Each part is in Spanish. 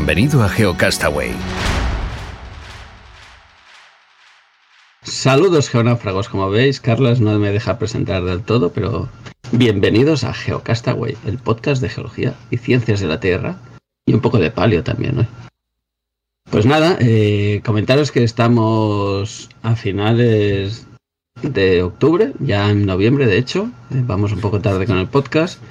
Bienvenido a GeoCastaway. Saludos geonáfragos, como veis, Carlas no me deja presentar del todo, pero bienvenidos a GeoCastaway, el podcast de geología y ciencias de la Tierra y un poco de palio también hoy. Pues nada, eh, comentaros que estamos a finales de octubre, ya en noviembre de hecho, eh, vamos un poco tarde con el podcast.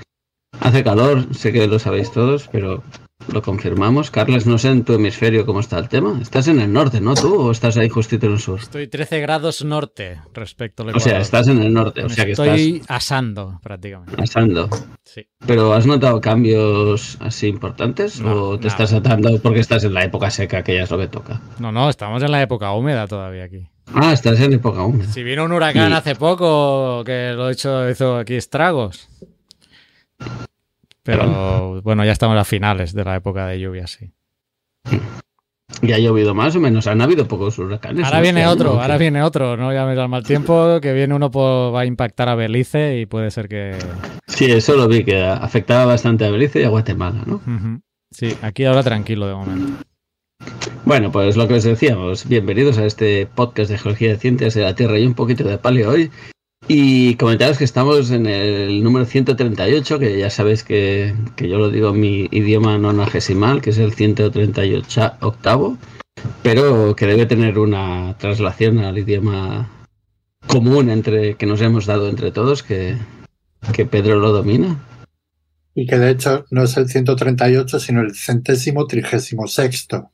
Hace calor, sé que lo sabéis todos, pero lo confirmamos. Carles, no sé en tu hemisferio cómo está el tema. Estás en el norte, ¿no? ¿Tú o estás ahí justito en el sur? Estoy 13 grados norte respecto al O sea, estás en el norte. o sea que estoy asando prácticamente. Asando. Sí. ¿Pero has notado cambios así importantes? ¿O te estás atando porque estás en la época seca, que ya es lo que toca? No, no, estamos en la época húmeda todavía aquí. Ah, estás en época húmeda. Si vino un huracán hace poco que lo hecho hizo aquí estragos. Pero bueno, ya estamos a finales de la época de lluvia, sí. ¿Y ha llovido más o menos? Han habido pocos huracanes. Ahora viene otro, ahora viene otro. No llames al mal tiempo, que viene uno va a impactar a Belice y puede ser que. Sí, eso lo vi, que afectaba bastante a Belice y a Guatemala, ¿no? Sí, aquí ahora tranquilo de momento. Bueno, pues lo que os decíamos, bienvenidos a este podcast de Geología de Ciencias de la Tierra y un poquito de paleo hoy. Y comentaros que estamos en el número 138, que ya sabéis que, yo lo digo en mi idioma nonagesimal, que es el 138 octavo, pero que debe tener una traslación al idioma común entre que nos hemos dado entre todos, que, que Pedro lo domina. Y que de hecho no es el 138, sino el centésimo trigésimo sexto.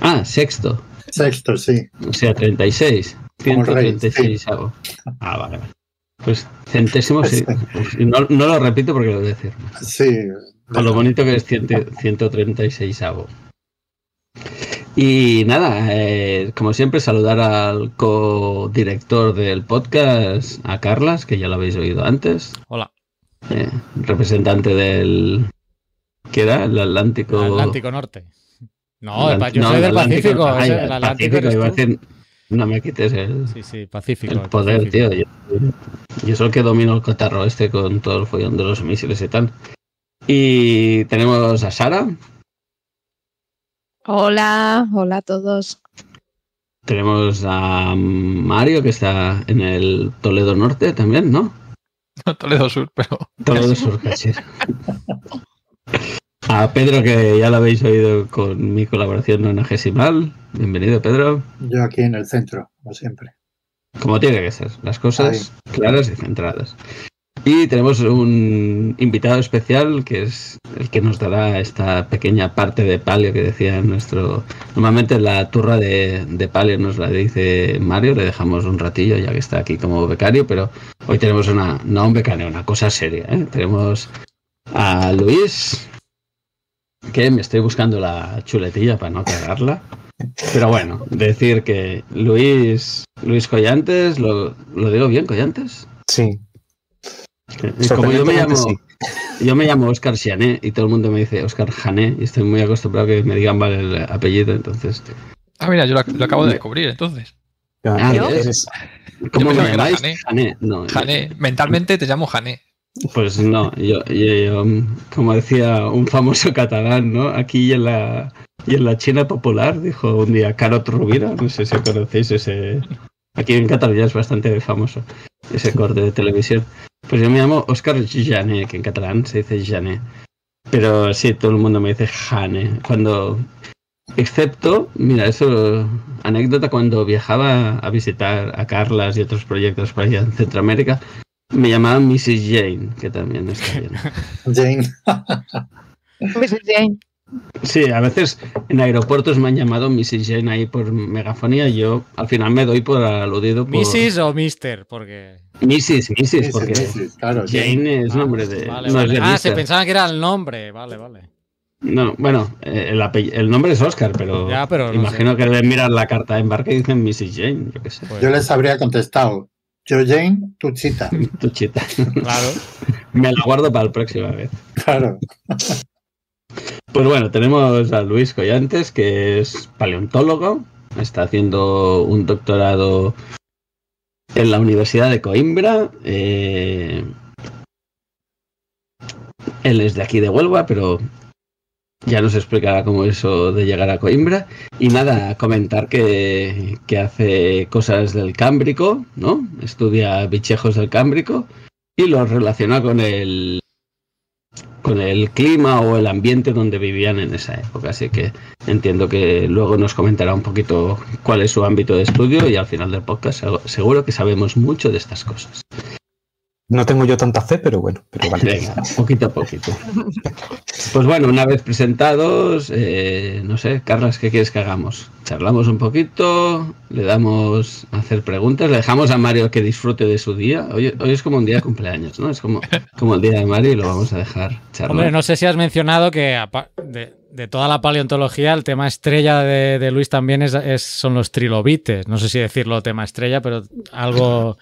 Ah, sexto. Sexto, sí. O sea, 36. 136 hago. Ah, vale, vale. Pues centésimo, sí. Pues, no, no, lo repito porque lo voy a decir. Sí. Con lo bonito que es 136 hago. Y nada, eh, como siempre, saludar al co-director del podcast, a Carlas, que ya lo habéis oído antes. Hola. Eh, representante del. ¿Qué era? El Atlántico. El Atlántico Norte. No, yo soy del Pacífico. el Atlántico, no me quites el, sí, sí, pacífico, el poder, tío. Yo, yo, soy el que domino el cotarro este con todo el follón de los misiles y tal. Y tenemos a Sara. Hola, hola a todos. Tenemos a Mario, que está en el Toledo Norte también, ¿no? Toledo Sur, pero. Toledo Sur, casi. A Pedro, que ya lo habéis oído con mi colaboración nonagesimal. Bienvenido, Pedro. Yo aquí en el centro, como siempre. Como tiene que ser, las cosas claras y centradas. Y tenemos un invitado especial que es el que nos dará esta pequeña parte de palio que decía nuestro. Normalmente la turra de, de, palio nos la dice Mario, le dejamos un ratillo ya que está aquí como becario, pero hoy tenemos una, no un becario, una cosa seria. ¿eh? Tenemos a Luis, que me estoy buscando la chuletilla para no cagarla. Pero bueno, decir que Luis Luis Collantes, ¿lo, lo digo bien, Collantes? Sí. como yo me llamo, yo me llamo Oscar Jané y todo el mundo me dice Oscar Jané y estoy muy acostumbrado a que me digan mal el apellido, entonces. Ah, mira, yo lo, acabo de descubrir, entonces. Ah, ¿Cómo me llamáis? Jané. No, Jané. Mentalmente te llamo Jané. Pues no, yo, como decía un famoso catalán, ¿no? Aquí en la y en la China popular, dijo un día Carot Rubira, no sé si conocéis ese. Aquí en Cataluña es bastante famoso ese corte de televisión. Pues yo me llamo Oscar Jané, que en catalán se dice Jané. Pero sí, todo el mundo me dice Jane. Cuando. Excepto, mira, eso. Anécdota, cuando viajaba a visitar a Carlas y otros proyectos por allá en Centroamérica, me llamaban Mrs. Jane, que también está bien. Jane. Mrs. Jane. Sí, a veces en aeropuertos me han llamado Mrs. Jane ahí por megafonía y yo al final me doy por aludido por... ¿Mrs. o Mister? Porque... Mrs. Mrs. porque Mrs., claro, Jane es nombre de... Vale, no es vale. de Ah, se pensaba que era el nombre. Vale, vale. No, bueno, eh, el, el nombre es Oscar, pero, Ya, pero no imagino que deben mirar la carta de embarque y dicen Mrs. Jane, yo qué sé. Pues, Yo les habría contestado, yo Jane, tu chita. Tu chita. Claro. Me la guardo para la próxima vez. Claro. Pues bueno, tenemos a Luis Collantes, que es paleontólogo, está haciendo un doctorado en la Universidad de Coimbra. eh, él es de aquí de Huelva, pero ya nos explicará cómo es eso de llegar a Coimbra. Y nada, comentar que, que hace cosas del Cámbrico, ¿no? Estudia bichejos del Cámbrico y los relaciona con el con el clima o el ambiente donde vivían en esa época. Así que entiendo que luego nos comentará un poquito cuál es su ámbito de estudio y al final del podcast seg- seguro que sabemos mucho de estas cosas. No tengo yo tanta fe, pero bueno, pero vale. Venga, poquito a poquito. Pues bueno, una vez presentados, eh, no sé, Carlas, ¿qué quieres que hagamos? Charlamos un poquito, le damos a hacer preguntas, le dejamos a Mario que disfrute de su día. Hoy, hoy es como un día de cumpleaños, ¿no? Es como, como el día de Mario y lo vamos a dejar charlar. Hombre, no sé si has mencionado que de, de toda la paleontología, el tema estrella de, de Luis también es, es- son los trilobites. No sé si decirlo tema estrella, pero algo,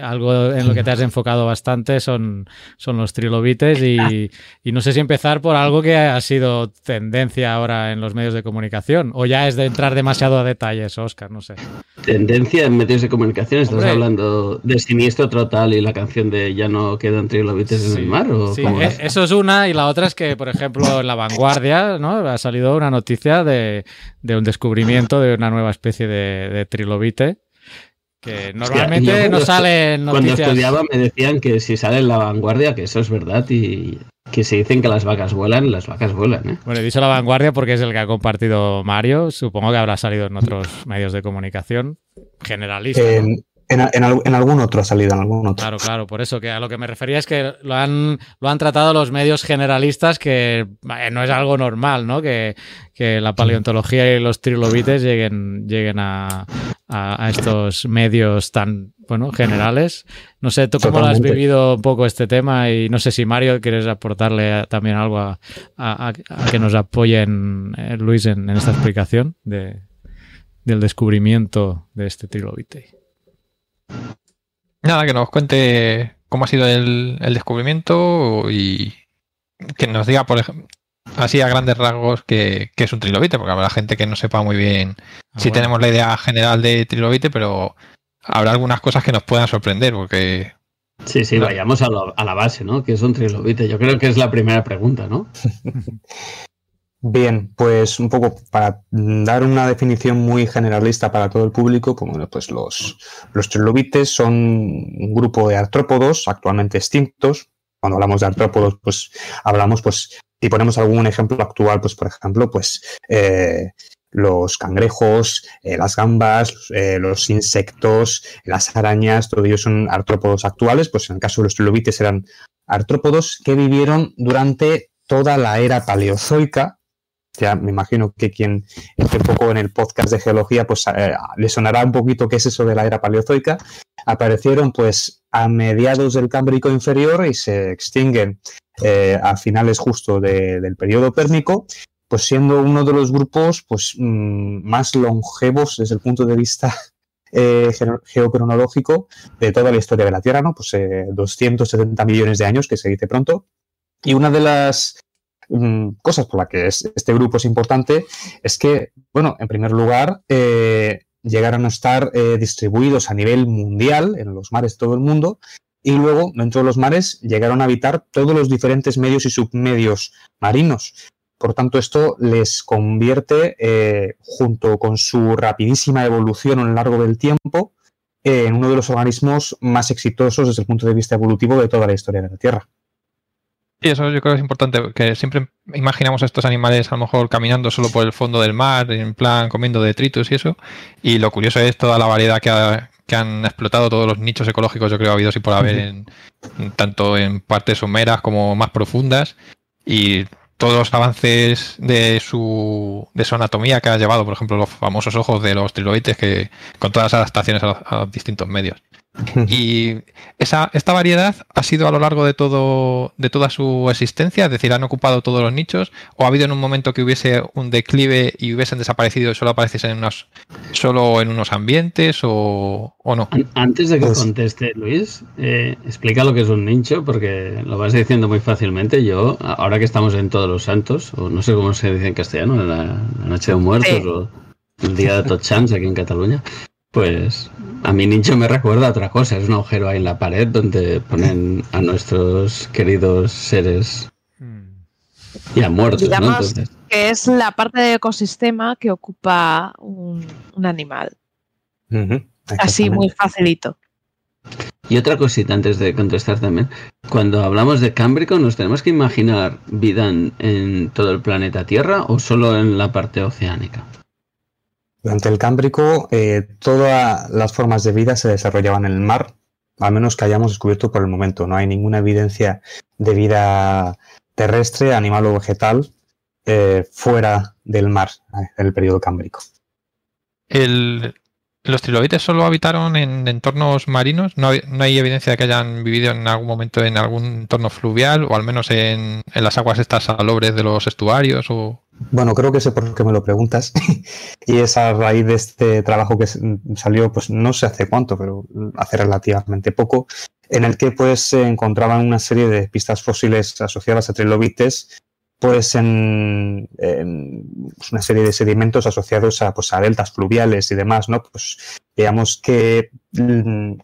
algo en lo que te has enfocado bastante son, son los trilobites y, y no sé si empezar por algo que ha sido tendencia ahora en los medios de comunicación o ya es de entrar demasiado a detalles, Oscar, no sé. Tendencia en medios de comunicación, ¿estás Hombre. hablando de Siniestro Total y la canción de Ya no quedan trilobites en el mar? ¿o sí, e- es? eso es una y la otra es que, por ejemplo, en La Vanguardia ¿no? ha salido una noticia de, de un descubrimiento de una nueva especie de, de trilobite que normalmente no salen Cuando estudiaba me decían que si sale en la vanguardia, que eso es verdad y que se dicen que las vacas vuelan, las vacas vuelan, ¿eh? Bueno, he dicho La Vanguardia porque es el que ha compartido Mario, supongo que habrá salido en otros medios de comunicación generalista. ¿no? En, en, en al- en algún otro ha salido, en algún otro. Claro, claro, por eso que a lo que me refería es que lo han, lo han tratado los medios generalistas, que eh, no es algo normal, ¿no? Que, que la paleontología y los trilobites lleguen, lleguen a, a- a estos medios tan bueno, generales. No sé, ¿tú cómo lo has vivido un poco este tema? Y no sé si Mario quieres aportarle también algo a, a- a- a que nos apoyen, eh, Luis, en, en esta explicación de, del descubrimiento de este trilobite. Nada, que nos cuente cómo ha sido el, el descubrimiento y que nos diga, por ejemplo, así a grandes rasgos que, que es un trilobite, porque habrá gente que no sepa muy bien Ah, si bueno. tenemos la idea general de trilobite, pero habrá algunas cosas que nos puedan sorprender, porque Sí, sí, vayamos a, lo- a la base, ¿no? Que es un trilobite. Yo creo que es la primera pregunta, ¿no? Bien, pues un poco para dar una definición muy generalista para todo el público, pues, bueno, pues los, los trilobites son un grupo de artrópodos actualmente extintos. Cuando hablamos de artrópodos, pues hablamos, pues, si ponemos algún ejemplo actual, pues por ejemplo, pues eh, los cangrejos, eh, las gambas, eh, los insectos, las arañas, todo ello son artrópodos actuales, pues en el caso de los trilobites eran artrópodos que vivieron durante toda la era paleozoica, ya me imagino que quien esté poco en el podcast de geología, pues eh, le sonará un poquito qué es eso de la era paleozoica. Aparecieron pues a mediados del Cámbrico inferior y se extinguen eh, a finales justo de- del periodo pérmico, pues siendo uno de los grupos pues mm, más longevos desde el punto de vista eh, geo- geocronológico de toda la historia de la Tierra, ¿no? Pues eh, 270 millones de años, que se dice pronto. Y una de las cosas por las que es- este grupo es importante es que, bueno, en primer lugar, eh, llegaron a estar eh, distribuidos a nivel mundial en los mares de todo el mundo y luego, dentro de los mares, llegaron a habitar todos los diferentes medios y submedios marinos. Por tanto, esto les convierte, eh, junto con su rapidísima evolución a lo largo del tiempo, en uno de los organismos más exitosos desde el punto de vista evolutivo de toda la historia de la Tierra. Y eso yo creo que es importante, que siempre imaginamos a estos animales a lo mejor caminando solo por el fondo del mar, en plan comiendo detritus y eso. Y lo curioso es toda la variedad que, ha- que han explotado todos los nichos ecológicos, yo creo, habido y por haber, en, tanto en partes someras como más profundas. Y todos los avances de su, de su anatomía que ha llevado, por ejemplo, los famosos ojos de los trilobites que, con todas las adaptaciones a, a los distintos medios. Y esa, esta variedad ha sido a lo largo de todo de toda su existencia, es decir, han ocupado todos los nichos, o ha habido en un momento que hubiese un declive y hubiesen desaparecido y solo apareciesen en unos, solo en unos ambientes o, o no. An- Antes de que Pues- conteste Luis, eh, explica lo que es un nicho, porque lo vas diciendo muy fácilmente. Yo, ahora que estamos en Todos los Santos, o no sé cómo se dice en castellano, la, la Noche de Muertos Sí. o el Día de Tots Sants aquí en Cataluña, pues a mi nicho me recuerda a otra cosa. Es un agujero ahí en la pared donde ponen a nuestros queridos seres ya muertos, ¿no? Digamos Entonces, que es la parte del ecosistema que ocupa un, un animal. Así muy facilito. Y otra cosita antes de contestar también. Cuando hablamos de Cámbrico, ¿nos tenemos que imaginar vida en, en todo el planeta Tierra o solo en la parte oceánica? Durante el Cámbrico, eh, todas las formas de vida se desarrollaban en el mar, al menos que hayamos descubierto por el momento. No hay ninguna evidencia de vida terrestre, animal o vegetal eh, fuera del mar eh, en el periodo Cámbrico. ¿Los trilobites solo habitaron en entornos marinos? ¿No hay, evidencia de que hayan vivido en algún momento en algún entorno fluvial o al menos en, en las aguas estas salobres de los estuarios? O... Bueno, creo que sé por qué me lo preguntas. y es a raíz de este trabajo que salió, pues no sé hace cuánto, pero hace relativamente poco, en el que pues se encontraban una serie de pistas fósiles asociadas a trilobites, pues en, una serie de sedimentos asociados a, pues, a deltas fluviales y demás, ¿no? Pues digamos que mm,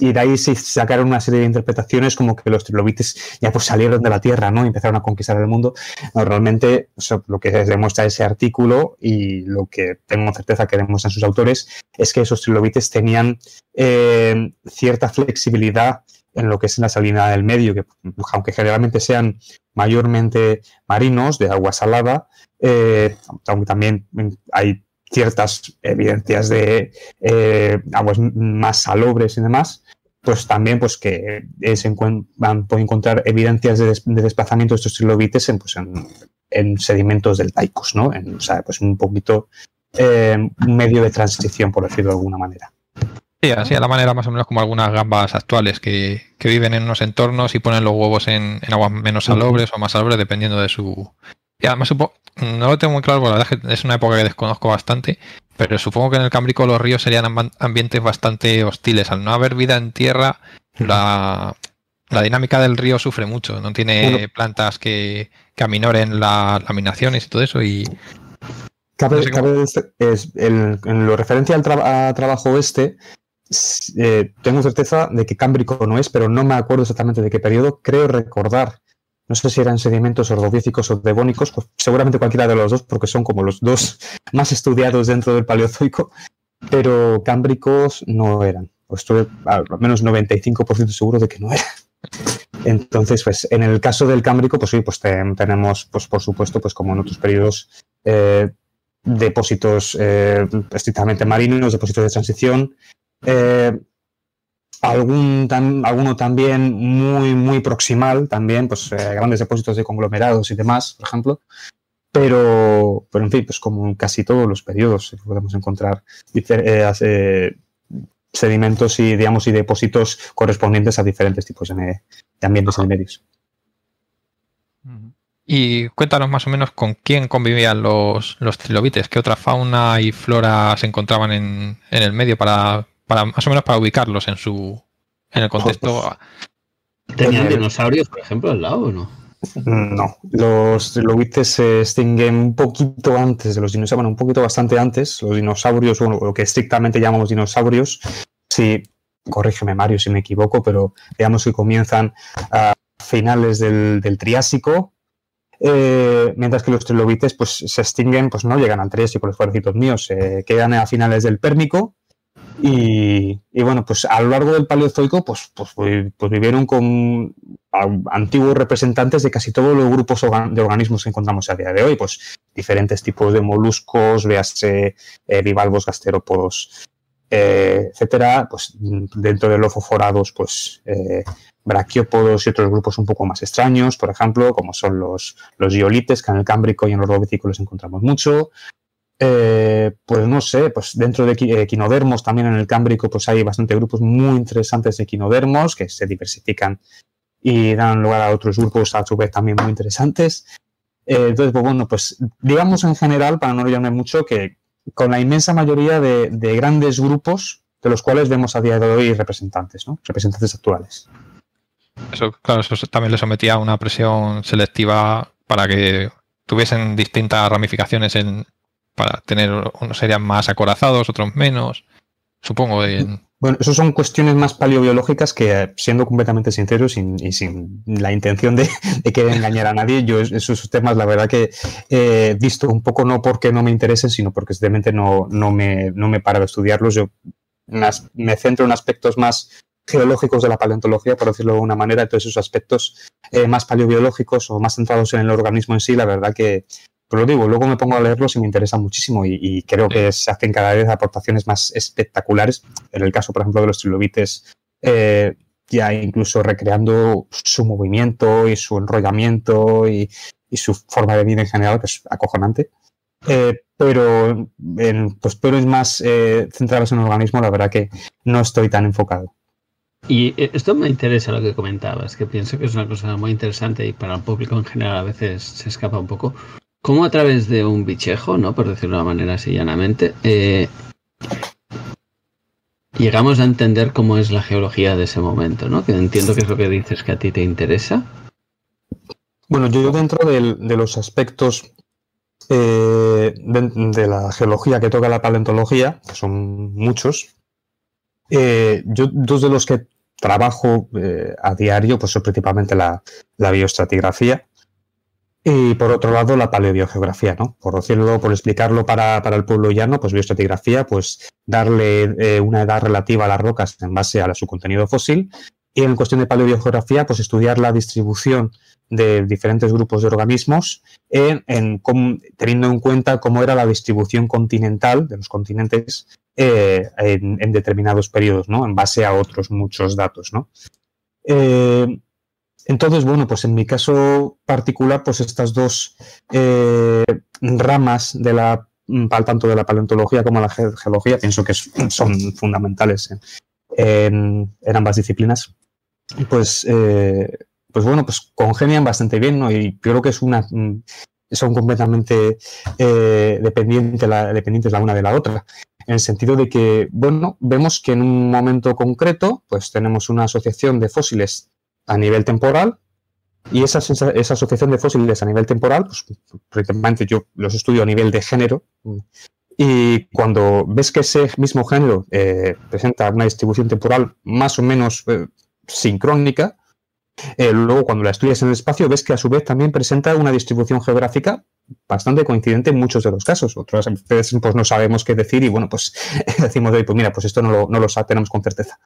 y de ahí se sacaron una serie de interpretaciones como que los trilobites ya pues salieron de la Tierra, ¿no? Y empezaron a conquistar el mundo. No, realmente o sea, lo que demuestra ese artículo y lo que tengo certeza que demuestran sus autores es que esos trilobites tenían eh, cierta flexibilidad en lo que es la salinidad del medio, que aunque generalmente sean mayormente marinos de agua salada, eh, aunque también hay ciertas evidencias de eh, aguas más salobres y demás, pues también pues que se pueden encontrar evidencias de, des- de desplazamiento de estos trilobites en, pues, en, en sedimentos deltaicos, ¿no? En, o sea, pues un poquito eh, medio de transición, por decirlo de alguna manera. Sí, así a la manera más o menos como algunas gambas actuales que, que viven en unos entornos y ponen los huevos en, en aguas menos salobres o más salobres dependiendo de su... Y además supo- no lo tengo muy claro, porque la verdad es que es una época que desconozco bastante, pero supongo que en el Cámbrico los ríos serían ambientes bastante hostiles. Al no haber vida en tierra, la, la dinámica del río sufre mucho. No tiene Bueno. plantas que, que aminoren las laminaciones y todo eso. Y Cabe, No sé cómo- cabe dec- es, el- en lo referente al tra- a trabajo este, eh, tengo certeza de que Cámbrico no es, pero no me acuerdo exactamente de qué periodo. Creo recordar, no sé si eran sedimentos ordovícicos o devónicos, pues seguramente cualquiera de los dos, porque son como los dos más estudiados dentro del Paleozoico, pero cámbricos no eran. O estoy al menos 95% seguro de que no eran. Entonces, pues en el caso del Cámbrico, pues sí, pues te- tenemos, pues por supuesto, pues como en otros periodos, eh, depósitos eh, estrictamente marinos, depósitos de transición, eh, algún tam- alguno también muy, muy proximal, también, pues eh, grandes depósitos de conglomerados y demás, por ejemplo. Pero, pero en fin, pues como en casi todos los periodos eh, podemos encontrar sedimentos y, digamos, y depósitos correspondientes a diferentes tipos de, de ambientes medios. Y cuéntanos más o menos con quién convivían los, los trilobites, qué otra fauna y flora se encontraban en, en el medio para, para más o menos para ubicarlos en su en el contexto. ¿Tenían Pues, dinosaurios, por ejemplo, al lado o no? No, los trilobites se extinguen un poquito antes de los dinosaurios, bueno, un poquito bastante antes. Los dinosaurios, bueno, lo que estrictamente llamamos dinosaurios, sí, corrígeme Mario si me equivoco, pero digamos que comienzan a finales del, del Triásico, eh, mientras que los trilobites pues se extinguen, pues no llegan al Triásico, los pobrecitos míos, se quedan a finales del Pérmico. Y, bueno, pues a lo largo del Paleozoico, pues, pues, pues vivieron con antiguos representantes de casi todos los grupos de organismos que encontramos a día de hoy, pues diferentes tipos de moluscos, véase eh, bivalvos, gasterópodos, eh, etcétera, pues dentro de los foforados, pues eh, braquiópodos y otros grupos un poco más extraños, por ejemplo, como son los, los giolites, que en el Cámbrico y en los Robíticos los encontramos mucho. Eh, pues no sé, pues dentro de equinodermos, también en el Cámbrico, pues hay bastante grupos muy interesantes de equinodermos que se diversifican y dan lugar a otros grupos a su vez también muy interesantes. Eh, entonces, pues bueno, pues digamos en general, para no olvidarme mucho, que con la inmensa mayoría de, de, grandes grupos de los cuales vemos a día de hoy representantes, ¿no? representantes actuales. Eso, claro, eso también le sometía a una presión selectiva para que tuviesen distintas ramificaciones en, para tener unos serían más acorazados, otros menos, supongo. En... Bueno, eso son cuestiones más paleobiológicas que, siendo completamente sinceros y sin la intención de, de, querer engañar a nadie, yo esos temas, la verdad que he visto un poco no porque no me interesen, sino porque simplemente no, no, me, no me paro de estudiarlos. Yo me centro en aspectos más geológicos de la paleontología, por decirlo de alguna manera, entonces esos aspectos eh, más paleobiológicos o más centrados en el organismo en sí, la verdad que, pero lo digo, luego me pongo a leerlos y me interesa muchísimo y, y creo que se hacen cada vez aportaciones más espectaculares. En el caso, por ejemplo, de los trilobites, eh, ya incluso recreando su movimiento y su enrollamiento y, y, su forma de vida en general, que es acojonante. Eh, pero en posteriores más eh, centrados en el organismo, la verdad que no estoy tan enfocado. Y esto me interesa lo que comentabas, que pienso que es una cosa muy interesante y para el público en general a veces se escapa un poco. ¿Cómo a través de un bichejo, ¿no? por decirlo de una manera así llanamente, eh, llegamos a entender cómo es la geología de ese momento, ¿no? Que entiendo que es lo que dices que a ti te interesa. Bueno, yo dentro de, los aspectos eh, de, la geología que toca la paleontología, que son muchos, eh, yo dos de los que trabajo a diario, pues son principalmente la, bioestratigrafía y por otro lado la paleobiogeografía, ¿no? Por decirlo, por explicarlo para, para el pueblo llano, pues bioestratigrafía, pues darle eh, una edad relativa a las rocas en base a su contenido fósil y en cuestión de paleobiogeografía, pues estudiar la distribución de diferentes grupos de organismos en, teniendo en cuenta cómo era la distribución continental de los continentes eh, en, en, determinados periodos, ¿no? En base a otros muchos datos, ¿no? Eh, entonces, bueno, pues en mi caso particular, pues estas dos eh, ramas de la, tanto de la paleontología como la geología, pienso que son fundamentales en, ambas disciplinas. Pues, eh, pues bueno, pues congenian bastante bien, ¿no? Y yo creo que es una son completamente eh, dependientes la una de la otra en el sentido de que, bueno, vemos que en un momento concreto, pues tenemos una asociación de fósiles a nivel temporal y esa, esa asociación de fósiles a nivel temporal, pues principalmente yo los estudio a nivel de género y cuando ves que ese mismo género eh, presenta una distribución temporal más o menos eh, sincrónica, eh, luego cuando la estudias en el espacio ves que a su vez también presenta una distribución geográfica bastante coincidente en muchos de los casos. Otras veces pues no sabemos qué decir y bueno, pues decimos, pues mira, pues esto no lo, no lo tenemos con certeza.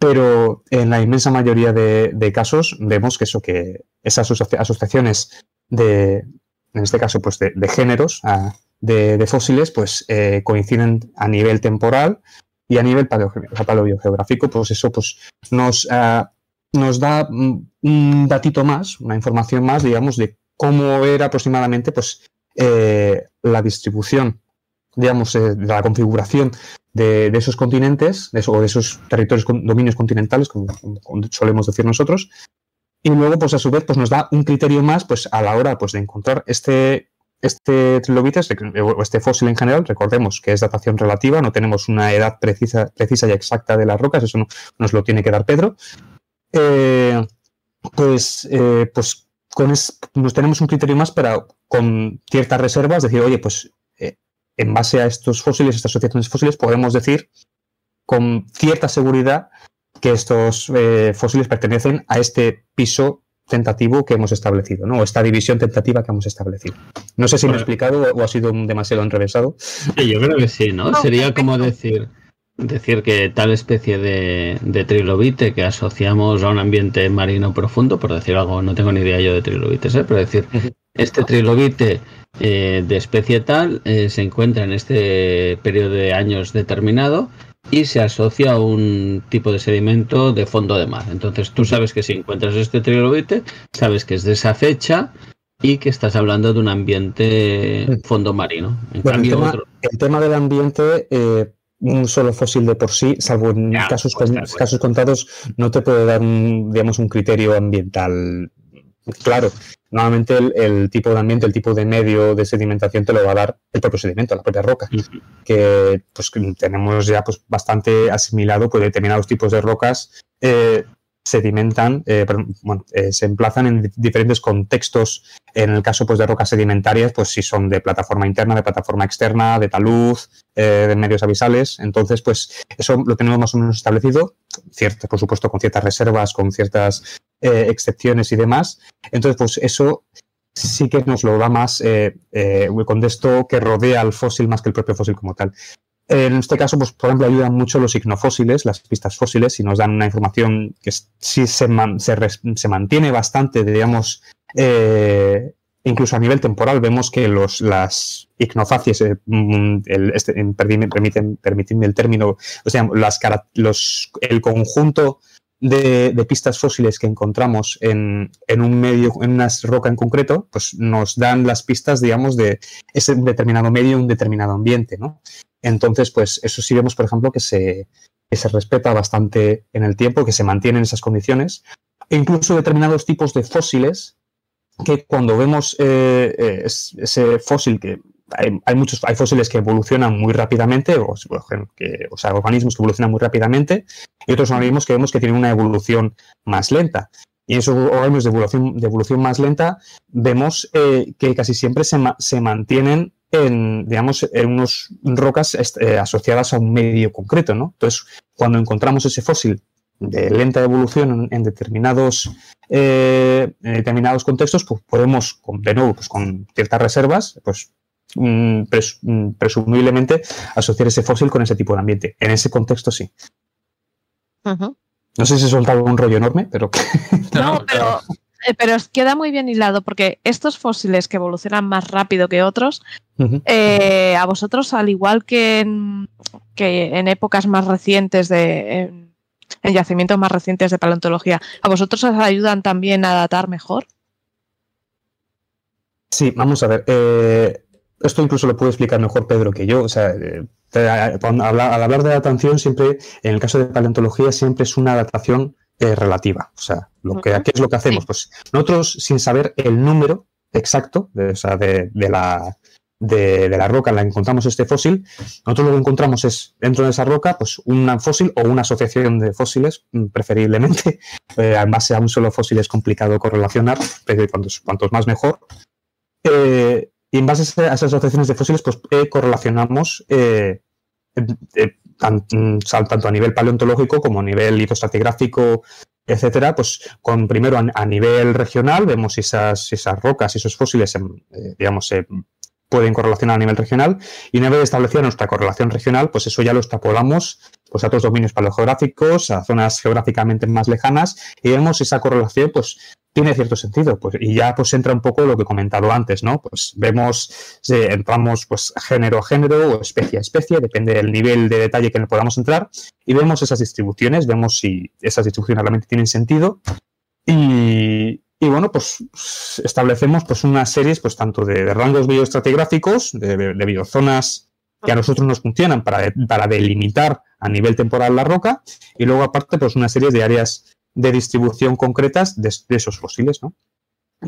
Pero en la inmensa mayoría de, casos vemos que eso, que esas asociaciones de, en este caso, pues de, géneros, a, de, de, fósiles, pues eh, coinciden a nivel temporal y a nivel paleogeográfico, pues eso pues nos, uh, nos da un datito más, una información más, digamos, de cómo era aproximadamente pues, eh, la distribución, digamos, eh, de la configuración de, esos continentes de o de esos territorios, dominios continentales, como, solemos decir nosotros. Y luego, pues a su vez, pues nos da un criterio más pues, a la hora pues, de encontrar este, este trilobites o este fósil en general, recordemos que es datación relativa, no tenemos una edad precisa, precisa y exacta de las rocas, eso no, nos lo tiene que dar Pedro. Eh, pues, eh, pues con es, nos tenemos un criterio más para, con ciertas reservas, decir, oye, pues eh, en base a estos fósiles, estas asociaciones fósiles, podemos decir con cierta seguridad que estos eh, fósiles pertenecen a este piso tentativo que hemos establecido, ¿no? O esta división tentativa que hemos establecido. No sé si me he explicado o ha sido demasiado enrevesado. Sí, yo creo que sí, ¿no? no Sería como decir decir que tal especie de, de, trilobite que asociamos a un ambiente marino profundo, por decir algo, no tengo ni idea yo de trilobites, ¿eh? pero decir, este trilobite eh, de especie tal eh, se encuentra en este periodo de años determinado y se asocia a un tipo de sedimento de fondo de mar. Entonces tú sabes que si encuentras este trilobite, sabes que es de esa fecha y que estás hablando de un ambiente fondo marino. En Bueno, el, cambio, tema, otro- el tema del ambiente, eh, un solo fósil de por sí, salvo en Ya, casos, pues, con- casos contados, no te puede dar un, digamos, un criterio ambiental claro. Normalmente el, el tipo de ambiente, el tipo de medio de sedimentación te lo va a dar el propio sedimento, la propia roca. Que pues tenemos ya pues bastante asimilado pues determinados tipos de rocas eh, sedimentan, eh, bueno, eh, se emplazan en di- diferentes contextos. En el caso pues de rocas sedimentarias, pues si son de plataforma interna, de plataforma externa, de talud, eh, de medios abisales. Entonces, pues eso lo tenemos más o menos establecido, cierto, por supuesto, con ciertas reservas, con ciertas excepciones y demás. Entonces, pues eso sí que nos lo da más el contexto que rodea al fósil más que el propio fósil como tal. En este caso, pues, por ejemplo, ayudan mucho los ignofósiles, las pistas fósiles, y nos dan una información que sí se, man- se, se mantiene bastante, digamos, eh, incluso a nivel temporal. Vemos que los, las ignofacies, eh, mm, el, este, permiten, permitidme el término, o sea, las, los, el conjunto de, pistas fósiles que encontramos en, en un medio, en una roca en concreto, pues nos dan las pistas, digamos, de ese determinado medio, un determinado ambiente, ¿no? Entonces, pues eso sí vemos, por ejemplo, que se, que se respeta bastante en el tiempo, que se mantienen esas condiciones. E incluso determinados tipos de fósiles que cuando vemos eh, eh, es- ese fósil que hay, muchos hay fósiles que evolucionan muy rápidamente, o, sea, organismos que evolucionan muy rápidamente, y otros organismos que vemos que tienen una evolución más lenta. Y esos organismos de evolución, de evolución más lenta vemos eh, que casi siempre se, ma- se mantienen en, digamos, en unas rocas eh, asociadas a un medio concreto, ¿no? Entonces, cuando encontramos ese fósil de lenta evolución en, determinados, eh, determinados contextos, pues podemos, de nuevo, pues con ciertas reservas, pues presumiblemente asociar ese fósil con ese tipo de ambiente. En ese contexto sí. No sé si he soltado un rollo enorme, pero No, pero, eh, pero queda muy bien hilado porque estos fósiles que evolucionan más rápido que otros, eh, a vosotros, al igual que en, que en épocas más recientes de. En, en yacimientos más recientes de paleontología, ¿a vosotros os ayudan también a datar mejor? Sí, vamos a ver. eh, esto incluso lo puede explicar mejor Pedro que yo. O sea, eh, al hablar de datación, siempre, en el caso de paleontología, siempre es una datación eh, relativa. O sea, lo que. ¿qué es lo que hacemos? Pues nosotros, sin saber el número exacto de, o sea, de, de la, de, de la roca en la que encontramos este fósil, nosotros lo que encontramos es, dentro de esa roca, pues un fósil o una asociación de fósiles, mm, preferiblemente. Eh, en base a un solo fósil es complicado correlacionar, pero cuantos, cuantos más mejor. Eh, y en base a esas asociaciones de fósiles, pues eh, correlacionamos eh, eh, sal- tanto a nivel paleontológico como a nivel hidroestratigráfico, etcétera, pues con primero a, nivel regional, vemos si esas, esas rocas, esos fósiles, em, eh, digamos, se pueden correlacionar a nivel regional, y una vez establecida nuestra correlación regional, pues eso ya lo extrapolamos pues, a otros dominios paleogeográficos, a zonas geográficamente más lejanas, y vemos esa correlación, pues tiene cierto sentido. Pues, y ya pues entra un poco lo que he comentado antes, ¿no? Pues vemos, si entramos pues género a género o especie a especie, depende del nivel de detalle que le podamos entrar, y vemos esas distribuciones, vemos si esas distribuciones realmente tienen sentido. Y, y bueno, pues establecemos pues unas series, pues tanto de, rangos bioestratigráficos, de, de, de biozonas que a nosotros nos funcionan para, para delimitar a nivel temporal la roca, y luego aparte pues una serie de áreas de distribución concretas de, de esos fósiles, ¿no?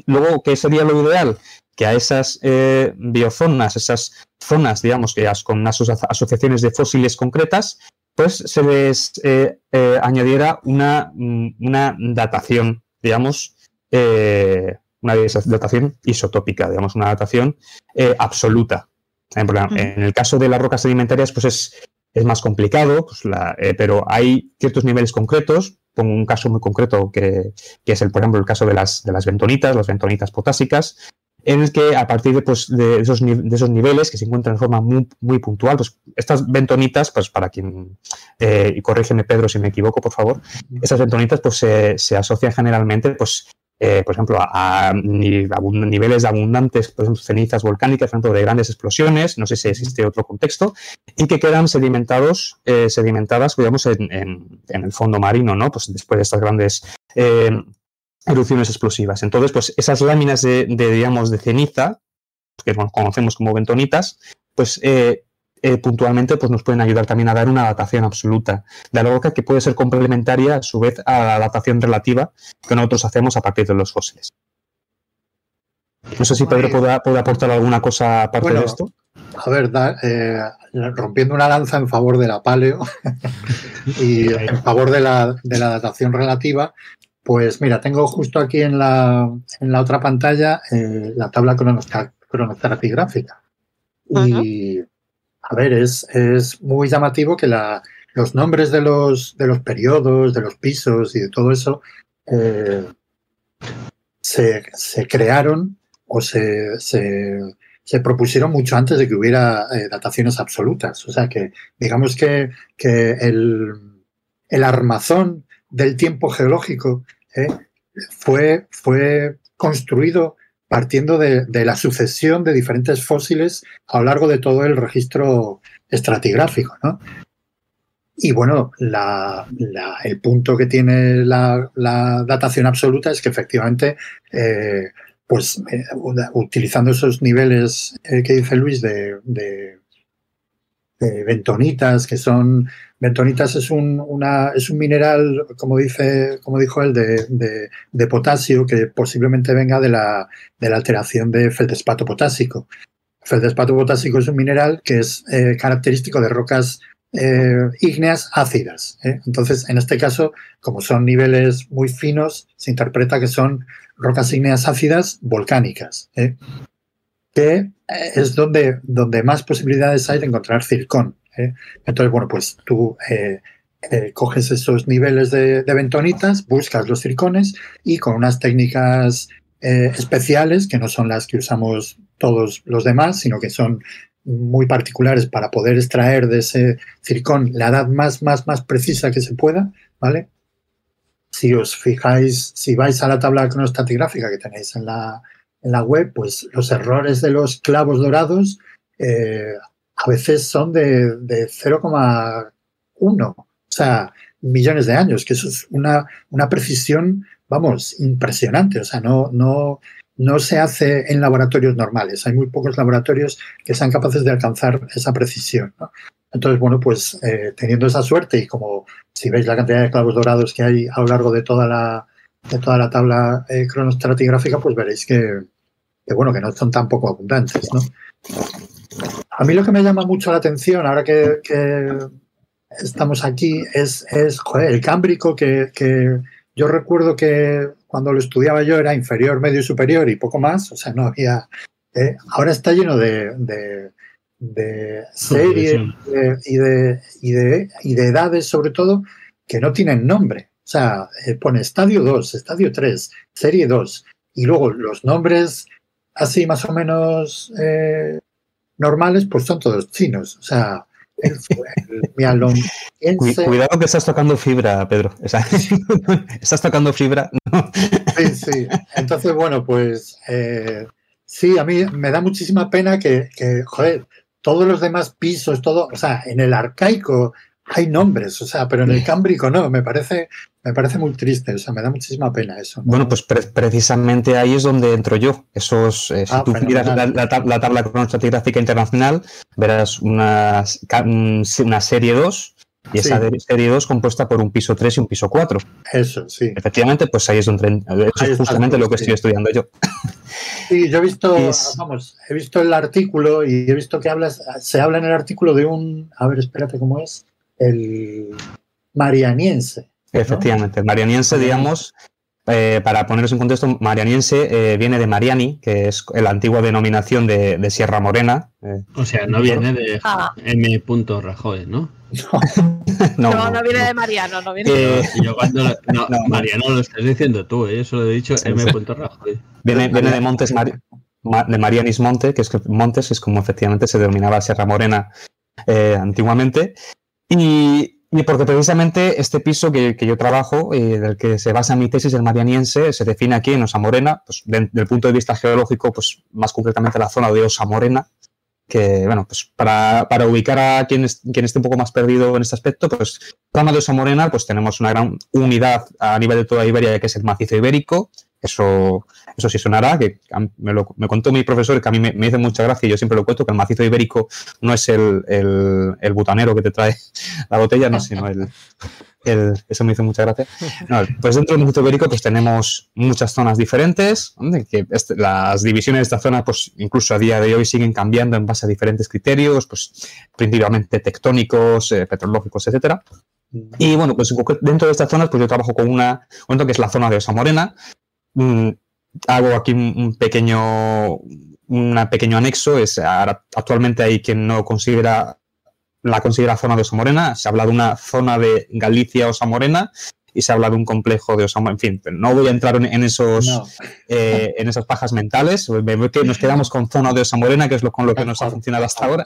Luego, ¿qué sería lo ideal? Que a esas eh, biozonas, esas zonas, digamos, que con aso- asociaciones de fósiles concretas, pues se les eh, eh, añadiera una, mm, una datación, digamos, una datación isotópica, digamos, una datación absoluta. En el caso de las rocas sedimentarias, pues es, es más complicado, pues la- eh, pero hay ciertos niveles concretos. Pongo un caso muy concreto que, que es, el, por ejemplo, el caso de las, de las bentonitas, las bentonitas potásicas, en el que a partir de, pues, de, esos, de esos niveles que se encuentran de forma muy, muy puntual, pues estas bentonitas, pues para quien, eh, y corrígeme Pedro si me equivoco, por favor, estas bentonitas pues se, se asocian generalmente pues eh, por ejemplo, a, niveles abundantes, por ejemplo, cenizas volcánicas, por ejemplo, de grandes explosiones, no sé si existe otro contexto, y que quedan sedimentados, eh, sedimentadas, digamos, en, el fondo marino, ¿no? Pues después de estas grandes erupciones explosivas. Entonces, pues esas láminas de, digamos, de ceniza, que conocemos como bentonitas, pues eh, eh, puntualmente pues nos pueden ayudar también a dar una datación absoluta de la roca que puede ser complementaria a su vez a la datación relativa que nosotros hacemos a partir de los fósiles. No sé si Pedro puede, aportar alguna cosa aparte de esto. A ver, eh, rompiendo una lanza en favor de la paleo y en favor de la, de la datación relativa, pues mira, tengo justo aquí en la, en la otra pantalla eh, la tabla cronoestratigráfica. Y, a ver, es, es muy llamativo que la, los nombres de los, de los periodos, de los pisos y de todo eso eh, se, se, crearon o se, se, se, propusieron mucho antes de que hubiera eh, dataciones absolutas. O sea que digamos que, que el, el armazón del tiempo geológico ¿eh? fue, fue construido partiendo de, la sucesión de diferentes fósiles a lo largo de todo el registro estratigráfico. Y bueno, el punto que tiene la, datación absoluta es que efectivamente, eh, pues eh, utilizando esos niveles que dice Luis de, bentonitas, que son Bentonitas es un, una, es un mineral, como, dice, como dijo él, de, de, potasio que posiblemente venga de la, de la alteración de feldespato potásico. Feldespato potásico es un mineral que es eh, característico de rocas eh, ígneas ácidas. ¿eh? Entonces, en este caso, como son niveles muy finos, se interpreta que son rocas ígneas ácidas volcánicas, que es donde, donde más posibilidades hay de encontrar circón. ¿eh? Entonces, bueno, pues tú eh, eh, coges esos niveles de, de, bentonitas, buscas los circones y con unas técnicas especiales, que no son las que usamos todos los demás, sino que son muy particulares para poder extraer de ese circón la edad más, más, más precisa que se pueda, ¿vale? Si os fijáis, si vais a la tabla cronostatigráfica que tenéis en la, en la web, pues los errores de los clavos dorados eh, a veces son de, 0,1, o sea, millones de años, que eso es una, una precisión, vamos, impresionante. O sea, no, no, no se hace en laboratorios normales. Hay muy pocos laboratorios que sean capaces de alcanzar esa precisión. Entonces, bueno, pues eh, teniendo esa suerte y como si veis la cantidad de clavos dorados que hay a lo largo de toda la, de toda la tabla eh, cronostratigráfica, pues veréis que, que, bueno, que no son tan poco abundantes, ¿no? A mí lo que me llama mucho la atención ahora que, estamos aquí es, el cámbrico que, yo recuerdo que cuando lo estudiaba yo era inferior, medio y superior y poco más, o sea, no había... Eh, ahora está lleno de, de, series y, de, y, de, y de edades sobre todo que no tienen nombre. O sea, eh, pone estadio 2, estadio 3, serie 2 y luego los nombres así más o menos eh, normales, pues son todos chinos. O sea, el, Cuidado que estás tocando fibra, Pedro. estás tocando fibra. Sí, sí. Entonces, bueno, pues eh, sí, a mí me da muchísima pena que, que, joder, todos los demás pisos, todo, o sea, en el arcaico hay nombres, o sea, pero en el cámbrico no, me parece, me parece muy triste, o sea, me da muchísima pena eso. Bueno, pues precisamente ahí es donde entro yo. Esos, eh, si ah, tú miras la, tabla cronoestratigráfica internacional, verás una, una serie 2 y esa serie 2 compuesta por un piso 3 y un piso 4. Eso, sí. Efectivamente, pues ahí es donde eso es justamente lo que estoy estudiando yo. Sí, yo he visto, vamos, he visto el artículo y he visto que hablas, se habla en el artículo de un, a ver, espérate cómo es, el marianiense. Efectivamente, el marianiense, digamos, eh, para poneros en contexto, marianiense eh, viene de Mariani, que es la antigua denominación de, Sierra Morena. Eh. o sea, no viene de ah. M. Rajoy, ¿no? No. no, viene de Mariano, no viene de... Yo cuando, no, Mariano lo estás diciendo tú, yo solo he dicho M. Rajoy. Viene, viene de Montes de Marianis Monte, que es que Montes es como efectivamente se denominaba Sierra Morena antiguamente. Y porque precisamente este piso que, yo trabajo, eh, del que se basa mi tesis, el marianiense, se define aquí en Osa Morena, pues desde el punto de vista geológico, pues más concretamente la zona de Osa Morena, que, bueno, pues para, ubicar a quien, quien, esté un poco más perdido en este aspecto, pues zona de Osa Morena, pues tenemos una gran unidad a nivel de toda Iberia, que es el macizo ibérico, eso, eso sí sonará, que me, lo, me contó mi profesor, que a mí me, me, mucha gracia y yo siempre lo cuento, que el macizo ibérico no es el, el, butanero que te trae la botella, no, sino el, el, eso me hizo mucha gracia. pues dentro del macizo ibérico pues tenemos muchas zonas diferentes, que las divisiones de esta zona pues incluso a día de hoy siguen cambiando en base a diferentes criterios, pues principalmente tectónicos, eh, petrológicos, etcétera. Y bueno, pues dentro de estas zonas, pues yo trabajo con una, que es la zona de Osa Morena, Mm, hago aquí un pequeño, un pequeño anexo. Es, actualmente hay quien no considera la considera zona de Osamorena. Se habla de una zona de Galicia Osamorena y se habla de un complejo de Osamorena. En fin, no voy a entrar en, esos, eh, en esas pajas mentales. que nos quedamos con zona de Osamorena, que es lo con lo que nos ha funcionado hasta ahora.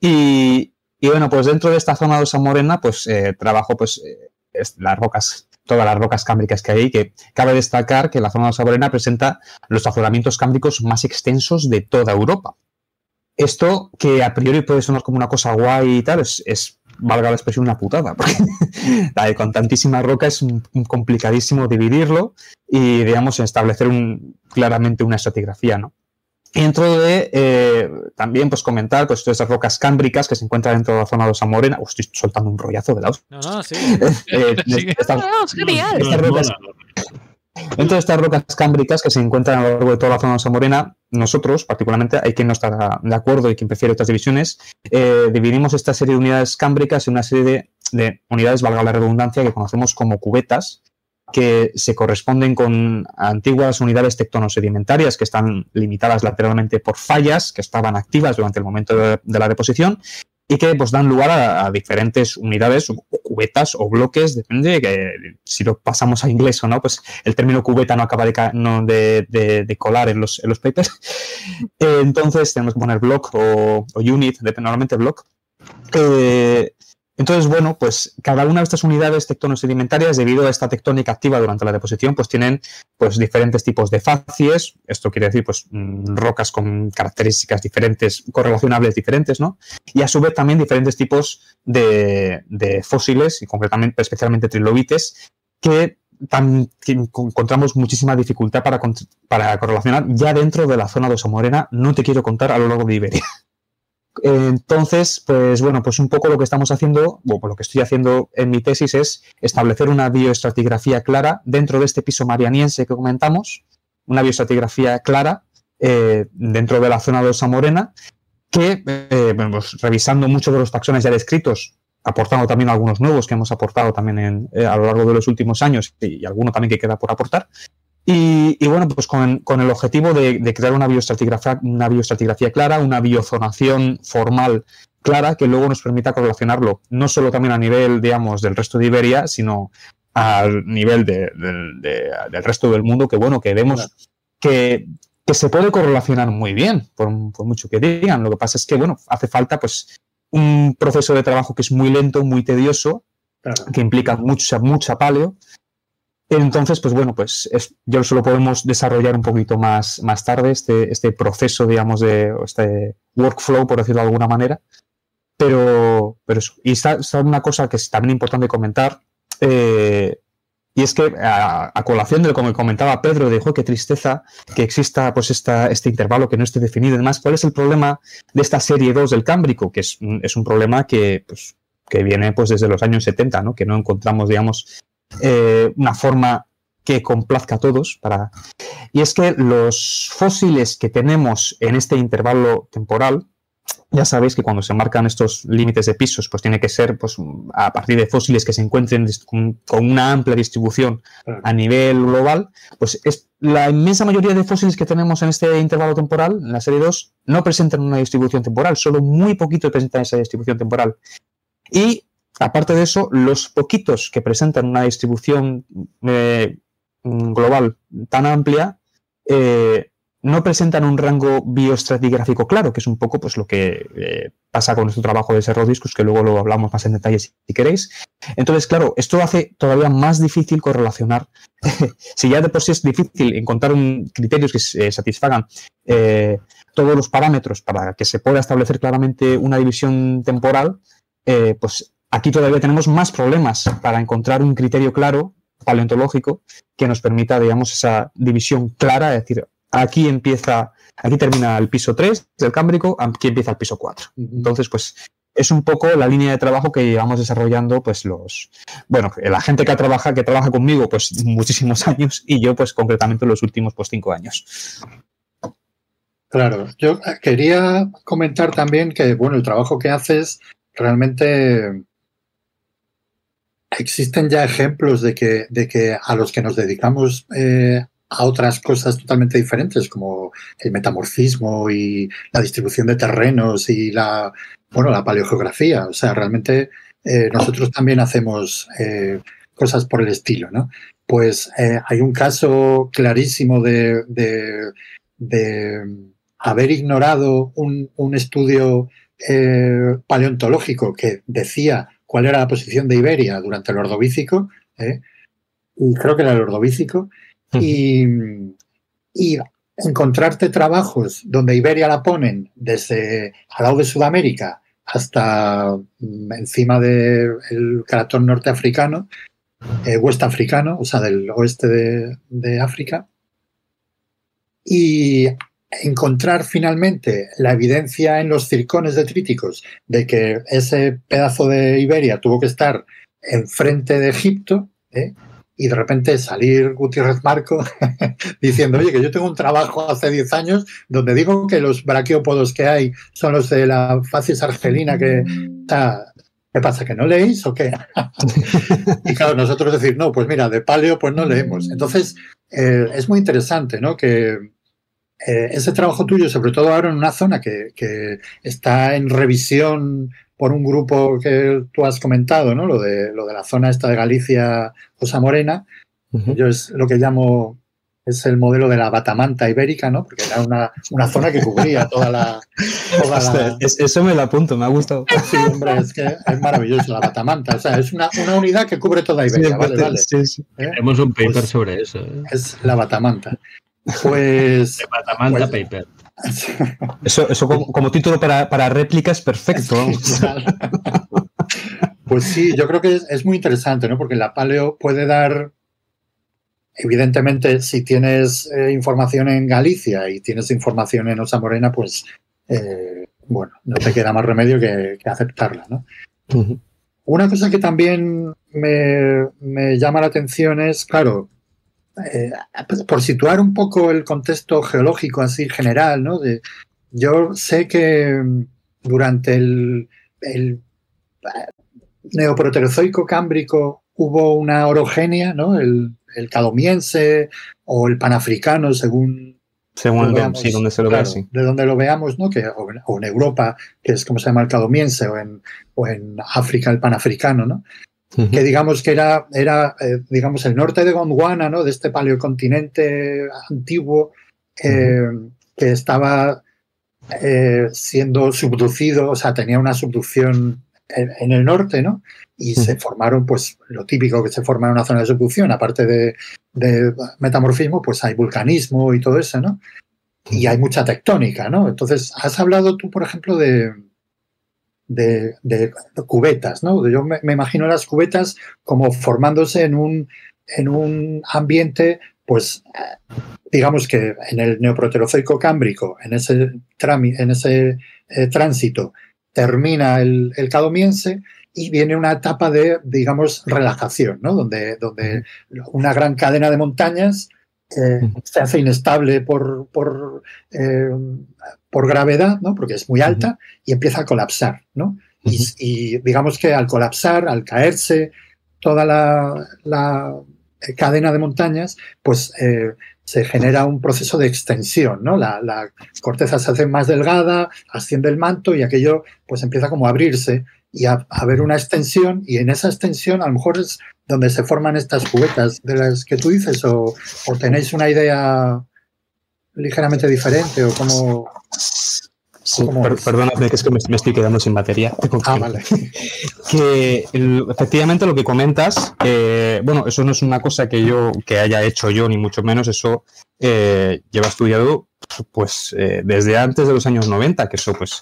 Y, bueno, pues dentro de esta zona de Osamorena, pues eh, trabajo pues eh, las rocas todas las rocas cámbricas que hay, que cabe destacar que la zona de Saborena presenta los azoramientos cámbricos más extensos de toda Europa. Esto, que a priori puede sonar como una cosa guay y tal, es, valga la expresión, una putada, porque con tantísima roca es complicadísimo dividirlo y, digamos, establecer claramente una estratigrafía, ¿no? Y dentro de eh, también pues comentar pues todas esas rocas cámbricas que se encuentran dentro de la zona de Osa Morena. estoy soltando un rollazo de la No, no, sí. eh, estas, rocas, dentro de estas rocas cámbricas que se encuentran a lo largo de toda la zona de Osa Morena, nosotros, particularmente, hay quien no está de acuerdo y quien prefiere otras divisiones, eh, dividimos esta serie de unidades cámbricas en una serie de, de unidades, valga la redundancia, que conocemos como cubetas, que se corresponden con antiguas unidades tectonosedimentarias que están limitadas lateralmente por fallas que estaban activas durante el momento de, la deposición y que pues, dan lugar a, diferentes unidades o cubetas o bloques, depende de que si lo pasamos a inglés o no, pues el término cubeta no acaba de, de, colar en los, en los papers. entonces tenemos que poner block o, unit, normalmente block. Eh, entonces, bueno, pues cada una de estas unidades tectonosedimentarias, debido a esta tectónica activa durante la deposición, pues tienen pues diferentes tipos de facies. Esto quiere decir, pues, mm, rocas con características diferentes, correlacionables diferentes, ¿no? Y a su vez también diferentes tipos de, fósiles, y concretamente, especialmente trilobites, que, encontramos muchísima dificultad para, para correlacionar ya dentro de la zona de Osomorena. No te quiero contar a lo largo de Iberia. Entonces, pues bueno, pues un poco lo que estamos haciendo, o lo que estoy haciendo en mi tesis es establecer una bioestratigrafía clara dentro de este piso marianiense que comentamos, una bioestratigrafía clara eh, dentro de la zona de Osa Morena, que eh, pues, revisando muchos de los taxones ya descritos, aportando también algunos nuevos que hemos aportado también eh, a lo largo de los últimos años y, y alguno también que queda por aportar, y, bueno, pues con, el objetivo de, crear una bioestratigrafía, una bioestratigrafía clara, una biozonación formal clara que luego nos permita correlacionarlo no solo también a nivel, digamos, del resto de Iberia, sino al nivel del resto del mundo, que bueno, que vemos que, se puede correlacionar muy bien, por, mucho que digan. Lo que pasa es que, bueno, hace falta pues un proceso de trabajo que es muy lento, muy tedioso, que implica mucha, mucha paleo, entonces, pues bueno, pues es, yo solo podemos desarrollar un poquito más, más tarde este, este proceso, digamos, de este workflow, por decirlo de alguna manera. Pero, pero eso. Y está, una cosa que es también importante comentar, eh, y es que a, colación de lo que comentaba Pedro, dijo qué tristeza que exista pues esta, este intervalo que no esté definido. Además, ¿cuál es el problema de esta serie 2 del Cámbrico? Que es, es un problema que, pues, que viene pues desde los años 70, ¿no? que no encontramos, digamos, eh, una forma que complazca a todos. Para... Y es que los fósiles que tenemos en este intervalo temporal, ya sabéis que cuando se marcan estos límites de pisos, pues tiene que ser pues, a partir de fósiles que se encuentren con, una amplia distribución a nivel global, pues es la inmensa mayoría de fósiles que tenemos en este intervalo temporal, en la serie 2, no presentan una distribución temporal, solo muy poquito presentan esa distribución temporal. Y Aparte de eso, los poquitos que presentan una distribución eh, global tan amplia, eh, no presentan un rango bioestratigráfico claro, que es un poco pues, lo que eh, pasa con nuestro trabajo de Serro Discus, que luego lo hablamos más en detalle si, queréis. Entonces, claro, esto hace todavía más difícil correlacionar. si ya de por sí es difícil encontrar un, criterios que satisfagan todos los parámetros para que se pueda establecer claramente una división temporal, pues aquí todavía tenemos más problemas para encontrar un criterio claro paleontológico que nos permita, digamos, esa división clara, es decir, aquí empieza, aquí termina el piso 3 del Cámbrico, aquí empieza el piso 4. Entonces, pues es un poco la línea de trabajo que llevamos desarrollando, pues los, bueno, la gente que trabaja, que trabaja conmigo, pues muchísimos años y yo, pues concretamente los últimos, pues cinco años. Claro, yo quería comentar también que, bueno, el trabajo que haces realmente existen ya ejemplos de que, de que a los que nos dedicamos eh, a otras cosas totalmente diferentes, como el metamorfismo y la distribución de terrenos y la, bueno, la paleogeografía. O sea, realmente eh, nosotros también hacemos eh, cosas por el estilo, ¿no? Pues hay un caso clarísimo de, de, haber ignorado un estudio paleontológico que decía cuál era la posición de Iberia durante el Ordovícico, y creo que era el Ordovícico, y, encontrarte trabajos donde Iberia la ponen desde al lado de Sudamérica hasta mm, encima del carácter norteafricano, eh, africano, o sea, del oeste de, de África, y encontrar finalmente la evidencia en los circones detríticos de que ese pedazo de Iberia tuvo que estar enfrente de Egipto, ¿eh? y de repente salir Gutiérrez Marco diciendo, oye, que yo tengo un trabajo hace 10 años donde digo que los braquiópodos que hay son los de la facies argelina que... ¿Qué pasa? ¿Que no leéis o qué? y claro, nosotros decir, no, pues mira, de paleo pues no leemos. Entonces, eh, es muy interesante, ¿no? Que eh, ese trabajo tuyo, sobre todo ahora en una zona que, que está en revisión por un grupo que tú has comentado, ¿no? Lo de, lo de la zona esta de Galicia, Osa Morena. Yo es lo que llamo, es el modelo de la batamanta ibérica, ¿no? Porque era una, una zona que cubría toda la... eso me lo apunto, me ha gustado. Sí, hombre, es que es maravilloso, la batamanta. O sea, es una, una unidad que cubre toda Iberia, vale, vale. ¿Eh? Tenemos un paper pues sobre eso. ¿eh? Es la batamanta. Pues... batamanta pues paper. Eso, eso como, título para, para, réplicas, perfecto. pues sí, yo creo que es, muy interesante, ¿no? Porque la paleo puede dar, evidentemente, si tienes eh, información en Galicia y tienes información en Osa Morena, pues, eh, bueno, no te queda más remedio que, aceptarla, ¿no? Una cosa que también me, me llama la atención es, claro, eh, por situar un poco el contexto geológico así general, ¿no? De, yo sé que mm, durante el, el neoproterozoico cámbrico hubo una orogenia, ¿no? El, el cadomiense o el panafricano, según según veamos, sí, donde se lo claro, De donde lo veamos, ¿no? Que, o, en, Europa, que es como se llama el cadomiense, o en, o en África el panafricano, ¿no? Que digamos que era, era eh, digamos, el norte de Gondwana, ¿no? De este paleocontinente antiguo eh, que estaba eh, siendo subducido, o sea, tenía una subducción en, el norte, ¿no? Y se formaron, pues, lo típico que se forma en una zona de subducción, aparte de, de metamorfismo, pues hay vulcanismo y todo eso, ¿no? Y hay mucha tectónica, ¿no? Entonces, has hablado tú, por ejemplo, de, de, cubetas, ¿no? Yo me, imagino las cubetas como formándose en un, en un ambiente, pues, digamos que en el neoproterozoico cámbrico, en ese, en ese eh, tránsito, termina el, el, cadomiense y viene una etapa de, digamos, relajación, ¿no? Donde, donde una gran cadena de montañas eh, se hace inestable por, por eh, por gravedad, ¿no? porque es muy alta, y empieza a colapsar. ¿no? y, digamos que al colapsar, al caerse toda la, cadena de montañas, pues eh, se genera un proceso de extensión, ¿no? La, corteza se hace más delgada, asciende el manto y aquello pues empieza como a abrirse y a, a ver una extensión y en esa extensión a lo mejor es donde se forman estas cubetas de las que tú dices o, o tenéis una idea ligeramente diferente o cómo... Sí, perdóname que es que me, estoy quedando sin batería. Ah, vale. Que efectivamente lo que comentas, eh, bueno, eso no es una cosa que yo que haya hecho yo ni mucho menos, eso eh, lleva estudiado pues eh, desde antes de los años 90, que eso pues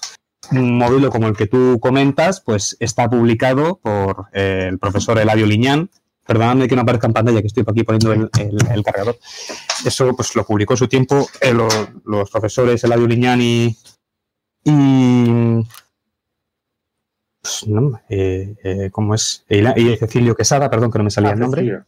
un módulo como el que tú comentas, pues está publicado por el profesor Eladio Liñán. Perdóname que no aparezca en pantalla, que estoy aquí poniendo el, cargador. Eso pues lo publicó en su tiempo los, los profesores Eladio Liñán y. Pues, no, eh, eh, ¿Cómo es? Y Cecilio Quesada, perdón que no me salía el nombre.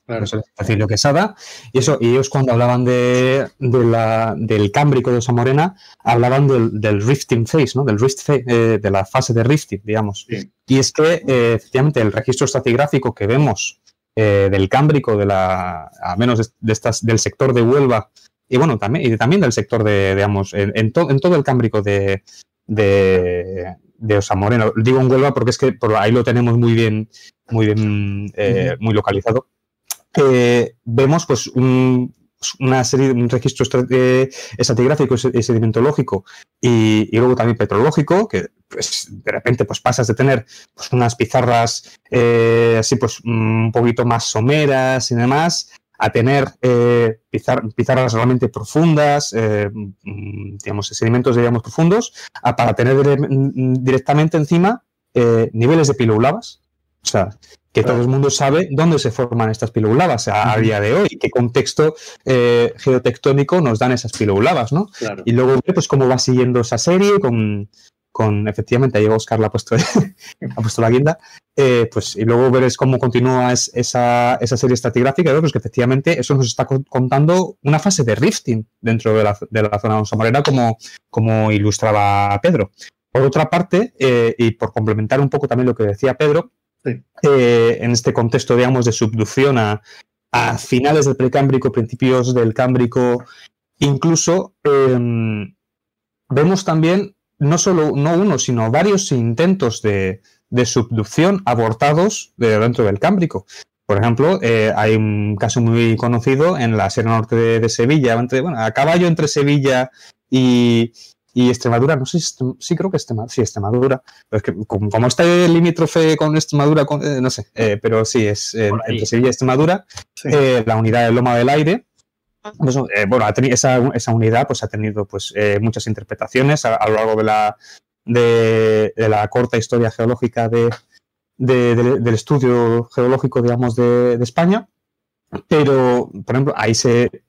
Cecilio, Quesada. Y eso, y ellos cuando hablaban de, la, del cámbrico de Osa Morena, hablaban del, del rifting phase, ¿no? Del rift phase, eh, de la fase de rifting, digamos. Y es que, efectivamente, el registro estratigráfico que vemos del cámbrico, de la, a menos de, estas, del sector de Huelva, y bueno, también, y también del sector de, digamos, en, en todo el cámbrico de, de, de. Digo en Huelva porque es que por ahí lo tenemos muy bien, muy bien, eh, muy localizado. Eh, vemos pues una serie, un registro eh, estratigráfico y sedimentológico y, y, luego también petrológico, que pues, de repente pues pasas de tener pues, unas pizarras así pues un poquito más someras y demás a tener eh, pizarras realmente profundas, eh, mm, digamos, sedimentos digamos, profundos, para tener directamente encima eh, niveles de piloulabas. O sea, que todo el mundo sabe dónde se forman estas piloulabas a, día de hoy, qué contexto geotectónico nos dan esas piloulabas, ¿no? Y luego, pues, cómo va siguiendo esa serie con, con efectivamente, ahí Oscar la ha puesto, ha puesto la guinda, eh, pues, y luego veréis cómo continúa esa, esa, serie estratigráfica, pues que efectivamente eso nos está contando una fase de rifting dentro de la, de la zona somarera, como, como ilustraba Pedro. Por otra parte, eh, y por complementar un poco también lo que decía Pedro, eh, en este contexto, digamos, de subducción a, a finales del precámbrico, principios del cámbrico, incluso em, vemos también no solo no uno, sino varios intentos de, subducción abortados de dentro del Cámbrico. Por ejemplo, eh, hay un caso muy conocido en la Sierra Norte de, Sevilla, bueno, a caballo entre Sevilla y, Extremadura, no sé, sí creo que Extremadura, sí, Extremadura, es que como, está el limítrofe con Extremadura, eh, no sé, eh, pero sí, es entre Sevilla y Extremadura, la unidad de Loma del Aire, pues, eh, bueno, esa, esa, unidad pues, ha tenido pues, eh, muchas interpretaciones a, lo largo de la, de, la corta historia geológica de, del estudio geológico, digamos, de, España. Pero, por ejemplo, ahí se,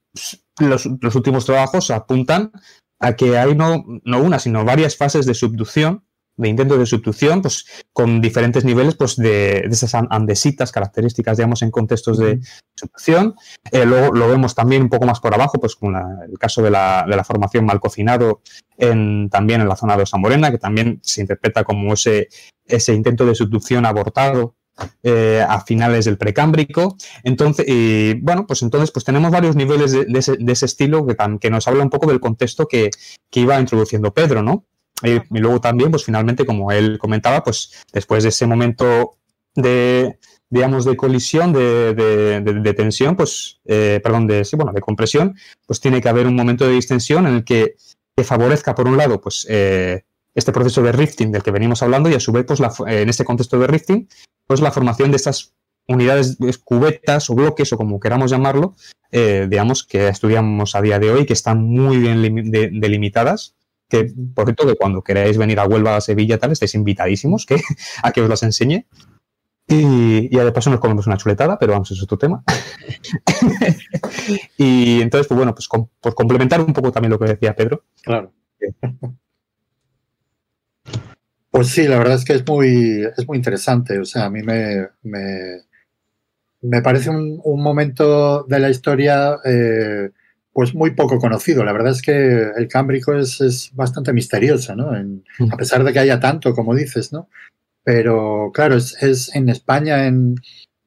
los, los, últimos trabajos apuntan a que hay no, no una, sino varias fases de subducción de intentos de subducción, pues con diferentes niveles pues, de, esas andesitas características, digamos, en contextos de subducción. Eh, luego lo vemos también un poco más por abajo, pues con el caso de la, de la, formación mal cocinado en, también en la zona de Osa Morena, que también se interpreta como ese, ese intento de subducción abortado eh, a finales del precámbrico. Entonces, y, bueno, pues entonces pues tenemos varios niveles de, ese, de ese, estilo que, que, nos habla un poco del contexto que, que iba introduciendo Pedro, ¿no? Y, luego también, pues finalmente, como él comentaba, pues después de ese momento de, digamos, de colisión, de, de, tensión, pues, eh, perdón, de, sí, bueno, de compresión, pues tiene que haber un momento de distensión en el que, que favorezca, por un lado, pues eh, este proceso de rifting del que venimos hablando y a su vez, pues en este contexto de rifting, pues la formación de estas unidades, cubetas o bloques o como queramos llamarlo, eh, digamos, que estudiamos a día de hoy, que están muy bien delimitadas que por cierto que cuando queráis venir a Huelva, a Sevilla, tal, estáis invitadísimos que, a que os las enseñe. Y, ya de paso nos comemos una chuletada, pero vamos, eso es otro tema. y entonces, pues bueno, pues por complementar un poco también lo que decía Pedro. Claro. Pues sí, la verdad es que es muy, es muy interesante. O sea, a mí me, me, parece un, momento de la historia eh, pues muy poco conocido. La verdad es que el Cámbrico es, bastante misterioso, ¿no? a pesar de que haya tanto, como dices, ¿no? Pero claro, es, en España, en,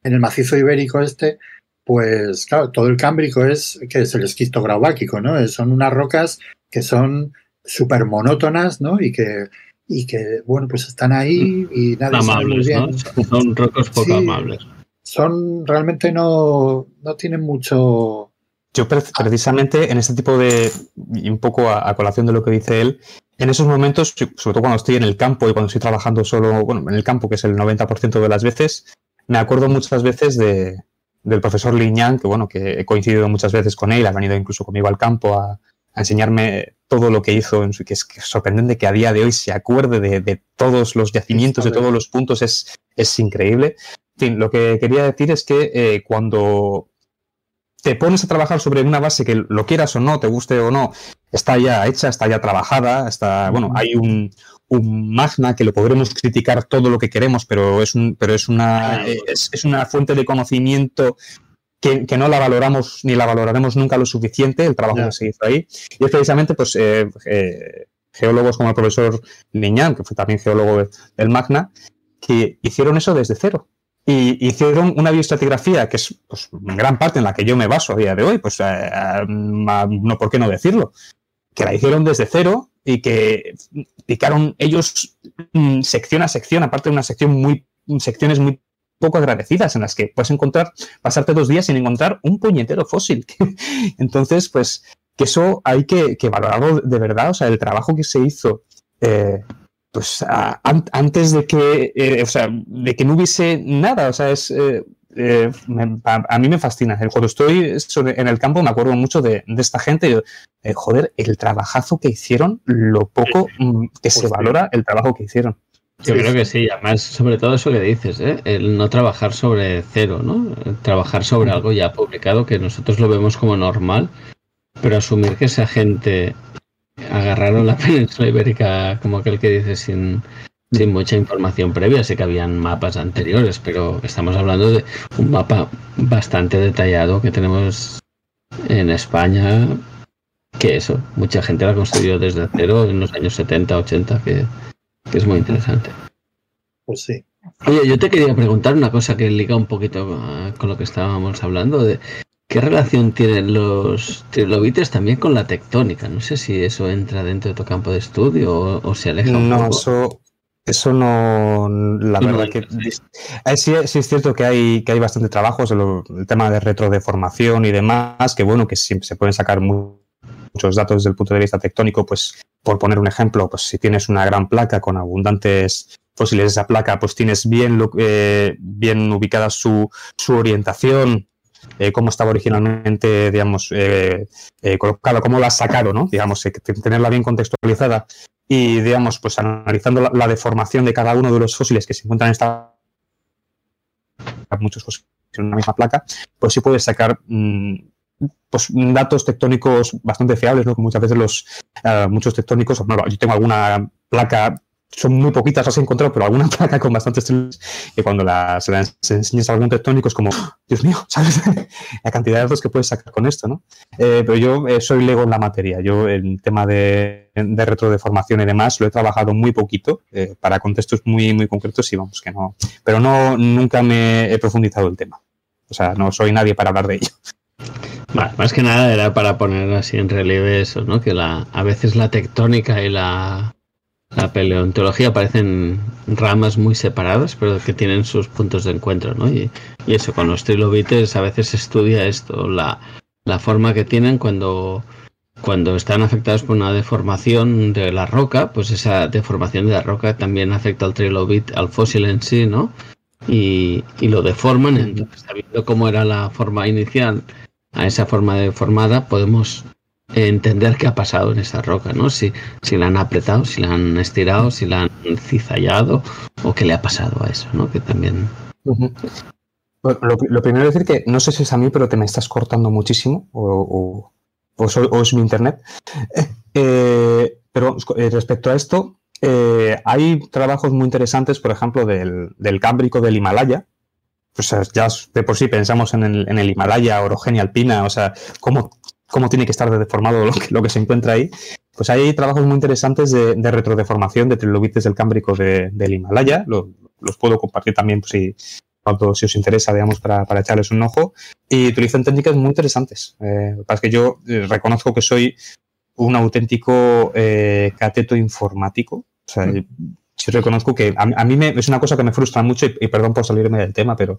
el macizo ibérico este, pues claro, todo el Cámbrico es que es el esquisto graubáquico, ¿no? Son unas rocas que son súper monótonas, ¿no? Y que, y que, bueno, pues están ahí y nadie sabe muy bien. Son rocas poco amables. Son realmente no, no tienen mucho yo precisamente en este tipo de, y un poco a, colación de lo que dice él, en esos momentos, sobre todo cuando estoy en el campo y cuando estoy trabajando solo, bueno, en el campo, que es el 90% de las veces, me acuerdo muchas veces de, del profesor Liñán, que bueno, que he coincidido muchas veces con él, ha venido incluso conmigo al campo a, enseñarme todo lo que hizo, en su, que es, sorprendente que a día de hoy se acuerde de, todos los yacimientos, de todos los puntos, es, es increíble. En fin, lo que quería decir es que eh, cuando te pones a trabajar sobre una base que lo quieras o no, te guste o no, está ya hecha, está ya trabajada, está, bueno, hay un, magna que lo podremos criticar todo lo que queremos, pero es un, pero es una, es, una fuente de conocimiento que, no la valoramos ni la valoraremos nunca lo suficiente, el trabajo que se hizo ahí. Y es precisamente, pues, eh, eh, geólogos como el profesor Liñán, que fue también geólogo del Magna, que hicieron eso desde cero y hicieron una bioestratigrafía que es pues, gran parte en la que yo me baso a día de hoy, pues eh, eh, no, ¿por qué no decirlo? Que la hicieron desde cero y que picaron ellos mm, sección a sección, aparte de una sección muy, secciones muy poco agradecidas en las que puedes encontrar, pasarte dos días sin encontrar un puñetero fósil. Entonces, pues, que eso hay que, valorarlo de verdad, o sea, el trabajo que se hizo eh, pues antes de que, eh, o sea, de que no hubiese nada, o sea, es, eh, eh, a, mí me fascina. Cuando estoy en el campo me acuerdo mucho de, esta gente, joder, el trabajazo que hicieron, lo poco mm, que se valora el trabajo que hicieron. Yo creo que sí, además, sobre todo eso que dices, el no trabajar sobre cero, ¿no? trabajar sobre algo ya publicado que nosotros lo vemos como normal, pero asumir que esa gente agarraron la península ibérica, como aquel que dice, sin, sin mucha información previa. Sé que habían mapas anteriores, pero estamos hablando de un mapa bastante detallado que tenemos en España, que eso, mucha gente lo ha construido desde cero en los años 70, 80, que, que es muy interesante. Pues sí. Oye, yo te quería preguntar una cosa que liga un poquito ah, con lo que estábamos hablando de ¿Qué relación tienen los trilobites también con la tectónica? No sé si eso entra dentro de tu campo de estudio o, se aleja. Un no, eso, eso no. La verdad que. Eh, sí, sí, es cierto que hay, que hay bastante trabajo sobre el tema de retrodeformación y demás, que bueno, que siempre se pueden sacar muchos datos desde el punto de vista tectónico, pues por poner un ejemplo, pues si tienes una gran placa con abundantes fósiles de esa placa, pues tienes bien, eh, bien ubicada su, su orientación eh, cómo estaba originalmente, digamos, eh, eh, colocado, cómo la has sacado, ¿no? Digamos, tenerla bien contextualizada y, digamos, pues analizando la, deformación de cada uno de los fósiles que se encuentran en esta muchos fósiles en una misma placa, pues sí puedes sacar mm, pues datos tectónicos bastante fiables, ¿no? Muchas veces los muchos tectónicos, yo tengo alguna placa son muy poquitas las he encontrado, pero alguna placa con bastantes trilobites y cuando las, las enseñas a algún tectónico es como, Dios mío, ¿sabes? la cantidad de datos que puedes sacar con esto, ¿no? Eh, pero yo eh, soy lego en la materia. Yo el tema de, de retrodeformación y demás lo he trabajado muy poquito eh, para contextos muy, muy concretos y vamos que no. Pero no, nunca me he profundizado el tema. O sea, no soy nadie para hablar de ello. más que nada era para poner así en relieve eso, ¿no? Que la, a veces la tectónica y la la paleontología parecen ramas muy separadas, pero que tienen sus puntos de encuentro, ¿no? Y, eso, con los trilobites a veces se estudia esto, la, forma que tienen cuando, están afectados por una deformación de la roca, pues esa deformación de la roca también afecta al trilobite, al fósil en sí, ¿no? Y, y lo deforman, entonces sabiendo cómo era la forma inicial a esa forma deformada, podemos entender qué ha pasado en esa roca, ¿no? Si, si la han apretado, si la han estirado, si la han cizallado o qué le ha pasado a eso, ¿no? Que también... lo, primero es decir que no sé si es a mí, pero te me estás cortando muchísimo o, es mi internet. Eh, pero eh, respecto a esto, eh, hay trabajos muy interesantes, por ejemplo, del, del cámbrico del Himalaya, pues ya de por sí pensamos en el, en el Himalaya, orogenia alpina, o sea, cómo cómo tiene que estar deformado lo que, se encuentra ahí. Pues hay trabajos muy interesantes de, retrodeformación de trilobites del Cámbrico del Himalaya. los puedo compartir también pues, si, si os interesa, digamos, para, echarles un ojo. Y utilizan técnicas muy interesantes. Eh, para que yo eh, reconozco que soy un auténtico eh, cateto informático. O sea, mm. sí reconozco que a, mí me, es una cosa que me frustra mucho y, perdón por salirme del tema, pero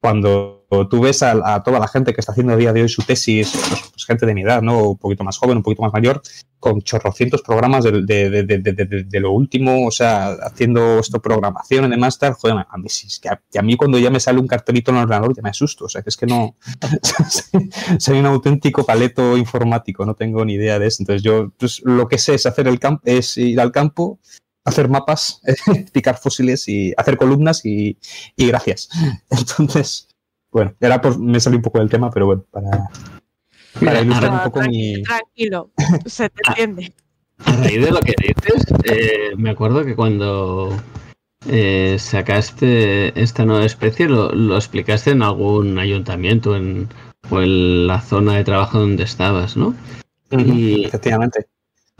cuando tú ves a, toda la gente que está haciendo a día de hoy su tesis, pues, pues, gente de mi edad, ¿no? Un poquito más joven, un poquito más mayor, con chorrocientos programas de, de, lo último, o sea, haciendo esto programación y demás, tal, joder, a mí, que a, mí cuando ya me sale un cartelito en el ordenador ya me asusto, o sea, que es que no, soy un auténtico paleto informático, no tengo ni idea de eso, entonces yo pues, lo que sé es hacer el campo, es ir al campo, hacer mapas, picar fósiles y hacer columnas y, gracias. Entonces, bueno, ahora pues me salió un poco del tema, pero bueno, para, para ilustrar un poco mi... Tranquilo, se te entiende. A raíz de lo que dices, eh, me acuerdo que cuando eh, sacaste esta nueva especie lo, lo, explicaste en algún ayuntamiento en, o en la zona de trabajo donde estabas, ¿no? y, Efectivamente.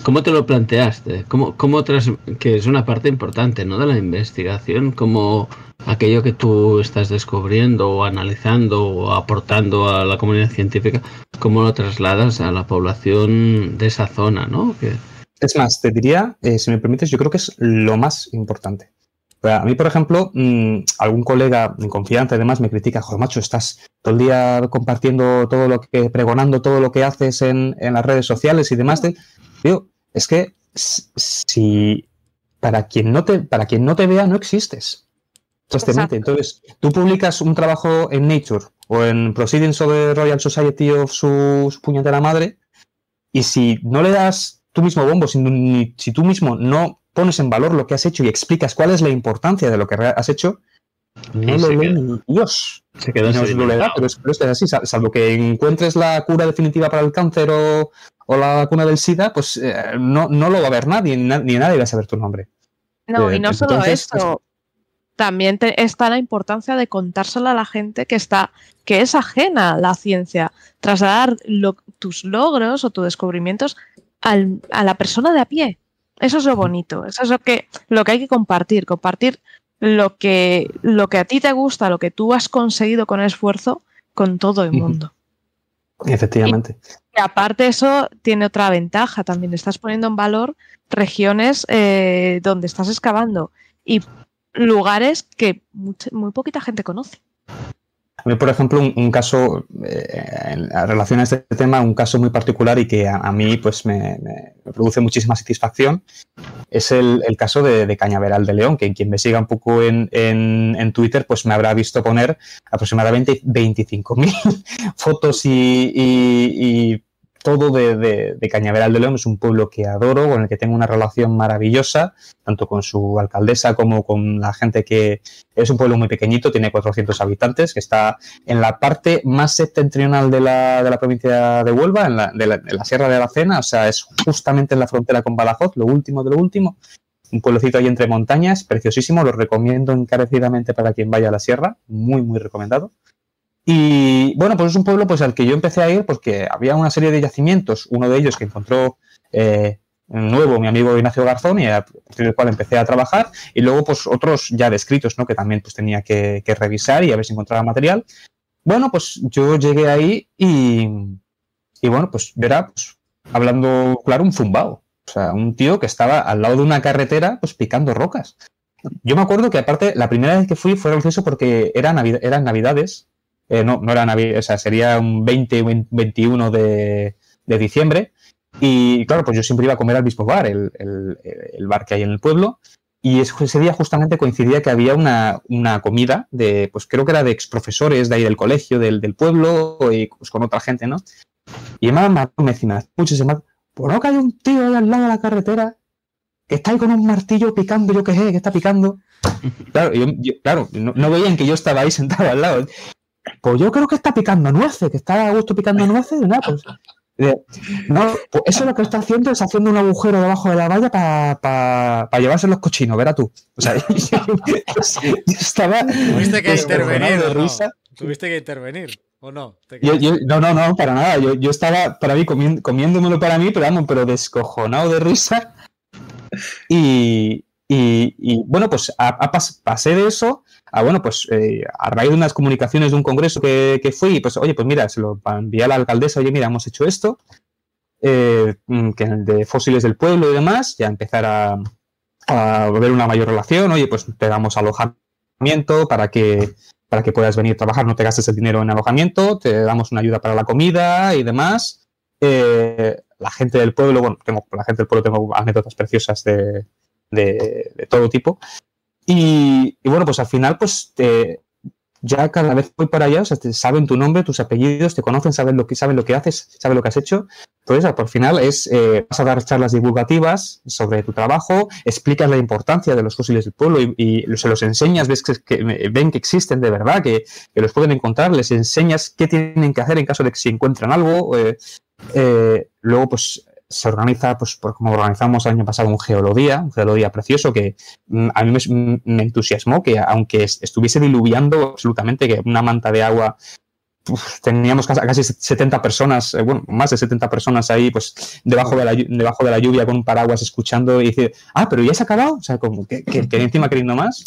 ¿Cómo te lo planteaste? ¿Cómo, cómo tras, que es una parte importante ¿no? de la investigación, como aquello que tú estás descubriendo o analizando o aportando a la comunidad científica, cómo lo trasladas a la población de esa zona, ¿no? Es más, te diría, eh, si me permites, yo creo que es lo más importante. A mí, por ejemplo, mm, algún colega en confianza y demás me critica, joder, macho, estás todo el día compartiendo todo lo que, pregonando todo lo que haces en, en las redes sociales y demás. De, es que si para quien no te, para quien no te vea, no existes. Entonces, tú publicas un trabajo en Nature o en Proceedings of the Royal Society of su, puñetera madre, y si no le das tú mismo bombo, si, si, tú mismo no pones en valor lo que has hecho y explicas cuál es la importancia de lo que has hecho, no lo lee ni Dios. Se queda no le pero es, es así, salvo que encuentres la cura definitiva para el cáncer o, o la vacuna del SIDA, pues eh, no, no, lo va a ver nadie, ni, nadie va a saber tu nombre. No, y no solo eso, también está la importancia de contárselo a la gente que está, que es ajena a la ciencia, trasladar tus logros o tus descubrimientos a la persona de a pie. Eso es lo bonito, eso es lo que, lo que hay que compartir, compartir lo que, lo que a ti te gusta, lo que tú has conseguido con esfuerzo con todo el mundo. Efectivamente. Y, aparte eso tiene otra ventaja también. Estás poniendo en valor regiones eh, donde estás excavando y lugares que muy poquita gente conoce. A mí, por ejemplo, un, caso, eh, en relación a este tema, un caso muy particular y que a, mí pues me, produce muchísima satisfacción, es el, caso de, Cañaveral de León, que quien me siga un poco en, Twitter, pues me habrá visto poner aproximadamente 25.000 fotos y todo de, Cañaveral de León. Es un pueblo que adoro, con el que tengo una relación maravillosa, tanto con su alcaldesa como con la gente que es un pueblo muy pequeñito, tiene 400 habitantes, que está en la parte más septentrional de la, de la provincia de Huelva, en la, de la, Sierra de Aracena, o sea, es justamente en la frontera con Badajoz, lo último de lo último. Un pueblecito ahí entre montañas, preciosísimo, lo recomiendo encarecidamente para quien vaya a la sierra, muy, muy recomendado. Y bueno, pues es un pueblo pues, al que yo empecé a ir porque había una serie de yacimientos, uno de ellos que encontró eh, nuevo mi amigo Ignacio Garzón y a cual empecé a trabajar y luego pues otros ya descritos, ¿no? Que también pues tenía que, revisar y a ver si encontraba material. Bueno, pues yo llegué ahí y, y bueno, pues verá, pues, hablando claro, un zumbao. O sea, un tío que estaba al lado de una carretera pues picando rocas. Yo me acuerdo que aparte la primera vez que fui fue gracioso porque era eran navidades eh, no, no era Navidad, o sea, sería un 20 o 21 de, diciembre. Y claro, pues yo siempre iba a comer al mismo bar, el, bar que hay en el pueblo. Y ese día justamente coincidía que había una, comida de, pues creo que era de exprofesores de ahí del colegio, del, pueblo, y pues con otra gente, ¿no? Y me me decía, muchísimas, ¿por no que hay un tío ahí al lado de la carretera que está ahí con un martillo picando, yo qué sé, que está picando? Claro, claro no, no, veían que yo estaba ahí sentado al lado. Pues yo creo que está picando nueces, que está a gusto picando nueces, ¿no? Pues, no, pues eso lo que está haciendo es haciendo un agujero debajo de la valla para llevarse los cochinos, verás tú. O sea, yo, estaba. Tuviste que intervenir. Tuviste que intervenir, ¿o no? no, no, no, para nada. Yo, estaba para mí comiéndomelo para mí, pero vamos, pero descojonado de risa. Y, y, bueno, pues a, pasé de eso Ah, bueno, pues eh, a raíz de unas comunicaciones de un congreso que, fui, pues oye, pues mira, se lo envié a la alcaldesa, oye, mira, hemos hecho esto, eh, mm, que de fósiles del pueblo y demás, ya empezar a, a ver una mayor relación, oye, pues te damos alojamiento para que para que puedas venir a trabajar, no te gastes el dinero en alojamiento, te damos una ayuda para la comida y demás. Eh, la gente del pueblo, bueno, tengo, la gente del pueblo tengo anécdotas preciosas de, de, todo tipo. Y, y, bueno, pues al final, pues ya cada vez voy para allá, o sea, saben tu nombre, tus apellidos, te conocen, saben lo que, saben lo que haces, saben lo que has hecho. Entonces, por final es, eh, vas a dar charlas divulgativas sobre tu trabajo, explicas la importancia de los fósiles del pueblo y, se los enseñas, ves que, ven que existen de verdad, que, los pueden encontrar, les enseñas qué tienen que hacer en caso de que se encuentran algo. Eh, eh, luego, pues se organiza, pues como organizamos el año pasado un geolodía, un geolodía precioso que mm, a mí me, entusiasmó que aunque estuviese diluviando absolutamente, que una manta de agua, teníamos casi 70 personas, eh, bueno, más de 70 personas ahí, pues debajo de la, debajo de la lluvia con un paraguas escuchando y dice, ah, pero ya se ha acabado, o sea, como que, que, encima queriendo más.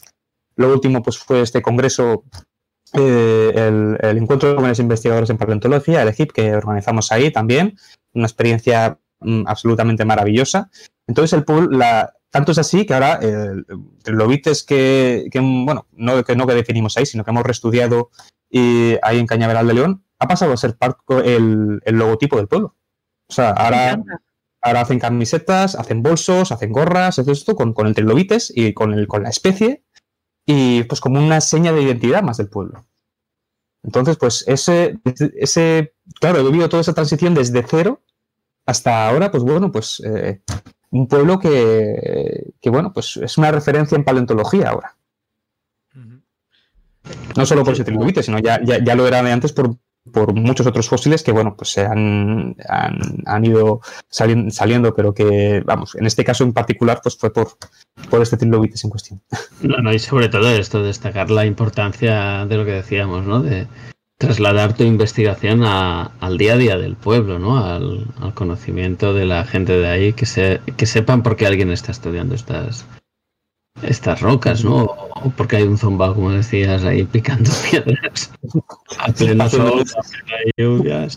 Lo último, pues fue este congreso eh, el, el, encuentro de jóvenes investigadores en paleontología, el EGIP, que organizamos ahí también. Una experiencia Mm, absolutamente maravillosa. Entonces, el pool, la, tanto es así que ahora el, Trilobites que, que, bueno, no que, no que definimos ahí, sino que hemos reestudiado y, ahí en Cañaveral de León, ha pasado a ser el, el logotipo del pueblo. O sea, ahora, ahora hacen camisetas, hacen bolsos, hacen gorras, todo esto con, con el trilobites y con, el, con la especie y pues como una seña de identidad más del pueblo. Entonces, pues ese, ese claro, he vivido toda esa transición desde cero hasta ahora, pues bueno, pues eh, un pueblo que, bueno, pues es una referencia en paleontología ahora. No solo por ese trilobite, sino ya, ya, lo era de antes por, muchos otros fósiles que, bueno, pues se han, han, ido saliendo, pero que, vamos, en este caso en particular, pues fue por, por este trilobite en cuestión. No, no, y sobre todo esto, destacar la importancia de lo que decíamos, ¿no? De, trasladar tu investigación al día a día del pueblo, ¿no? Al, conocimiento de la gente de ahí, que, se, que sepan por qué alguien está estudiando estas, estas rocas, ¿no? O porque hay un zomba, como decías, ahí picando piedras a pleno sol, a lluvia,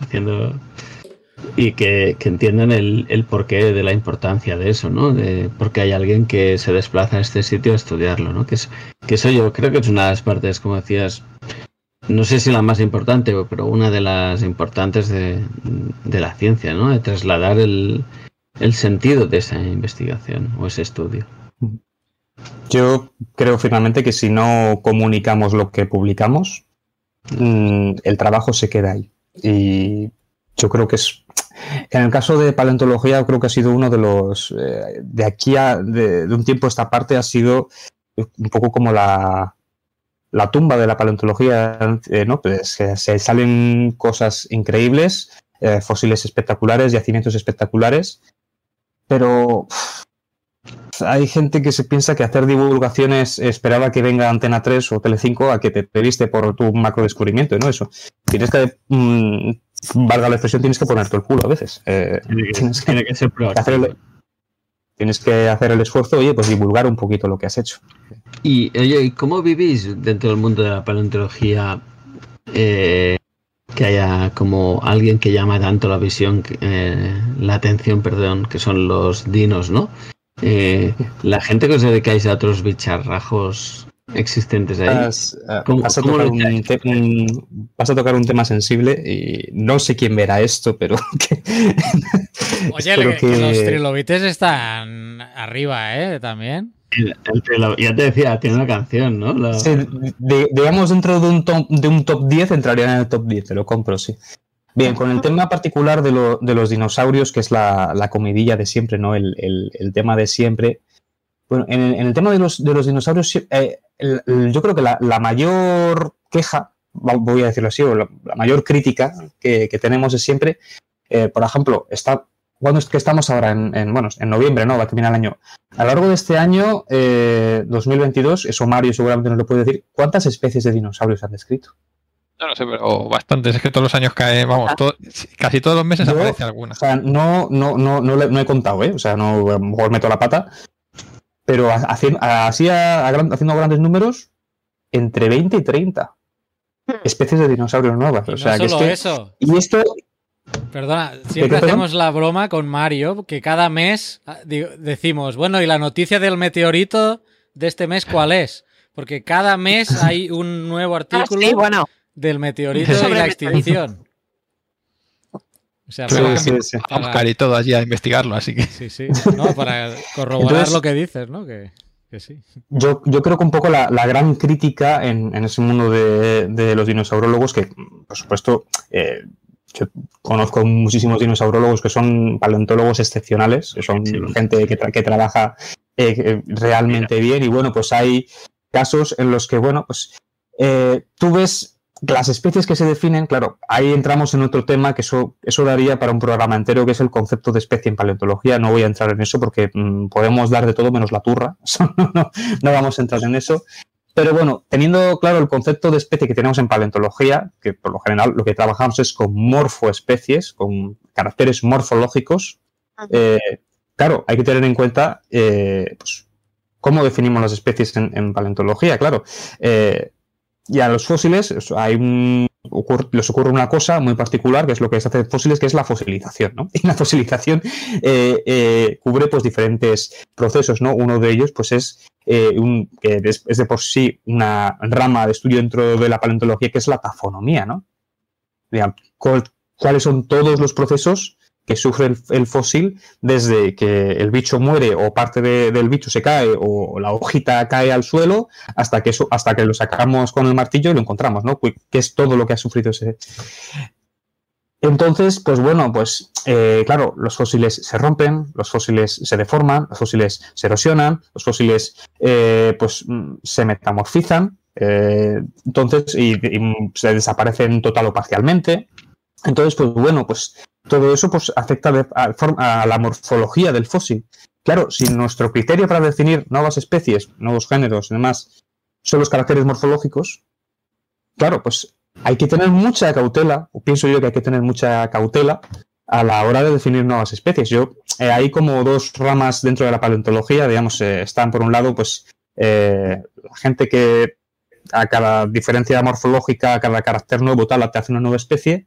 haciendo... Y que, que entiendan el, el, porqué de la importancia de eso, ¿no? De por qué hay alguien que se desplaza a este sitio a estudiarlo, ¿no? Que, es, que eso yo creo que es una de las partes, como decías, no sé si la más importante, pero una de las importantes de, la ciencia, ¿no? De trasladar el, sentido de esa investigación o ese estudio. Yo creo finalmente que si no comunicamos lo que publicamos, mm, el trabajo se queda ahí. Y yo creo que es. En el caso de paleontología, creo que ha sido uno de los. Eh, de aquí a. De, de, un tiempo a esta parte ha sido un poco como la, la tumba de la paleontología, eh, ¿no? Pues se salen cosas increíbles, eh, fósiles espectaculares, yacimientos espectaculares, pero hay gente que se piensa que hacer divulgaciones esperaba que venga Antena 3 o Telecinco a que te viste por tu macro descubrimiento, ¿no? Eso. Tienes que, mm, valga la expresión, tienes que ponerte el culo a veces. Eh, tienes que, hacer el, tienes que hacer el esfuerzo, oye, pues divulgar un poquito lo que has hecho. Y oye, ¿cómo vivís dentro del mundo de la paleontología eh, que haya como alguien que llama tanto la visión, eh, la atención, perdón, que son los dinos, ¿no? Eh, la gente que os dedicáis a otros bicharrajos existentes ahí. Vas, a tocar un vas, a tocar un tema sensible y no sé quién verá esto, pero Oye, los trilobites están arriba, ¿eh? También. ya te decía, tiene una canción, ¿no? digamos, dentro de un, top, de un top 10 entraría en el top 10, te lo compro, sí. Bien, con el tema particular de, los dinosaurios, que es la, comidilla de siempre, ¿no? El, tema de siempre. Bueno, en, el tema de los, dinosaurios, eh, yo creo que la, mayor queja, voy a decirlo así, o la, mayor crítica que, tenemos es siempre, eh, por ejemplo, está, cuando es que estamos ahora? En, bueno, en noviembre, ¿no? Va a terminar el año. A lo largo de este año, 2022, eh, eso Mario seguramente nos lo puede decir, ¿cuántas especies de dinosaurios han descrito? No, no sé, pero bastantes. Es que todos los años cae, vamos, casi todos los meses aparece alguna. O sea, no, no, no, no, he contado, ¿eh? O sea, no, a lo mejor meto la pata, pero haciendo, así haciendo grandes números, entre 20 y 30 hmm. especies de dinosaurios nuevas. o sea, solo que eso. Y esto. Perdona, siempre hacemos la broma con Mario, que cada mes ah, decimos, bueno, ¿y la noticia del meteorito de este mes cuál es? Porque cada mes hay un nuevo Ah, artículo sí, bueno, del meteorito y la extinción. O sea, para- sí, sí. A buscar y todo allí a investigarlo, así que. Sí, sí. No, para corroborar Entonces- lo que dices, ¿no? Que, que sí. Yo, yo creo que un poco la, la gran crítica en, en ese mundo de, de los dinosaurólogos, que por supuesto eh, yo conozco muchísimos dinosaurólogos que son paleontólogos excepcionales, que son Sí. gente que, tra- que trabaja eh, eh, realmente bien y bueno, pues hay casos en los que, bueno, pues eh, tú ves las especies que se definen, claro, ahí entramos en otro tema que eso, eso daría para un programa entero, que es el concepto de especie en paleontología. No voy a entrar en eso porque mm, podemos dar de todo menos la turra. Eso no, no- no vamos a entrar en eso. Pero bueno, teniendo claro el concepto de especie que tenemos en paleontología, que por lo general lo que trabajamos es con morfoespecies, con caracteres morfológicos, eh, claro, hay que tener en cuenta eh, pues, cómo definimos las especies en, en paleontología, claro. Eh, y a los fósiles hay un, ocurre- les ocurre una cosa muy particular, que es lo que se hace fósiles, que es la fosilización. ¿no? Y la fosilización eh, eh, cubre pues, diferentes procesos. ¿no? Uno de ellos pues, es, eh, un, que es, de por sí una rama de estudio dentro de la paleontología, que es la tafonomía. ¿no? ¿Cuáles son todos los procesos que sufre el, fósil desde que el bicho muere o parte de- del bicho se cae o la hojita cae al suelo hasta que, eso, hasta que lo sacamos con el martillo y lo encontramos, ¿no? Que que es todo lo que ha sufrido ese. Entonces, pues bueno, pues eh, claro, los fósiles se rompen, los fósiles se deforman, los fósiles se erosionan, los fósiles eh, pues mm, se metamorfizan, eh, entonces y, y, mm, se desaparecen total o parcialmente. Entonces, pues bueno, pues todo eso pues afecta a la morfología del fósil. Claro, si nuestro criterio para definir nuevas especies, nuevos géneros y demás son los caracteres morfológicos, claro, pues hay que tener mucha cautela, o pienso yo que hay que tener mucha cautela a la hora de definir nuevas especies. Yo, eh, hay como dos ramas dentro de la paleontología, digamos, eh, están por un lado, pues, eh, la gente que a cada diferencia morfológica, a cada carácter nuevo, tal, te hace una nueva especie,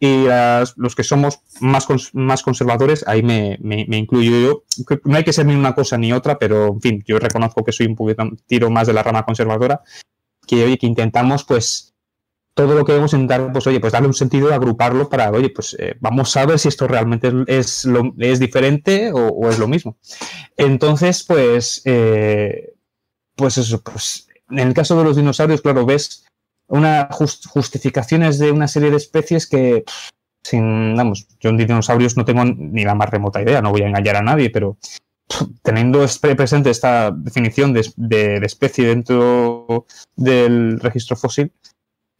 y las- los que somos más, cons- más conservadores, ahí me, me- me incluyo yo. No hay que ser ni una cosa ni otra, pero en fin, yo reconozco que soy un poquito tiro más de la rama conservadora, que oye, que intentamos, pues, todo lo que debemos intentar, pues, oye, pues darle un sentido, agruparlo para, oye, pues eh, vamos a ver si esto realmente es, lo, es diferente o, o es lo mismo. Entonces, pues, eh, pues eso, pues, en el caso de los dinosaurios, claro, ves una just- justificaciones de una serie de especies que, pff, sin, vamos, yo en dinosaurios no tengo ni la más remota idea, no voy a engañar a nadie, pero pff, teniendo presente esta definición de, de- de especie dentro del registro fósil,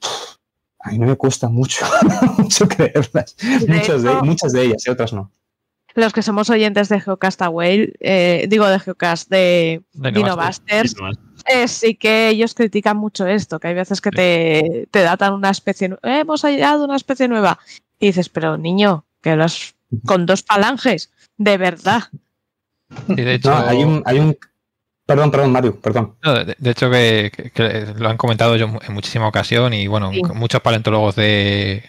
pff, a mí no me cuesta mucho, mucho creerlas. De Muchas de, hecho- muchas de ellas y otras no. Los que somos oyentes de Geocastaway, eh, digo de Geocast, de De Dinobusters, eh, sí que ellos critican mucho esto, que hay veces que te, te datan una especie, "Eh, hemos hallado una especie nueva. Y dices, pero niño, que lo has con dos falanges, de verdad. Y de hecho, No, hay un, hay un. Perdón, perdón, Mario, perdón. No, de, de hecho que, que- que lo han comentado yo en muchísima ocasión y bueno, Sí. muchos paleontólogos de,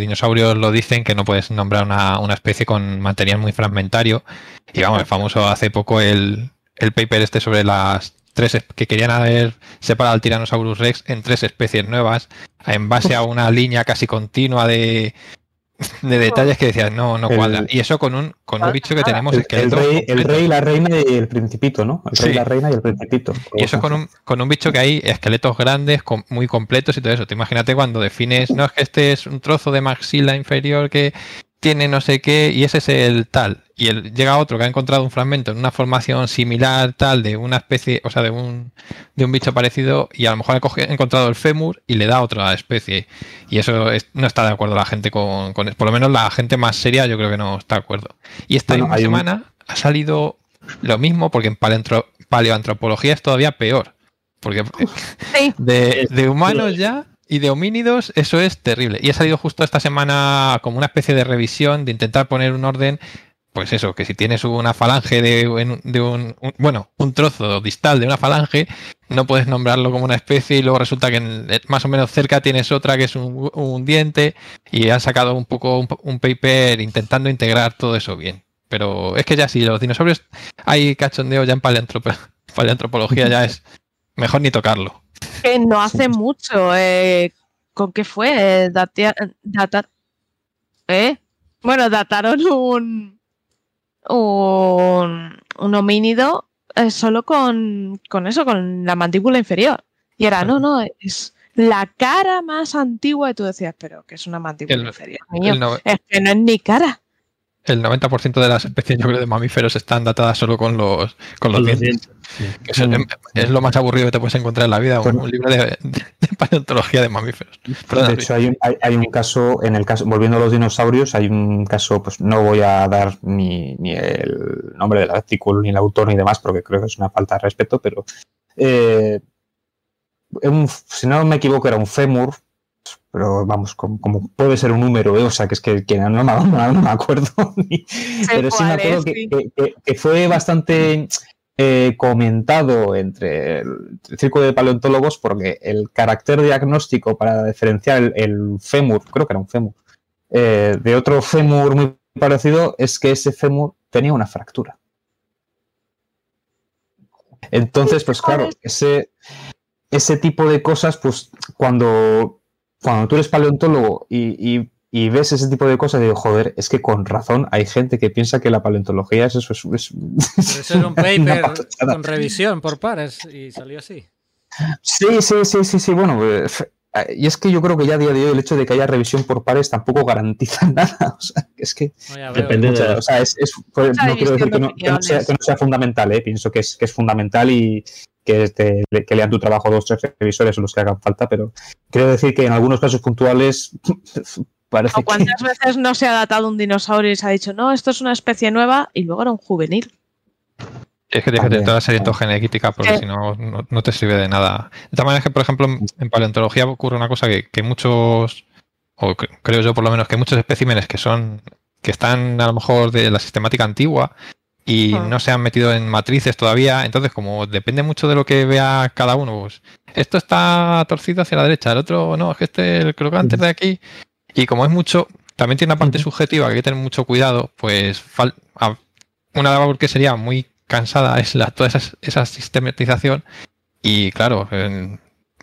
dinosaurios lo dicen que no puedes nombrar una, una especie con material muy fragmentario. Y vamos, el famoso hace poco el, el paper este sobre las tres es- que querían haber separado al Tyrannosaurus Rex en tres especies nuevas en base a una línea casi continua de, de detalles que decían no, no El- cuadra. Y eso con un, con un bicho que tenemos El, el esqueletos rey, el rey, la reina y el principito, ¿no? El rey, Sí. la reina y el principito. Y eso con un, con un bicho que hay esqueletos grandes, muy completos y todo eso. Te imagínate cuando defines, no es que este es un trozo de maxila inferior que tiene no sé qué y ese es el tal. Y el, llega otro que ha encontrado un fragmento en una formación similar tal de una especie, o sea, de un, de un bicho parecido y a lo mejor ha, coge- ha encontrado el fémur y le da otra especie. Y eso es- no está de acuerdo la gente con, con- Por lo menos la gente más seria yo creo que no está de acuerdo. Y esta Bueno, misma hay un- semana ha salido lo mismo porque en paleantro- paleoantropología es todavía peor. Porque Sí. de, de humanos ya y de homínidos eso es terrible. Y ha salido justo esta semana como una especie de revisión de intentar poner un orden. Pues eso, que si tienes una falange de, un, bueno, un trozo distal de una falange, no puedes nombrarlo como una especie y luego resulta que eh, más o menos cerca tienes otra que es un, diente y han sacado un poco un, paper intentando integrar todo eso bien. Pero es que ya si los dinosaurios hay cachondeo ya en paleantropo- paleantropología ya es mejor ni tocarlo. Que no hace mucho. Eh, ¿Con qué fue? Eh, datar, ¿Eh? Bueno, dataron un, un, un homínido eh, solo con, con eso, con la mandíbula inferior. Y era, no, no, es la cara más antigua. Y tú decías, pero que es una mandíbula inferior. es que no es ni cara el 90% de las especies, yo creo, de mamíferos están datadas solo con los, con los dientes. Mm. es, lo más aburrido que te puedes encontrar en la vida, un, libro de, paleontología de mamíferos. de hecho, hay un, hay, un, caso, en el caso, volviendo a los dinosaurios, hay un caso, pues no voy a dar ni, ni el nombre del artículo, ni el autor, ni demás, porque creo que es una falta de respeto, pero eh, si no me equivoco, era un fémur pero vamos, como, puede ser un número, ¿eh? o sea, que es que, no, me, no, me acuerdo, pero sí me acuerdo que, fue bastante eh, comentado entre el, círculo de paleontólogos porque el carácter diagnóstico para diferenciar el, fémur, creo que era un fémur, eh, de otro fémur muy parecido es que ese fémur tenía una fractura. Entonces, pues claro, ese, ese tipo de cosas, pues cuando cuando tú eres paleontólogo y, ves ese tipo de cosas, digo, joder, es que con razón hay gente que piensa que la paleontología es eso. Es, es, un paper con revisión por pares y salió así. Sí, sí, sí, sí, sí. Bueno, pues, y es que yo creo que ya a día de hoy el hecho de que haya revisión por pares tampoco garantiza nada. O sea, es que depende de. O sea, es, no quiero decir que no, sea, fundamental, ¿eh? pienso que es, que es fundamental y, que, que lean tu trabajo dos o tres revisores o los que hagan falta, pero quiero decir que en algunos casos puntuales parece ¿Cuántas veces no se ha datado un dinosaurio y se ha dicho, no, esto es una especie nueva y luego era un juvenil? Es que tienes que tener toda genética porque si no, no, te sirve de nada. De tal manera que, por ejemplo, en paleontología ocurre una cosa que, que muchos, o creo yo por lo menos, que muchos especímenes que son que están a lo mejor de la sistemática antigua y no se han metido en matrices todavía. Entonces, como depende mucho de lo que vea cada uno, pues esto está torcido hacia la derecha, el otro no, es que este el crocante de aquí. Y como es mucho, también tiene una parte subjetiva que hay que tener mucho cuidado, pues una labor que sería muy cansada es la, toda esa, sistematización. Y claro,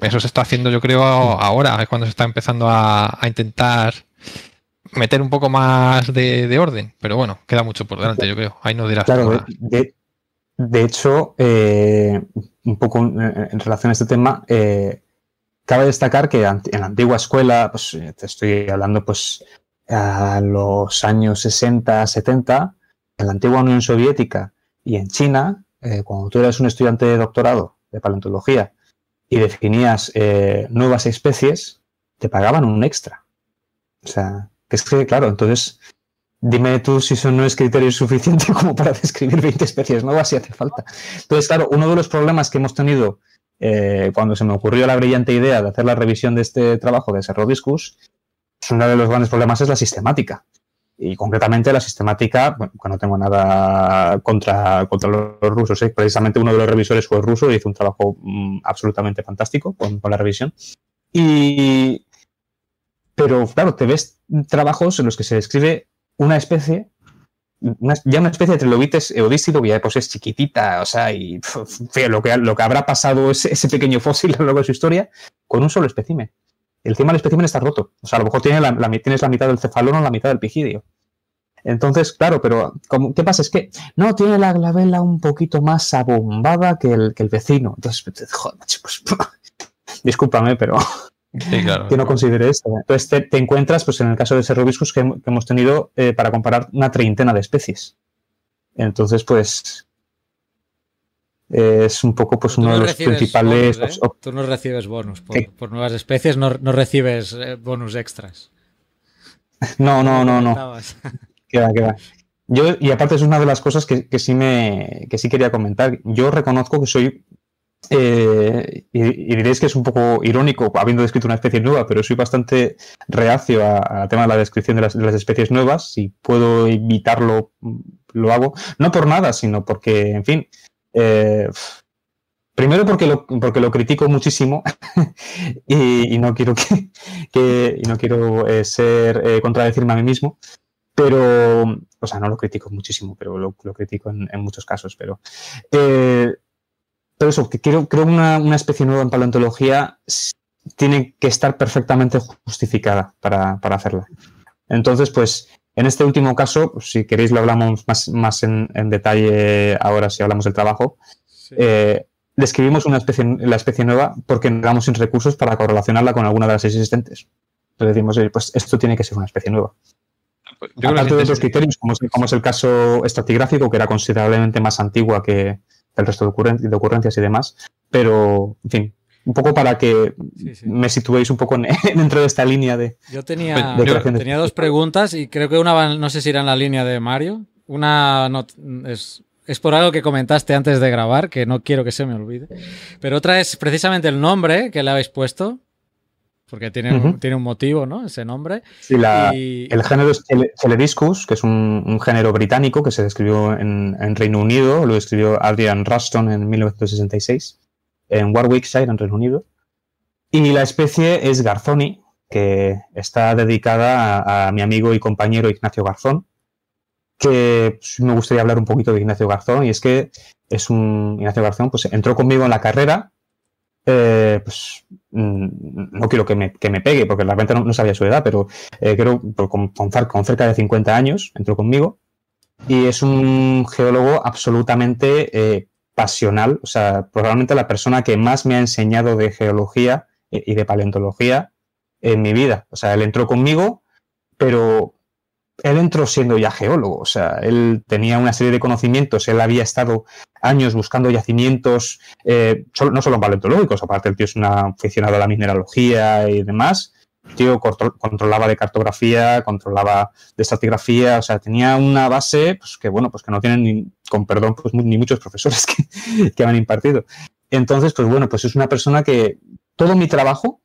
eso se está haciendo yo creo ahora, es cuando se está empezando a intentar meter un poco más de, orden, pero bueno, queda mucho por delante, yo creo. Ahí no dirás. Claro, de, hecho, eh, un poco en, relación a este tema, eh, cabe destacar que en la antigua escuela, pues eh, te estoy hablando pues a los años 60, 70, en la antigua Unión Soviética y en China, cuando tú eras un estudiante de doctorado de paleontología y definías nuevas especies, te pagaban un extra. O sea, es que, claro, entonces dime tú si eso no es criterio suficiente como para describir 20 especies nuevas si hace falta. Entonces, claro, uno de los problemas que hemos tenido eh, cuando se me ocurrió la brillante idea de hacer la revisión de este trabajo de Cerro Discus, uno de los grandes problemas es la sistemática. Y concretamente la sistemática, bueno, no tengo nada contra, contra los rusos, ¿eh? precisamente uno de los revisores fue ruso y hizo un trabajo mm, absolutamente fantástico con, con la revisión. Y, pero claro, te ves trabajos en los que se describe una especie, ya una especie de trilobites eodístico que ya pues es chiquitita, o sea, y lo, que, lo que habrá pasado ese, ese pequeño fósil a lo largo de su historia con un solo espécimen. tema del espécimen está roto. O sea, a lo mejor tiene la, tienes la mitad del cefalón o la mitad del pigidio. Entonces, claro, pero ¿qué pasa? Es que no tiene la glabela un poquito más abombada que el, que el vecino. Entonces, joder, pues, discúlpame, pero que no considere esto. Entonces te, encuentras, pues en el caso de ese robiscus que, hemos tenido eh, para comparar una treintena de especies. Entonces, pues es un poco pues uno de los principales. ¿eh? Tú no recibes bonus por, nuevas especies, no, recibes eh, bonus extras. No, no, no, no. queda, queda. Yo, y aparte es una de las cosas que, que, sí me que sí quería comentar. Yo reconozco que soy eh, y, diréis que es un poco irónico habiendo descrito una especie nueva, pero soy bastante reacio al tema de la descripción de las, especies nuevas. Si puedo evitarlo, lo hago. No por nada, sino porque, en fin, eh, primero porque lo, porque lo critico muchísimo y, no quiero que, no quiero eh, ser contradecirme a mí mismo. Pero, o sea, no lo critico muchísimo, pero lo, critico en, muchos casos. Pero pero eso, que creo, creo una, una especie nueva en paleontología tiene que estar perfectamente justificada para, para hacerla. Entonces, pues, en este último caso, si queréis lo hablamos más, más en, en detalle ahora si hablamos del trabajo, Sí. eh, describimos una especie, la especie nueva porque nos quedamos sin recursos para correlacionarla con alguna de las existentes. Entonces decimos, pues esto tiene que ser una especie nueva. Yo Aparte que de otros criterios, como es, como es el caso estratigráfico, que era considerablemente más antigua que el resto de, ocurren- de ocurrencias y demás, pero, en fin, un poco para que Sí, sí. me situéis un poco en- dentro de esta línea de... Yo tenía, de yo- tenía dos preguntas y creo que una va- no sé si era en la línea de Mario. Una no- es, es por algo que comentaste antes de grabar, que no quiero que se me olvide. Pero otra es precisamente el nombre que le habéis puesto, porque tiene, tiene un motivo, ¿no? Ese nombre. Sí, la- Y- El género es Cele- Celediscus, que es un, un género británico que se describió en, en Reino Unido, lo describió Adrian Ruston en 1966, en Warwickshire, en Reino Unido. Y la especie es Garzoni, que está dedicada a, a mi amigo y compañero Ignacio Garzón, que pues, me gustaría hablar un poquito de Ignacio Garzón, y es que es un Ignacio Garzón, pues entró conmigo en la carrera, eh, pues no quiero que me, que me pegue, porque realmente no, no sabía su edad, pero eh, creo con, con cerca de 50 años entró conmigo, y es un geólogo absolutamente eh, pasional, o sea, probablemente la persona que más me ha enseñado de geología eh, y de paleontología en mi vida. O sea, él entró conmigo, pero él entró siendo ya geólogo, o sea, él tenía una serie de conocimientos, él había estado años buscando yacimientos, eh, solo- no solo paleontológicos, aparte el tío es un aficionado a la mineralogía y demás, el tío contro- controlaba de cartografía, controlaba de estratigrafía, o sea, tenía una base pues, que, bueno, pues que no tienen, ni, con perdón, pues ni muchos profesores que, que han impartido. Entonces, pues bueno, pues es una persona que todo mi trabajo,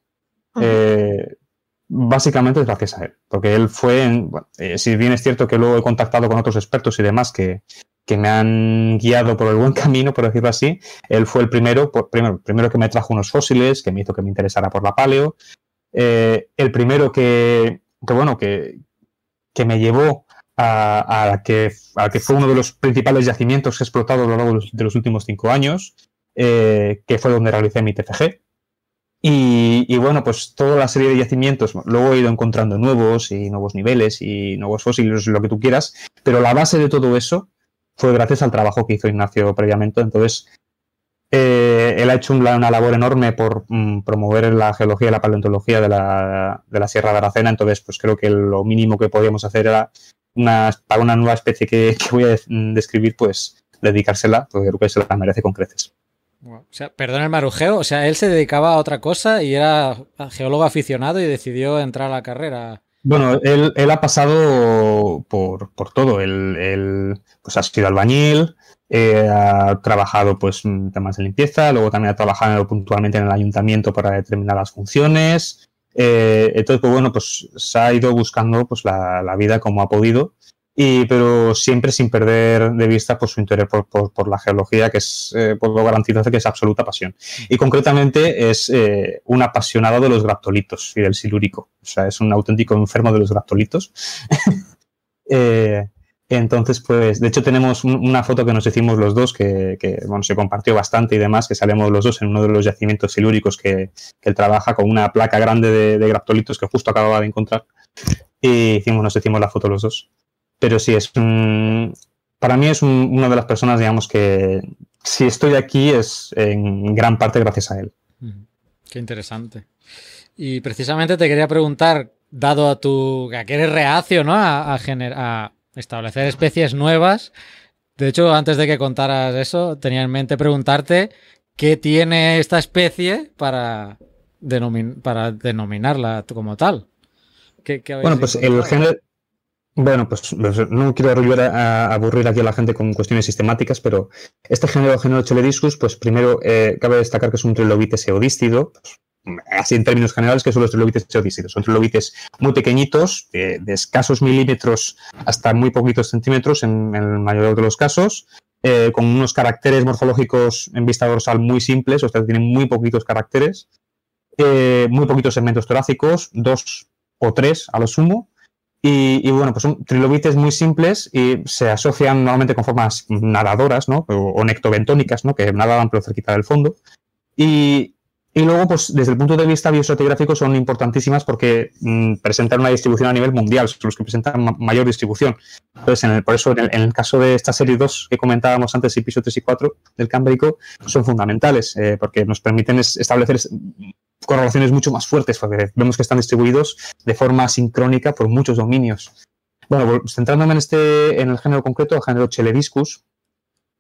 eh, básicamente es gracias a él, porque él fue, en- eh, si bien es cierto que luego he contactado con otros expertos y demás que, que me han guiado por el buen camino, por decirlo así, él fue el primero, por- primero, primero que me trajo unos fósiles, que me hizo que me interesara por la paleo, eh, el primero que, que bueno, que, que me llevó a, a que, a que fue uno de los principales yacimientos que explotado a lo largo de los, últimos cinco años, eh, que fue donde realicé mi TFG. Y, bueno, pues toda la serie de yacimientos, luego he ido encontrando nuevos y nuevos niveles y nuevos fósiles, lo que tú quieras, pero la base de todo eso fue gracias al trabajo que hizo Ignacio previamente. Entonces, eh, él ha hecho una, labor enorme por mm, promover la geología y la paleontología de la, de la Sierra de Aracena. Entonces, pues creo que lo mínimo que podíamos hacer era una, para una nueva especie que, que voy a des- describir, pues dedicársela, porque creo que se la merece con creces. O sea, perdón el marujeo, o sea, él se dedicaba a otra cosa y era geólogo aficionado y decidió entrar a la carrera. Bueno, él, él ha pasado por, por todo. Él, él, pues ha sido albañil, eh, ha trabajado pues en temas de limpieza, luego también ha trabajado puntualmente en el ayuntamiento para determinadas funciones. Eh, entonces, pues bueno, pues se ha ido buscando pues la, la vida como ha podido, y, pero siempre sin perder de vista pues, su interés por, por, por la geología, que es, eh, puedo garantizar que es absoluta pasión. Y concretamente es eh, un apasionado de los graptolitos y del silúrico. O sea, es un auténtico enfermo de los graptolitos. eh, entonces, pues, de hecho tenemos un, una foto que nos hicimos los dos, que, bueno, se compartió bastante y demás, que salimos los dos en uno de los yacimientos silúricos que, él trabaja con una placa grande de, de graptolitos que justo acababa de encontrar. Y hicimos, nos hicimos la foto los dos. Pero sí, es un, para mí es un, una de las personas, digamos, que si estoy aquí es en gran parte gracias a él. Qué interesante. Y precisamente te quería preguntar, dado a tu que eres reacio, ¿no? A, a, gener, a establecer especies nuevas. De hecho, antes de que contaras eso, tenía en mente preguntarte qué tiene esta especie para, denomin para denominarla como tal. ¿Qué, qué bueno, pues el género. Bueno, pues no quiero aburrir a, aburrir aquí a la gente con cuestiones sistemáticas, pero este género, género Chelediscus, pues primero eh, cabe destacar que es un trilobite seodístido, pues, así en términos generales, que son los trilobites seodístidos. Son trilobites muy pequeñitos, de, escasos milímetros hasta muy poquitos centímetros en, en el mayor de los casos, eh, con unos caracteres morfológicos en vista dorsal muy simples, o sea, tienen muy poquitos caracteres, eh, muy poquitos segmentos torácicos, dos o tres a lo sumo, Y, bueno, pues son trilobites muy simples y se asocian normalmente con formas nadadoras, ¿no? O, nectobentónicas, ¿no? Que nadaban pero cerquita del fondo. Y, y luego, pues desde el punto de vista bioestratigráfico son importantísimas porque mm, presentan una distribución a nivel mundial, son los que presentan mayor distribución. Entonces, por eso, en el, caso de esta serie 2 que comentábamos antes, episodio 3 y 4 del Cámbrico, son fundamentales eh, porque nos permiten establecer correlaciones mucho más fuertes, porque vemos que están distribuidos de forma sincrónica por muchos dominios. Bueno, centrándome en, este, en el género concreto, el género Chelebiscus,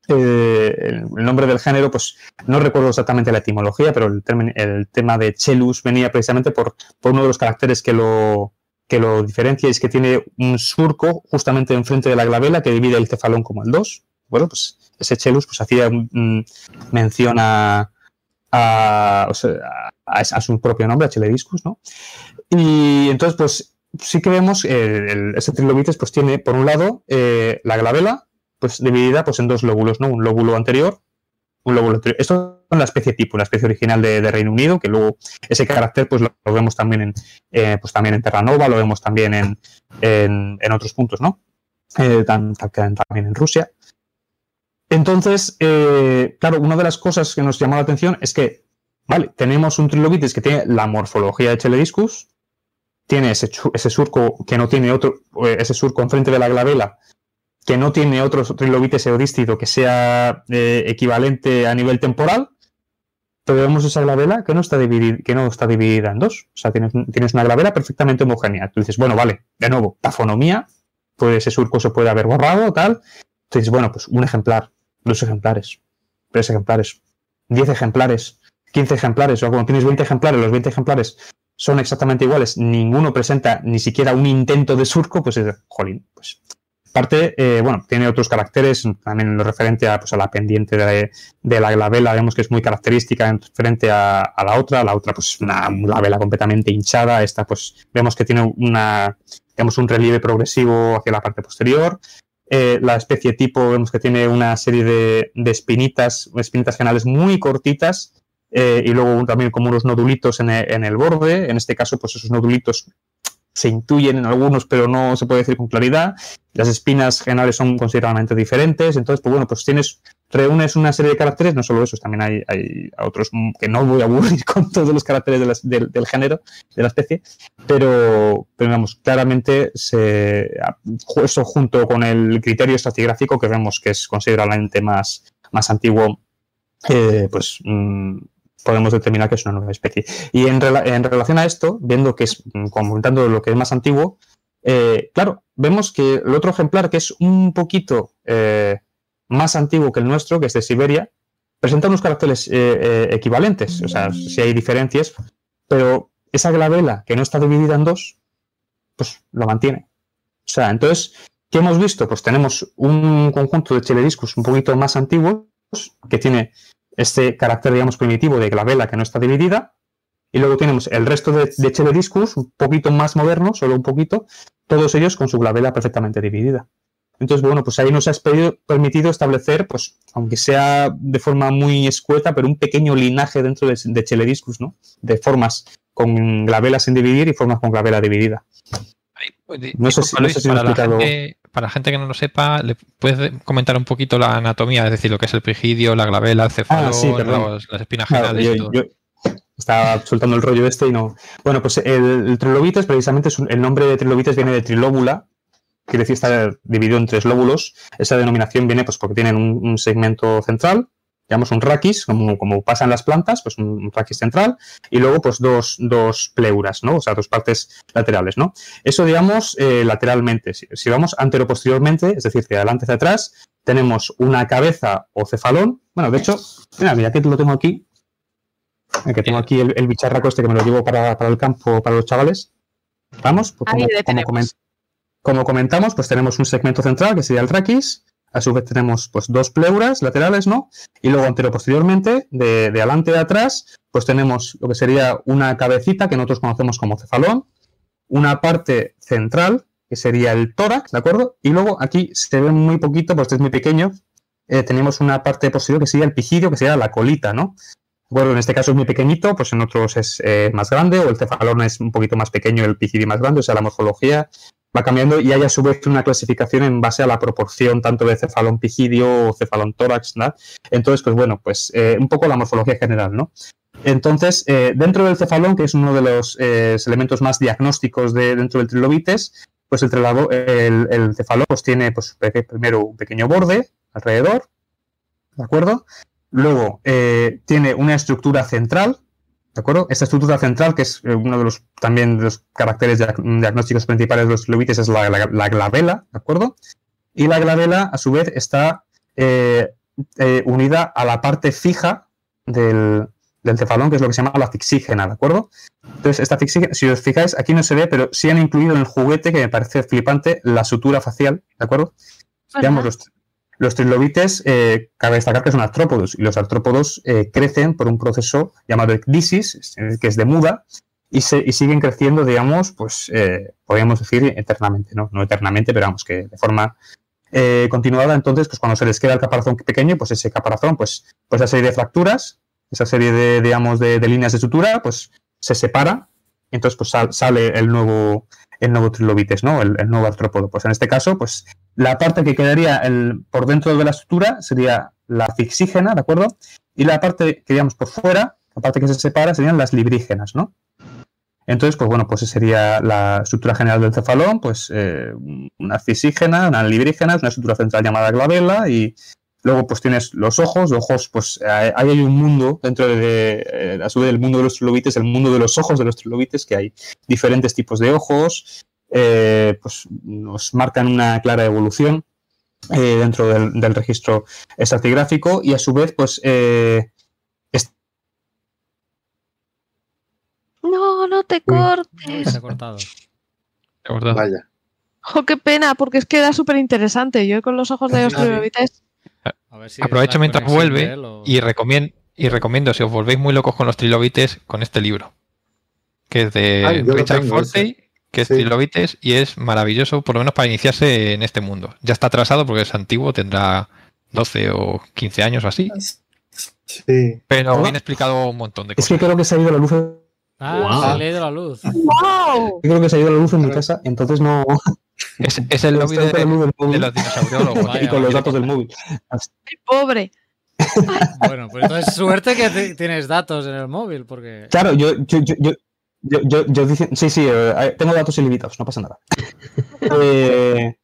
eh, el nombre del género, pues no recuerdo exactamente la etimología, pero el, tema de Chelus venía precisamente por, uno de los caracteres que lo, que lo diferencia, es que tiene un surco justamente enfrente de la glabela que divide el cefalón como el 2. Bueno, pues ese Chelus pues hacía mención a, a, su propio nombre, a Chelediscus, ¿no? Y entonces, pues sí que vemos el, ese trilobites pues tiene por un lado eh, la glabela pues dividida pues en dos lóbulos, ¿no? Un lóbulo anterior, un lóbulo anterior. Esto es la especie tipo, la especie original de, Reino Unido, que luego ese carácter pues lo, vemos también en eh, pues también en Terranova, lo vemos también en, en, otros puntos, ¿no? Eh, también en Rusia. Entonces, eh, claro, una de las cosas que nos llamó la atención es que, vale, tenemos un trilobitis que tiene la morfología de Chelediscus, tiene ese, surco que no tiene otro, ese surco enfrente de la glabela que no tiene otro trilobite seodístido que sea eh, equivalente a nivel temporal, pero vemos esa glabela que no está dividida, que no está dividida en dos. O sea, tienes, tienes una glabela perfectamente homogénea. Tú dices, bueno, vale, de nuevo, tafonomía, pues ese surco se puede haber borrado, tal. Entonces, bueno, pues un ejemplar, dos ejemplares, tres ejemplares, diez ejemplares, quince ejemplares, o cuando tienes 20 ejemplares, los 20 ejemplares son exactamente iguales, ninguno presenta ni siquiera un intento de surco, pues es, jolín, pues. Parte, eh, bueno, tiene otros caracteres, también lo referente a, pues, a la pendiente de, la glabela, vemos que es muy característica en frente a, la otra, la otra pues una glabela completamente hinchada, esta pues vemos que tiene una, digamos, un relieve progresivo hacia la parte posterior, eh, la especie tipo vemos que tiene una serie de, espinitas, espinitas genales muy cortitas, eh, y luego también como unos nodulitos en el, en el, borde. En este caso, pues esos nodulitos se intuyen en algunos, pero no se puede decir con claridad. Las espinas generales son considerablemente diferentes. Entonces, pues bueno, pues tienes, reúnes una serie de caracteres, no solo esos, también hay, hay otros que no voy a aburrir con todos los caracteres del, género, de la especie, pero, pero vamos, claramente eso junto con el criterio estratigráfico que vemos que es considerablemente más, más antiguo, eh, pues mm, podemos determinar que es una nueva especie. Y en, relación a esto, viendo que es, mm, comentando lo que es más antiguo, eh, claro, vemos que el otro ejemplar, que es un poquito eh, más antiguo que el nuestro, que es de Siberia, presenta unos caracteres eh, equivalentes, o sea, si hay diferencias, pero esa glabela que no está dividida en dos, pues lo mantiene. O sea, entonces, ¿qué hemos visto? Pues tenemos un conjunto de chelediscus un poquito más antiguos, que tiene este carácter, digamos, primitivo de glabela que no está dividida. Y luego tenemos el resto de, de discus un poquito más moderno, solo un poquito, todos ellos con su glabela perfectamente dividida. Entonces, bueno, pues ahí nos ha permitido establecer, pues, aunque sea de forma muy escueta, pero un pequeño linaje dentro de, Chelediscus, ¿no? De formas con glabela sin dividir y formas con glabela dividida. Pues, no sé si, no sé si para, la gente, para, la gente, que no lo sepa, ¿le puedes comentar un poquito la anatomía? Es decir, lo que es el prigidio, la glabela, el cefalón, ah, las espinas generales. estaba soltando el rollo este y no. Bueno, pues el, trilobites, precisamente, el nombre de trilobites viene de trilóbula, quiere decir está dividido en tres lóbulos. Esa denominación viene pues porque tienen un segmento central, digamos un raquis, como, como pasa en las plantas, pues un, raquis central, y luego pues dos, dos, pleuras, ¿no? O sea, dos partes laterales, ¿no? Eso, digamos, eh, lateralmente. Si, vamos antero-posteriormente, es decir, de adelante hacia atrás, tenemos una cabeza o cefalón. Bueno, de hecho, mira, mira que lo tengo aquí. Que tengo aquí el, bicharraco este que me lo llevo para, el campo, para los chavales. Vamos, pues como, como, comentamos, pues tenemos un segmento central que sería el raquis, a su vez tenemos pues dos pleuras laterales, ¿no? Y luego anteroposteriormente, de, de adelante a atrás, pues tenemos lo que sería una cabecita que nosotros conocemos como cefalón, una parte central, que sería el tórax, ¿de acuerdo? Y luego aquí se ve muy poquito, pues es muy pequeño, eh, tenemos una parte posterior que sería el pigidio, que sería la colita, ¿no? Bueno, en este caso es muy pequeñito, pues en otros es eh, más grande, o el cefalón es un poquito más pequeño, el pigidio más grande, o sea, la morfología va cambiando y hay a su vez una clasificación en base a la proporción tanto de cefalón pigidio o cefalón tórax. Entonces, pues bueno, pues eh, un poco la morfología general, ¿no? Entonces, eh, dentro del cefalón, que es uno de los eh, elementos más diagnósticos de, dentro del trilobites, pues el, el, cefalón pues, tiene pues, primero un pequeño borde alrededor, ¿de acuerdo? Luego tiene una estructura central, ¿De acuerdo? Esta estructura central, que es eh, uno de los también de los caracteres diagnósticos principales de los trilobites, es la, glabela, ¿de acuerdo? Y la glabela, a su vez, está eh, eh, unida a la parte fija del, cefalón, que es lo que se llama la fixígena, ¿de acuerdo? Entonces, esta fixígena, si os fijáis, aquí no se ve, pero sí han incluido en el juguete, que me parece flipante, la sutura facial, ¿de acuerdo? Los, los trilobites, eh, cabe destacar que son artrópodos y los artrópodos eh, crecen por un proceso llamado ecdisis, que es de muda, y, se, y siguen creciendo, digamos, pues eh, podríamos decir eternamente, ¿no? No eternamente, pero vamos, que de forma continuada. Entonces, pues cuando se les queda el caparazón pequeño, pues ese caparazón, pues, pues esa serie de fracturas, esa serie de, digamos, de, líneas de sutura, pues se separa, y entonces pues sale el nuevo, el nuevo trilobites, ¿no? El, nuevo artrópodo. Pues en este caso, pues la parte que quedaría por dentro de la estructura sería la fixígena, ¿de acuerdo? Y la parte que digamos por fuera, la parte que se separa, serían las librígenas, ¿no? Entonces, pues bueno, pues sería la estructura general del cefalón, pues eh, una fixígena, una librígena, una estructura central llamada glabela y luego pues tienes los ojos, los ojos, pues ahí hay un mundo dentro de, eh, a su vez, el mundo de los trilobites, el mundo de los ojos de los trilobites, que hay diferentes tipos de ojos, eh, pues nos marcan una clara evolución eh, dentro del, registro estratigráfico y a su vez, pues... Eh, no, no te cortes. Se ha cortado. Vaya. Oh, qué pena, porque es que era súper interesante. Yo con los ojos de los trilobites. Aprovecho mientras vuelve y recomiendo, y recomiendo, si os volvéis muy locos con los trilobites, con este libro, que es de Richard Forte que es Trilobites y es maravilloso, por lo menos para iniciarse en este mundo. Ya está atrasado porque es antiguo, tendrá 12 o 15 años o así. Sí. Pero bien explicado un montón de cosas. Es que creo que se ha ido la luz. Ah, se ha ido la luz. ¡Wow! Creo que se ha ido la luz en mi casa, entonces no. Es, el lobby de, los dinosauriólogos. y con los datos del móvil. ¡Qué pobre! bueno, pues entonces suerte que tienes datos en el móvil, porque. Claro, yo, yo, yo, yo, yo, yo sí, sí, eh, tengo datos ilimitados, no pasa nada. Eh,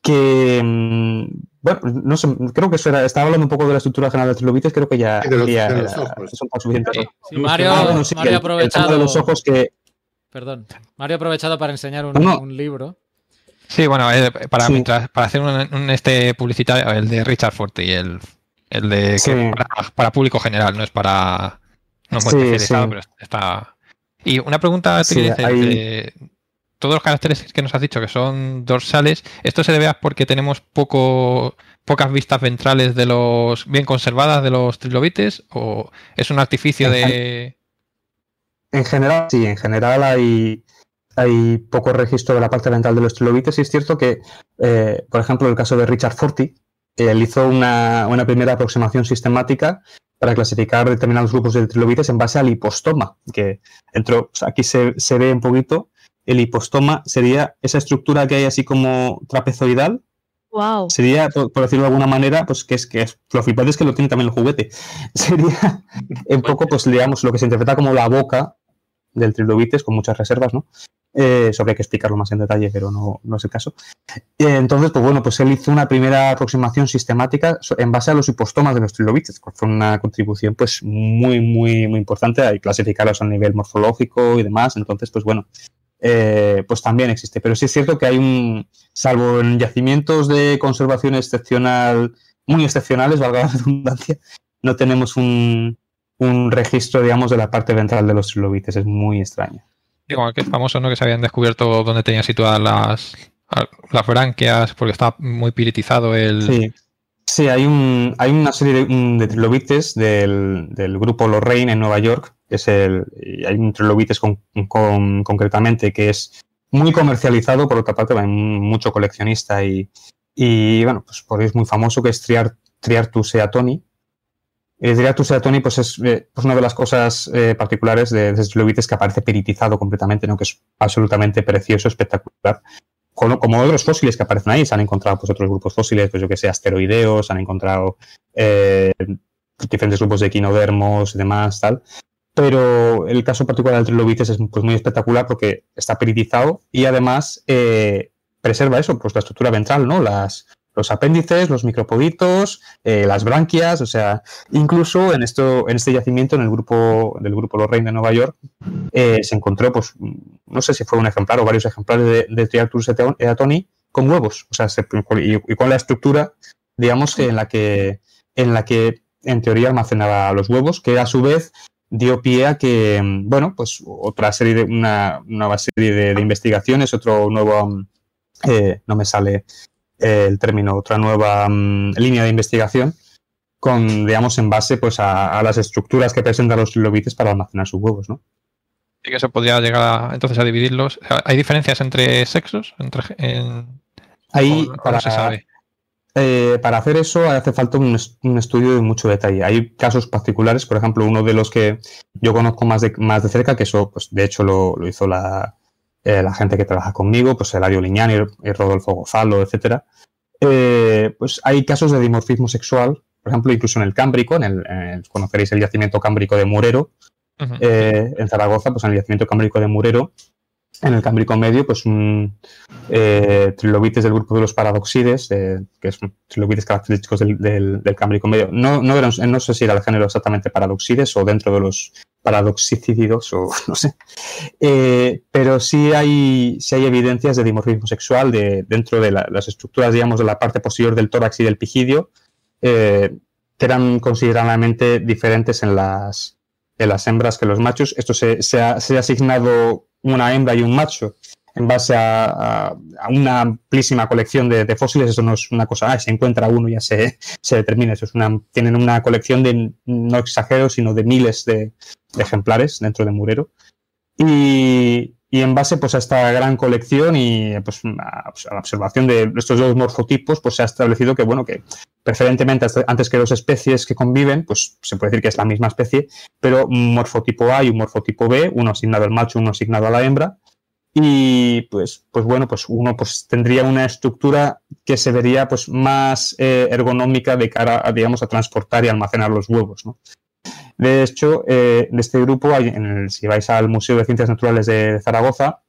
que, mm, bueno, no sé, creo que eso era, estaba hablando un poco de la estructura general de trilobites, creo que ya, los, son suficientes. Sí, Mario, ah, bueno, sí, Mario ha aprovechado. de los ojos que... Perdón, Mario ha aprovechado para enseñar un, no. un libro. Sí, bueno, eh, para, sí. Mientras, para hacer un, un, este publicitario, el de Richard Forte y el, el de sí. para, para, público general, no es para. No es muy especializado, pero está y una pregunta, sí, hay... todos los caracteres que nos has dicho que son dorsales, ¿esto se debe a porque tenemos poco, pocas vistas ventrales de los bien conservadas de los trilobites o es un artificio de... En general, sí, en general hay, hay poco registro de la parte ventral de los trilobites. Y es cierto que, eh, por ejemplo, el caso de Richard Forti, él hizo una, una primera aproximación sistemática para clasificar determinados grupos de trilobites en base al hipostoma, que dentro, aquí se, ve un poquito, el hipostoma sería esa estructura que hay así como trapezoidal. Wow. Sería, por, decirlo de alguna manera, pues que es que es, lo flipante es que lo tiene también el juguete. Sería un poco, pues digamos, lo que se interpreta como la boca del trilobites, con muchas reservas, ¿no? Eh, sobre hay que explicarlo más en detalle, pero no, no es el caso. Eh, entonces, pues bueno, pues él hizo una primera aproximación sistemática en base a los hipostomas de los trilobites, que fue una contribución pues muy, muy, muy importante a clasificarlos a nivel morfológico y demás. Entonces, pues bueno, eh, pues también existe. Pero sí es cierto que hay un, salvo en yacimientos de conservación excepcional, muy excepcionales, valga la redundancia, no tenemos un, un registro, digamos, de la parte ventral de los trilobites. Es muy extraño. Que es famoso, ¿no? Que se habían descubierto dónde tenían situadas las, las branquias, porque está muy piritizado el. Sí. Sí, hay, un, hay una serie de, trilobites del, del, grupo Lorraine en Nueva York. Que es el, hay un trilobites con, con, concretamente que es muy comercializado, por otra parte, hay mucho coleccionista y, y bueno, pues por es muy famoso que es Triar, Triartus seatoni, el Triartus Tony pues es eh, pues una de las cosas eh, particulares de, de que aparece peritizado completamente, ¿no? que es absolutamente precioso, espectacular. como otros fósiles que aparecen ahí, se han encontrado pues, otros grupos fósiles, pues yo que sé, asteroideos, se han encontrado eh, diferentes grupos de equinodermos y demás, tal. Pero el caso particular del trilobites es pues, muy espectacular porque está peritizado y además eh, preserva eso, pues la estructura ventral, ¿no? Las, los apéndices, los micropoditos, eh, las branquias, o sea, incluso en esto, en este yacimiento, en el grupo del grupo Lorraine de Nueva York, eh, se encontró, pues, no sé si fue un ejemplar o varios ejemplares de, de Triarctus eatoni con huevos, o sea, y, con la estructura, digamos, en la que, en la que en teoría almacenaba los huevos, que a su vez dio pie a que, bueno, pues otra serie de, una nueva serie de, investigaciones, otro nuevo, eh, no me sale el término, otra nueva mm, línea de investigación con, digamos, en base pues, a, las estructuras que presentan los trilobites para almacenar sus huevos, ¿no? Y que se podría llegar entonces a dividirlos. ¿Hay diferencias entre sexos? Entre, Ahí, para, eh, para hacer eso hace falta un, estudio de mucho detalle. Hay casos particulares, por ejemplo, uno de los que yo conozco más de, más de cerca, que eso, pues, de hecho, lo, lo hizo la, eh, la gente que trabaja conmigo, pues Eladio Liñani, y Rodolfo Gozalo, etcétera, eh, pues hay casos de dimorfismo sexual, por ejemplo, incluso en el Cámbrico, en el, conoceréis el yacimiento cámbrico de Murero, eh, en Zaragoza, pues en el yacimiento cámbrico de Murero, en el Cámbrico medio, pues un trilobites del grupo de los paradoxides, que son trilobites característicos del, Cámbrico medio. No, no, no, sé si era el género exactamente paradoxides o dentro de los paradoxicídidos o no sé. Eh, pero sí hay, sí hay evidencias de dimorfismo sexual de, dentro de las estructuras, digamos, de la parte posterior del tórax y del pigidio, eh, que eran considerablemente diferentes en las, en las hembras que los machos. Esto se, se ha asignado una hembra y un macho en base a, una amplísima colección de, fósiles, eso no es una cosa, ah, se encuentra uno y ya se, determina, eso es una, tienen una colección de, no exagero, sino de miles de, ejemplares dentro de Murero. Y, en base pues, a esta gran colección y pues, a, pues, la observación de estos dos morfotipos, pues se ha establecido que, bueno, que preferentemente antes que dos especies que conviven, pues se puede decir que es la misma especie, pero un morfotipo A y un morfotipo B, uno asignado al macho, uno asignado a la hembra, y pues, pues bueno, pues uno pues tendría una estructura que se vería pues más eh, ergonómica de cara a, digamos, a transportar y almacenar los huevos, ¿no? De hecho, eh, de este grupo, en si vais al Museo de Ciencias Naturales de Zaragoza,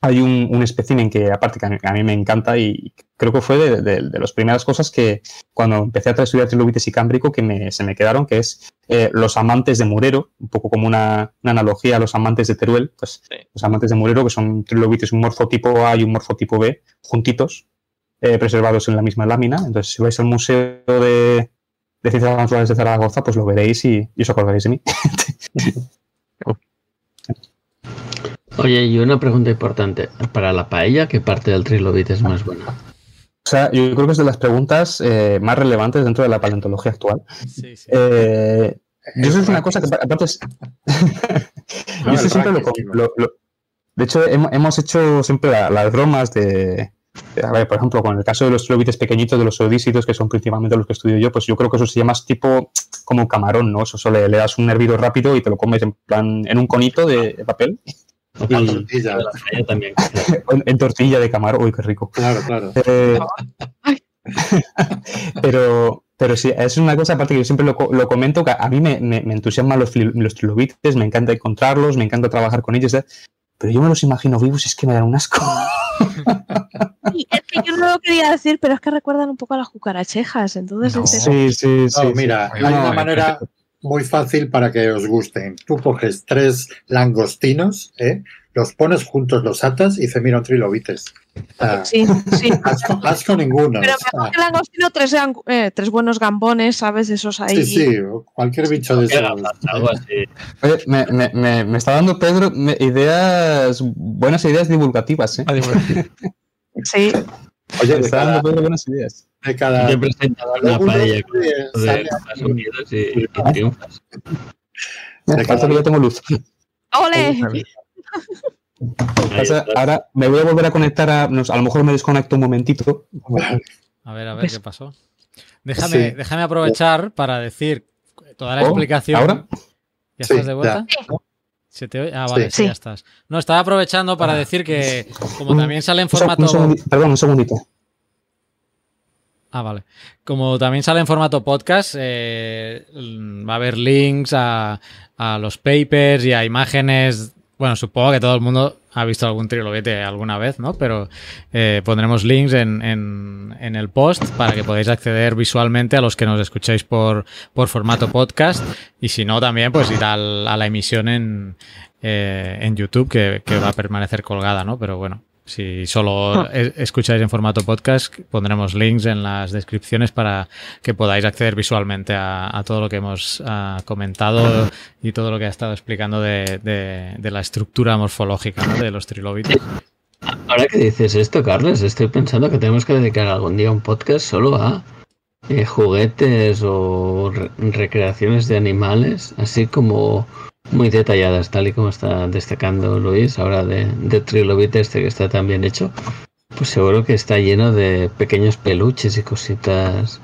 hay un, un espécimen que aparte que a mí, me encanta y creo que fue de, de, las primeras cosas que cuando empecé a estudiar trilobites y cámbrico que me, se me quedaron, que es eh, los amantes de Murero, un poco como una, analogía a los amantes de Teruel, pues los amantes de Murero que son trilobites, un morfotipo A y un morfotipo B juntitos, eh, preservados en la misma lámina. Entonces, si vais al Museo de, de Ciencias Naturales de Zaragoza, pues lo veréis y, y os acordaréis de mí. Oye, y una pregunta importante. Para la paella, ¿qué parte del trilobite es más buena? O sea, yo creo que es de las preguntas eh, más relevantes dentro de la paleontología actual. Sí, sí. Eh, yo eso es una cosa que aparte es... yo eso siempre lo, De hecho, hemos hecho siempre las bromas de... A ver, por ejemplo, con el caso de los trilobites pequeñitos, de los odísitos, que son principalmente los que estudio yo, pues yo creo que eso se llama tipo como camarón, ¿no? Eso solo le, das un hervido rápido y te lo comes en plan en un conito de papel en tortilla. también. en, tortilla de camarón, uy, qué rico. Claro, claro. Eh, pero, pero sí, es una cosa aparte que yo siempre lo, comento, que a mí me, me, entusiasman los, los, trilobites, me encanta encontrarlos, me encanta trabajar con ellos, pero yo me los imagino vivos y es que me dan un asco. es que yo no lo quería decir, pero es que recuerdan un poco a las cucarachejas, entonces... Sí, sí, sí. mira, hay una manera muy fácil para que os gusten. Tú coges tres langostinos, ¿eh? los pones juntos, los atas y dice, mira, un trilobites. sí, sí. Asco, ninguno. Pero mejor que langostino, tres, eh, tres buenos gambones, ¿sabes? Esos ahí. Sí, sí, cualquier bicho de esos. Oye, me, me, me, está dando Pedro ideas, buenas ideas divulgativas, ¿eh? sí. Oye, me está dando buenas ideas de cada. Yo he presentado una paella de Estados Unidos y, y triunfas. Me falta que yo tengo luz. ¡Ole! Ahora me voy a volver a conectar a. A lo mejor me desconecto un momentito. A ver, a ver qué pasó. Déjame, déjame aprovechar para decir toda la oh, explicación. ¿Ahora? ¿Ya estás de vuelta? ¿Se te oye? Ah, vale, Sí. sí, ya estás. No, estaba aprovechando para decir que como Un- también sale en formato... un segundi- perdón, un segundito. Ah, vale. Como también sale en formato podcast, eh, va a haber links a, a los papers y a imágenes. Bueno, supongo que todo el mundo ha visto algún trilobite alguna vez, ¿no? Pero eh, pondremos links en, en- en el post para que podáis acceder visualmente a los que nos escuchéis por, por formato podcast. Y si no, también pues ir al- a la emisión en, eh, en YouTube que, que va a permanecer colgada, ¿no? Pero bueno, si solo es- escucháis en formato podcast, pondremos links en las descripciones para que podáis acceder visualmente a, todo lo que hemos ah, comentado y todo lo que ha estado explicando de, de- de la estructura morfológica de los trilobites. Ahora que dices esto, Carlos, estoy pensando que tenemos que dedicar algún día un podcast solo a eh, juguetes o re- recreaciones de animales, así como muy detalladas, tal y como está destacando Luis ahora de, de Trilobite este que está tan bien hecho. Pues seguro que está lleno de pequeños peluches y cositas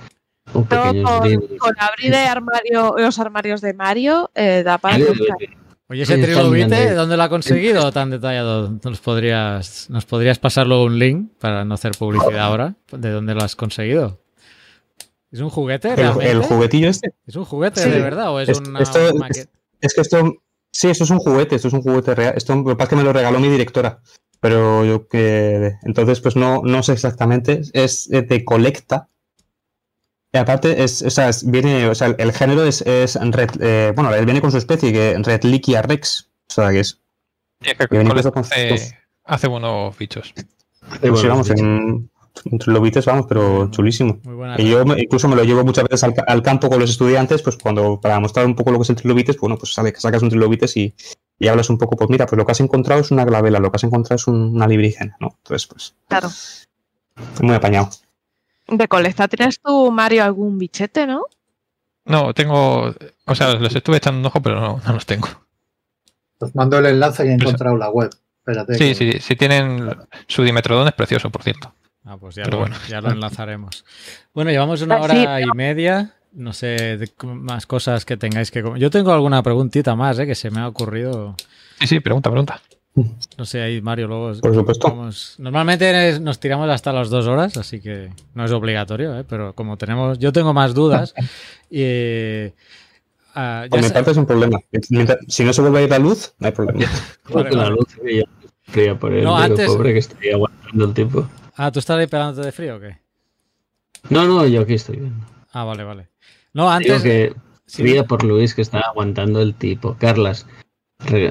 o Todo pequeños con, con abrir de armario, los armarios de Mario, eh, da para buscar. Oye, ese trilobite, mirando. ¿dónde lo ha conseguido tan detallado? ¿Nos podrías, ¿Nos podrías pasar luego un link para no hacer publicidad ahora? ¿De dónde lo has conseguido? ¿Es un juguete El, realmente? el juguetillo este. ¿Es un juguete Sí. de verdad o es Es- una esto es- maqueta? Es que esto, sí, esto es un juguete, esto es un juguete real. Esto lo que pasa es que me lo regaló mi directora. Pero yo que. Entonces, pues no, no sé exactamente. Es eh, de colecta. Y aparte, es, o sea, es- viene, o sea, el, el género es, es red, eh, bueno, viene con su especie, que Redlichia rex. O sea, que es. Y es que Que con hace, hace buenos bichos. Pues sí, bueno, vamos, en, entre lobites, vamos, pero chulísimo. Muy buena. Y yo me- incluso me lo llevo muchas veces al, ca- al campo con los estudiantes, pues cuando, para mostrar un poco lo que es el trilobites, pues bueno, pues sale- sacas un trilobites y, y hablas un poco, pues mira, pues lo que has encontrado es una glavela, lo que has encontrado es un- una librígena, ¿no? Entonces, pues, Claro. muy apañado. De colecta tienes tú, Mario, algún bichete, ¿no? No, tengo. O sea, los estuve echando un ojo, pero no, no los tengo. Os mando el enlace que he encontrado en la web. Espérate. Sí, que- sí, sí tienen. Su dimetrodón es precioso, por cierto. Ah, pues ya, lo, bueno. ya lo enlazaremos. Bueno, llevamos una Ah, hora sí, y media. No sé, de- más cosas que tengáis que... Yo tengo alguna preguntita más, ¿eh? Que se me ha ocurrido. Sí, sí, pregunta, pregunta. No sé, ahí Mario luego... Por supuesto. vamos- Normalmente nos tiramos hasta las dos horas, así que no es obligatorio, ¿eh? Pero como tenemos... Yo tengo más dudas y... ah, ya Por mi parte es un problema. Mientras- si no se vuelve a ir la luz, no hay problema. Que la luz por él, No, antes- pobre que estoy aguantando el tiempo. Ah, ¿tú estás ahí pegándote de frío o qué? No, no, yo aquí estoy bien. Ah, vale, vale. No, Digo antes... que sí. por Luis que está aguantando el tipo. Carlas, re-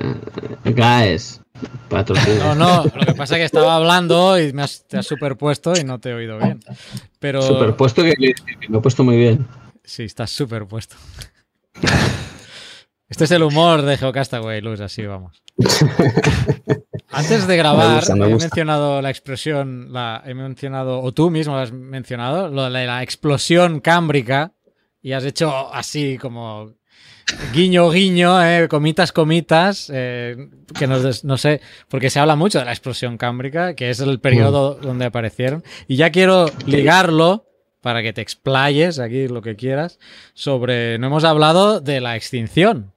Gaes, patrocinio. No, no, lo que pasa es que estaba hablando y me has, te has superpuesto y no te he oído bien. Pero Superpuesto que, que me he puesto muy bien. sí, estás superpuesto. Este es el humor de Geocastaway, Luz, así vamos. Antes de grabar, Me gusta, me he mencionado la explosión, la, he mencionado, o tú mismo has mencionado, lo de la explosión cámbrica, y has hecho así como guiño, guiño, eh, comitas, comitas, eh, que nos no sé, porque se habla mucho de la explosión cámbrica, que es el periodo donde aparecieron, y ya quiero ligarlo para que te explayes aquí lo que quieras sobre, no hemos hablado de la extinción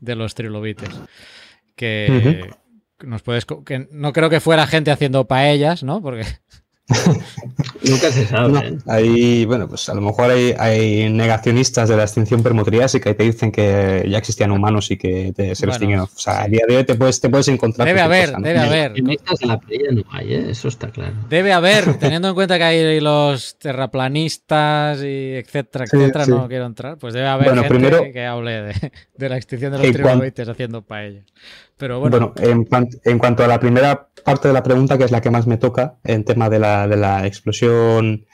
de los trilobites, que nos puedes, co- que no creo que fuera gente haciendo paellas, ¿no? Porque Nunca se sabe. No, ¿eh? hay, bueno, pues a lo mejor hay, hay negacionistas de la extinción permotriásica y te dicen que ya existían humanos y que te- se Bueno, extinguieron. O sea, a día de hoy te puedes, te puedes encontrar. debe haber, cosa, ¿no? debe haber. Optimistas de la playa no hay, ¿eh? eso está claro. Debe haber, teniendo en cuenta que hay los terraplanistas y etcétera, Sí, etcétera, sí. no quiero entrar, pues debe haber Bueno, gente primero- que hable de, de la extinción de los trilobites haciendo paellas. Bueno, en, cuan- en cuanto a la primera parte de la pregunta, que es la que más me toca, en tema de la, de la explosión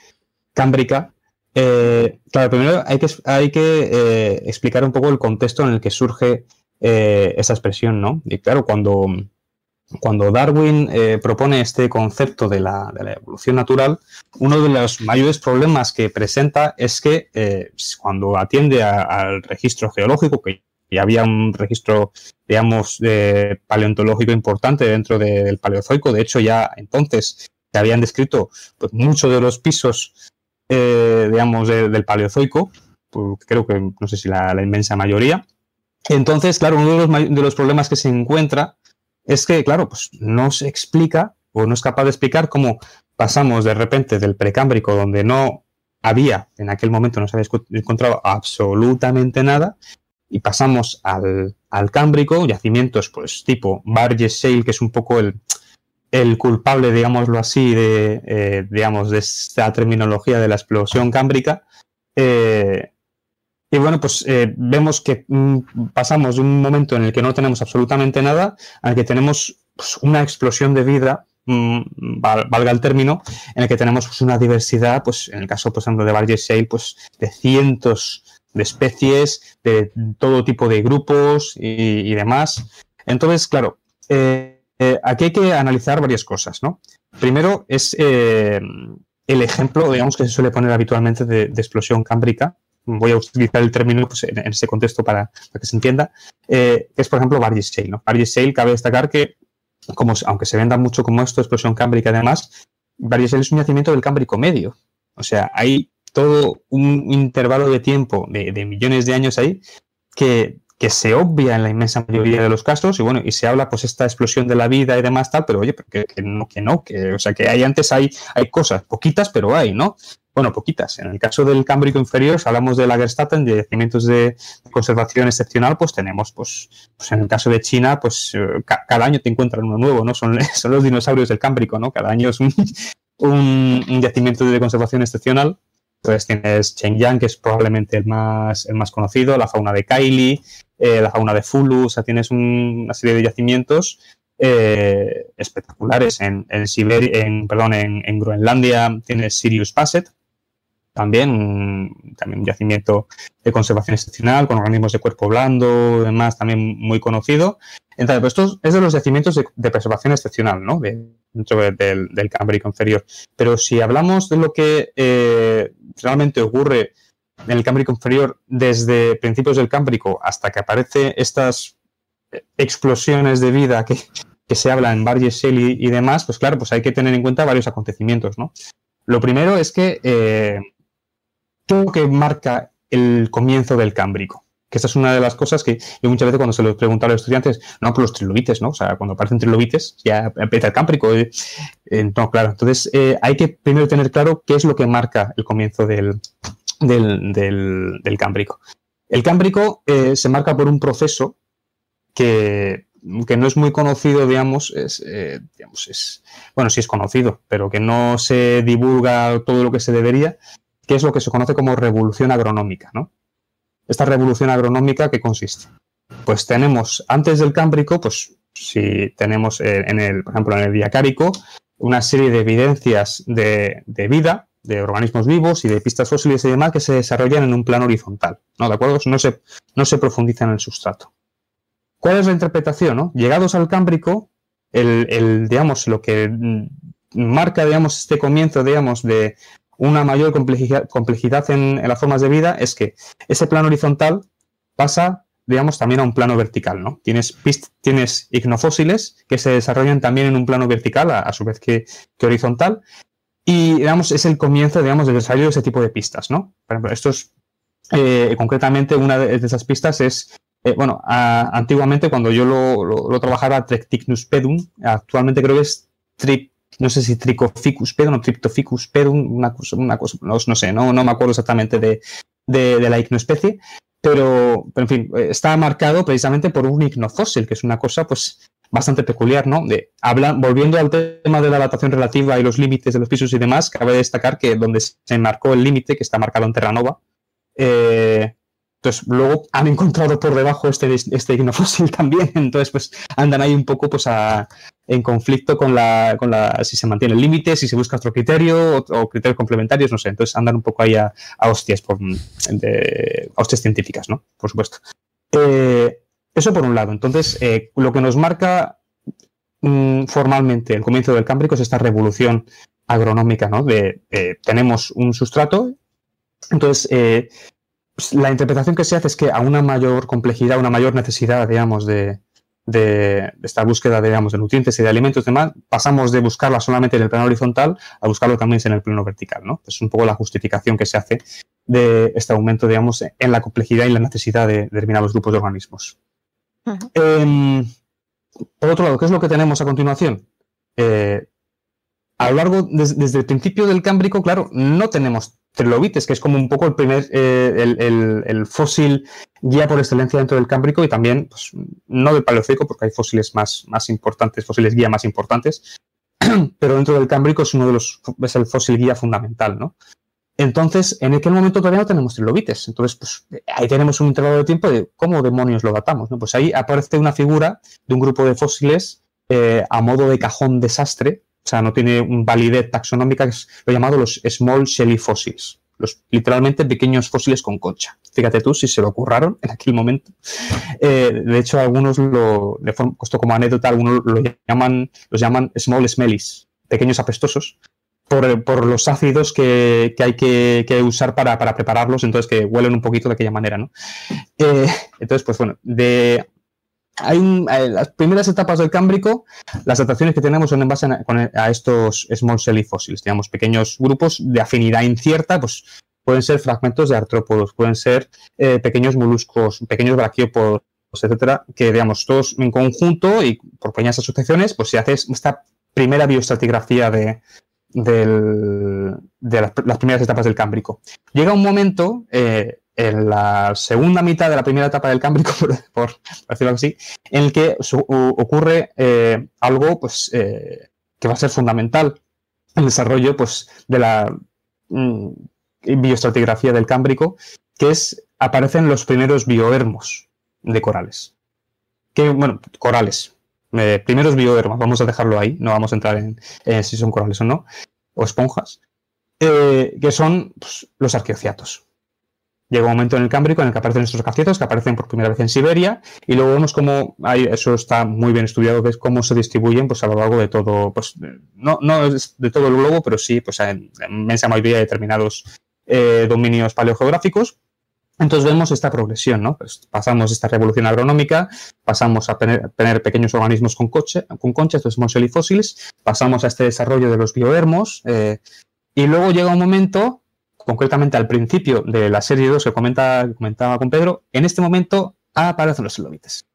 cámbrica, eh, claro, primero hay que, hay que eh, explicar un poco el contexto en el que surge eh, esa expresión, ¿no? Y claro, cuando, cuando Darwin propone este concepto de la, de la evolución natural, uno de los mayores problemas que presenta es que cuando atiende a- al registro geológico, que ya había un registro digamos, paleontológico importante dentro de- del Paleozoico. De hecho, ya entonces se habían descrito pues, muchos de los pisos, eh, digamos, de- del Paleozoico, pues, creo que no sé si la, la inmensa mayoría. Entonces, claro, uno de los, de los problemas que se encuentra es que, claro, pues no se explica o no es capaz de explicar cómo pasamos de repente del precámbrico, donde no había, en aquel momento no se había encontrado absolutamente nada, y pasamos al, al cámbrico, yacimientos pues tipo Barges Shale, que es un poco el, el culpable, digámoslo así, de, eh, digamos, de esta terminología de la explosión cámbrica. Eh, y bueno, pues eh, vemos que mm, pasamos de un momento en el que no tenemos absolutamente nada al que tenemos pues, una explosión de vida Mm, valga el término, en el que tenemos pues, una diversidad, pues en el caso, por ejemplo, de Barge Shale, pues de cientos de especies, de todo tipo de grupos y, demás. Entonces, claro, eh, eh, aquí hay que analizar varias cosas, ¿no? Primero es eh, el ejemplo, digamos, que se suele poner habitualmente de, explosión cámbrica. Voy a utilizar el término pues, en, ese contexto para, que se entienda, es, por ejemplo, Barge Shale. ¿no? Barge Shale, cabe destacar que como, aunque se venda mucho como esto, explosión cámbrica además, Varicel es un yacimiento del cámbrico medio. O sea, hay todo un intervalo de tiempo de, millones de años ahí que, que, se obvia en la inmensa mayoría de los casos y bueno, y se habla pues esta explosión de la vida y demás tal, pero oye, que, que no, que no, que, o sea, que hay antes hay, hay cosas, poquitas, pero hay, ¿no? bueno, poquitas. En el caso del Cámbrico inferior, si hablamos de Lagerstatten, de yacimientos de conservación excepcional, pues tenemos, pues, pues en el caso de China, pues eh, cada año te encuentran uno nuevo, ¿no? Son, son los dinosaurios del Cámbrico, ¿no? Cada año es un, un, yacimiento de conservación excepcional. Entonces tienes Shenyang, que es probablemente el más, el más conocido, la fauna de Kaili, eh, la fauna de Fulu, o sea, tienes una serie de yacimientos eh, espectaculares. En, Siberia, en, perdón, en, en, Groenlandia tienes Sirius Passet, también un, también un yacimiento de conservación excepcional con organismos de cuerpo blando, demás, también muy conocido. Entonces, pues esto es de los yacimientos de, preservación excepcional, ¿no? dentro del, Cámbrico inferior. Pero si hablamos de lo que eh, realmente ocurre en el Cámbrico inferior desde principios del Cámbrico hasta que aparecen estas explosiones de vida que, se habla en Barges Shelley y demás, pues claro, pues hay que tener en cuenta varios acontecimientos, ¿no? Lo primero es que eh, ¿Qué es lo que marca el comienzo del cámbrico? Que esta es una de las cosas que yo muchas veces cuando se lo pregunto a los estudiantes, no, por pues los trilobites, ¿no? O sea, cuando aparecen trilobites ya empieza el cámbrico. Eh, eh, claro. Entonces eh, hay que primero tener claro qué es lo que marca el comienzo del, del, cámbrico. El cámbrico se marca por un proceso que, que, no es muy conocido, digamos, es, digamos, es, bueno, sí es conocido, pero que no se divulga todo lo que se debería, que es lo que se conoce como revolución agronómica. ¿no? Esta revolución agronómica, ¿qué consiste? Pues tenemos, antes del Cámbrico, pues si tenemos eh, en el, por ejemplo, en el Diacárico, una serie de evidencias de, vida, de organismos vivos y de pistas fósiles y demás que se desarrollan en un plano horizontal, ¿no? ¿De acuerdo? No se, no se profundiza en el sustrato. ¿Cuál es la interpretación? No? Llegados al Cámbrico, el, el, digamos, lo que marca, digamos, este comienzo, digamos, de, una mayor complejidad, en, las formas de vida es que ese plano horizontal pasa, digamos, también a un plano vertical, ¿no? Tienes, tienes ignofósiles que se desarrollan también en un plano vertical, a, su vez que, horizontal, y, digamos, es el comienzo, digamos, del desarrollo de ese tipo de pistas, ¿no? Por ejemplo, esto es, eh, concretamente, una de, esas pistas es eh, bueno, antiguamente cuando yo lo, lo, trabajaba Trecticnus pedum, actualmente creo que es Trip no sé si Tricoficus pedum o Triptoficus pedum, una cosa, una cosa no, sé, no, no me acuerdo exactamente de, de, la icnoespecie, pero, pero, en fin, eh, está marcado precisamente por un ignofósil, que es una cosa pues bastante peculiar, ¿no? De, volviendo al tema de la datación relativa y los límites de los pisos y demás, cabe destacar que donde se marcó el límite, que está marcado en Terranova, eh, entonces, luego han encontrado por debajo este, este ignofósil también. Entonces, pues andan ahí un poco pues, en conflicto con la, con la, si se mantiene el límite, si se busca otro criterio o, criterios complementarios, no sé. Entonces andan un poco ahí a, hostias, por, de, hostias científicas, ¿no? Por supuesto. Eh, eso por un lado. Entonces, eh, lo que nos marca mm, formalmente el comienzo del Cámbrico es esta revolución agronómica, ¿no? De, tenemos un sustrato, entonces eh, la interpretación que se hace es que a una mayor complejidad, una mayor necesidad, digamos, de, de esta búsqueda digamos, de nutrientes y de alimentos y demás, pasamos de buscarla solamente en el plano horizontal a buscarlo también en el plano vertical. ¿no? Es un poco la justificación que se hace de este aumento digamos, en la complejidad y la necesidad de, determinados grupos de organismos. Em, por otro lado, ¿qué es lo que tenemos a continuación? Eh, a lo largo, desde el principio del Cámbrico, claro, no tenemos trilobites, que es como un poco el primer, eh, el, fósil guía por excelencia dentro del Cámbrico y también, pues, no del Paleozoico, porque hay fósiles más, más importantes, fósiles guía más importantes, pero dentro del Cámbrico es uno de los, es el fósil guía fundamental, ¿no? Entonces, en aquel momento todavía no tenemos trilobites. Entonces, pues ahí tenemos un intervalo de tiempo de cómo demonios lo datamos. ¿no? Pues ahí aparece una figura de un grupo de fósiles eh, a modo de cajón desastre, o sea, no tiene validez taxonómica, es lo llamado los small shelly fossils, los literalmente pequeños fósiles con concha. Fíjate tú si se lo ocurraron en aquel momento. Eh, de hecho, algunos lo, de forma, como anécdota, algunos lo llaman, los llaman small smellies, pequeños apestosos, por, los ácidos que, hay que, usar para, prepararlos, entonces que huelen un poquito de aquella manera, ¿no? Eh, entonces, pues bueno, de hay eh, las primeras etapas del Cámbrico, las adaptaciones que tenemos son en base a, estos small cell fossils, digamos, pequeños grupos de afinidad incierta, pues pueden ser fragmentos de artrópodos, pueden ser eh, pequeños moluscos, pequeños braquiópodos, etcétera, que digamos, todos en conjunto y por pequeñas asociaciones, pues se hace esta primera bioestratigrafía de, de las, primeras etapas del Cámbrico. Llega un momento eh, en la segunda mitad de la primera etapa del Cámbrico, por, decirlo así, en el que ocurre eh, algo pues, eh, que va a ser fundamental en el desarrollo pues, de la mm, bioestratigrafía del Cámbrico, que es aparecen los primeros biohermos de corales. Que, bueno, corales. Eh, primeros biohermos, vamos a dejarlo ahí, no vamos a entrar en si son corales o no, o esponjas, que son pues, los arqueociatos llega un momento en el Cámbrico en el que aparecen estos arqueociatos que aparecen por primera vez en Siberia y luego vemos cómo eso está muy bien estudiado, ves cómo se distribuyen pues a lo largo de todo, pues no, no de todo el globo, pero sí pues en inmensa mayoría de determinados eh, dominios paleogeográficos. Entonces vemos esta progresión, ¿no? Pues pasamos esta revolución agronómica, pasamos a tener, pequeños organismos con, coche, con conchas, estos somos fósiles, pasamos a este desarrollo de los biohermos, eh, y luego llega un momento concretamente al principio de la serie 2 que, comenta, comentaba con Pedro, en este momento aparecen los trilobites.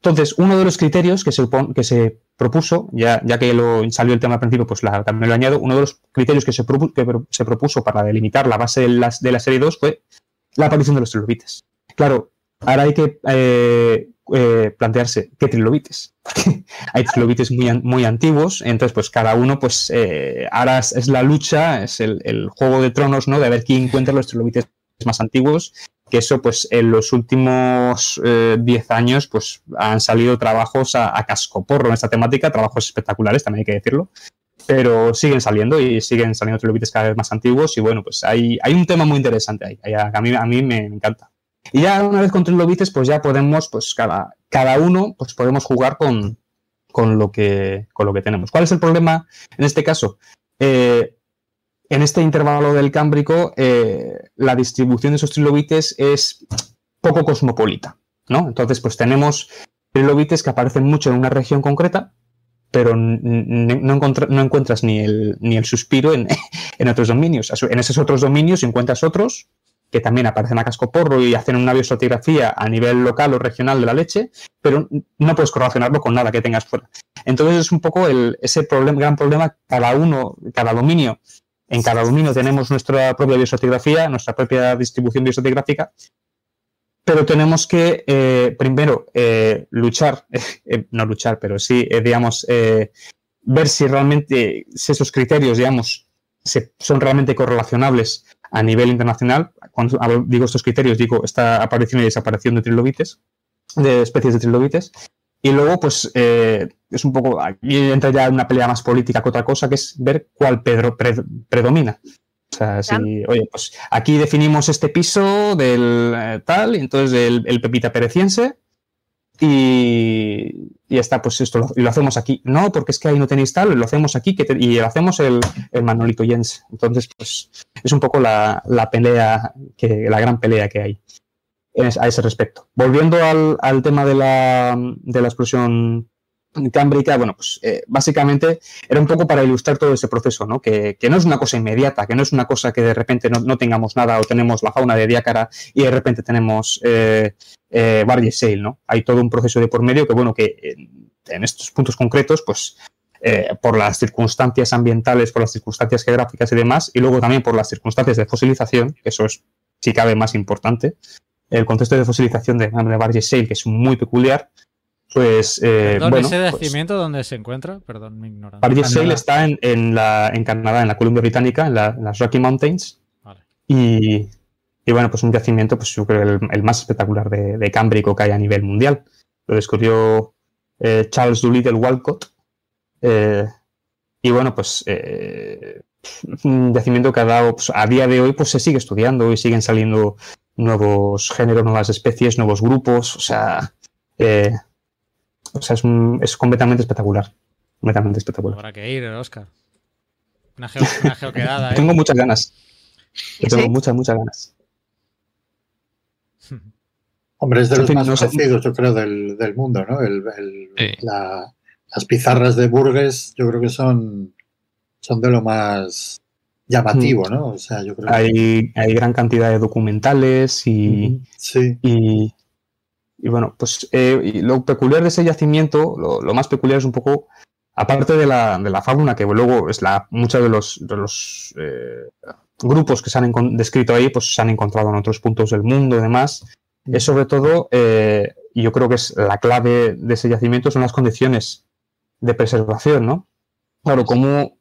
Entonces, uno de los criterios que se, se propuso, ya, ya que salió el tema al principio, pues también lo añado, uno de los criterios que se, propuso, para delimitar la base de, las, de la serie 2 fue la aparición de los trilobites. Claro, ahora hay que eh, eh, plantearse qué trilobites, hay trilobites muy, muy antiguos, entonces pues cada uno pues eh, ahora es, la lucha, es el, juego de tronos, ¿no? De ver quién encuentra los trilobites más antiguos, que eso pues en los últimos 10 eh, años pues han salido trabajos a, a cascoporro en esta temática, trabajos espectaculares, también hay que decirlo, pero siguen saliendo y siguen saliendo trilobites cada vez más antiguos y bueno, pues hay, hay un tema muy interesante ahí, a mí, a mí me encanta. Y ya una vez con trilobites, pues ya podemos, pues cada, cada uno, pues podemos jugar con, lo que, con lo que tenemos. ¿Cuál es el problema en este caso? Eh, en este intervalo del Cámbrico, eh, la distribución de esos trilobites es poco cosmopolita, ¿no? Entonces, pues tenemos trilobites que aparecen mucho en una región concreta, pero no, encuentras ni el, ni el suspiro en, en, otros dominios. En esos otros dominios encuentras otros que también aparecen a cascoporro y hacen una biostratigrafía a nivel local o regional de la leche, pero no puedes correlacionarlo con nada que tengas fuera. Entonces es un poco el, ese gran problema, cada uno, cada dominio, en cada dominio tenemos nuestra propia biostratigrafía, nuestra propia distribución biostratigráfica, pero tenemos que eh, primero eh, luchar, eh, no luchar, pero sí, digamos, ver si realmente esos criterios, digamos, son realmente correlacionables a nivel internacional. Cuando digo estos criterios, digo esta aparición y desaparición de trilobites, de especies de trilobites. Y luego, pues, eh, es un poco, aquí entra ya una pelea más política que otra cosa, que es ver cuál Pedro predomina. O sea, si, oye, pues aquí definimos este piso del eh, tal, entonces el, el Pepita Pereciense, y, y está, pues esto lo, lo, hacemos aquí. No, porque es que ahí no tenéis tal, lo hacemos aquí que y lo hacemos el, el, Manolito Jens. Entonces, pues es un poco la, la, pelea, que, la gran pelea que hay. a ese respecto. Volviendo al, tema de la, de la explosión cámbrica, bueno, pues eh, básicamente era un poco para ilustrar todo ese proceso, ¿no? Que, no es una cosa inmediata, que no es una cosa que de repente no, tengamos nada o tenemos la fauna de Diácara y de repente tenemos eh, eh Sale, ¿no? Hay todo un proceso de por medio que, bueno, que en estos puntos concretos, pues eh, por las circunstancias ambientales, por las circunstancias geográficas y demás, y luego también por las circunstancias de fosilización, que eso es, si cabe, más importante, el contexto de fosilización de, de Sale, que es muy peculiar, pues, eh, Perdón, ¿ese pues yacimiento dónde se encuentra? Perdón, mi ignorancia. Barges Sale está en, en, la, en, Canadá, en la Columbia Británica, en, las Rocky Mountains. Vale. Y, y, bueno, pues un yacimiento, pues yo creo el, más espectacular de, de, cámbrico que hay a nivel mundial. Lo descubrió eh, Charles Doolittle Walcott. Eh, y bueno, pues eh, un yacimiento que ha dado, pues, a día de hoy, pues se sigue estudiando y siguen saliendo nuevos géneros, nuevas especies, nuevos grupos. O sea, eh, o sea, es, es completamente espectacular. Completamente espectacular. Habrá que ir, Oscar. Una, geo, una geoquedada. ¿eh? tengo muchas ganas. tengo muchas, muchas ganas. Hombre, es de los más conocidos, yo creo, del, del mundo, ¿no? El, el, la, las pizarras de Burgues, yo creo que son, son de lo más llamativo, mm. ¿no? O sea, yo creo hay, que... hay gran cantidad de documentales y, sí. y y bueno, pues eh, lo peculiar de ese yacimiento, lo, más peculiar es un poco, aparte de la, de la fauna, que luego es la, muchos de los, de los eh, grupos que se han descrito ahí, pues se han encontrado en otros puntos del mundo y demás, es sobre todo, eh, y yo creo que es la clave de ese yacimiento, son las condiciones de preservación, ¿no? Claro, cómo,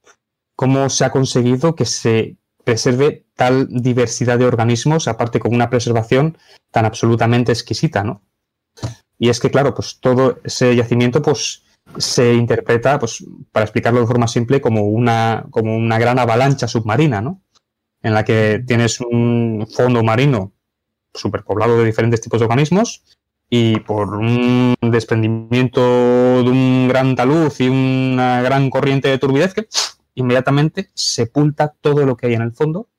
cómo se ha conseguido que se preserve tal diversidad de organismos, aparte con una preservación tan absolutamente exquisita, ¿no? Y es que, claro, pues todo ese yacimiento pues, se interpreta, pues, para explicarlo de forma simple, como una, como una gran avalancha submarina, ¿no? En la que tienes un fondo marino superpoblado de diferentes tipos de organismos y por un desprendimiento de un gran taluz y una gran corriente de turbidez que inmediatamente sepulta todo lo que hay en el fondo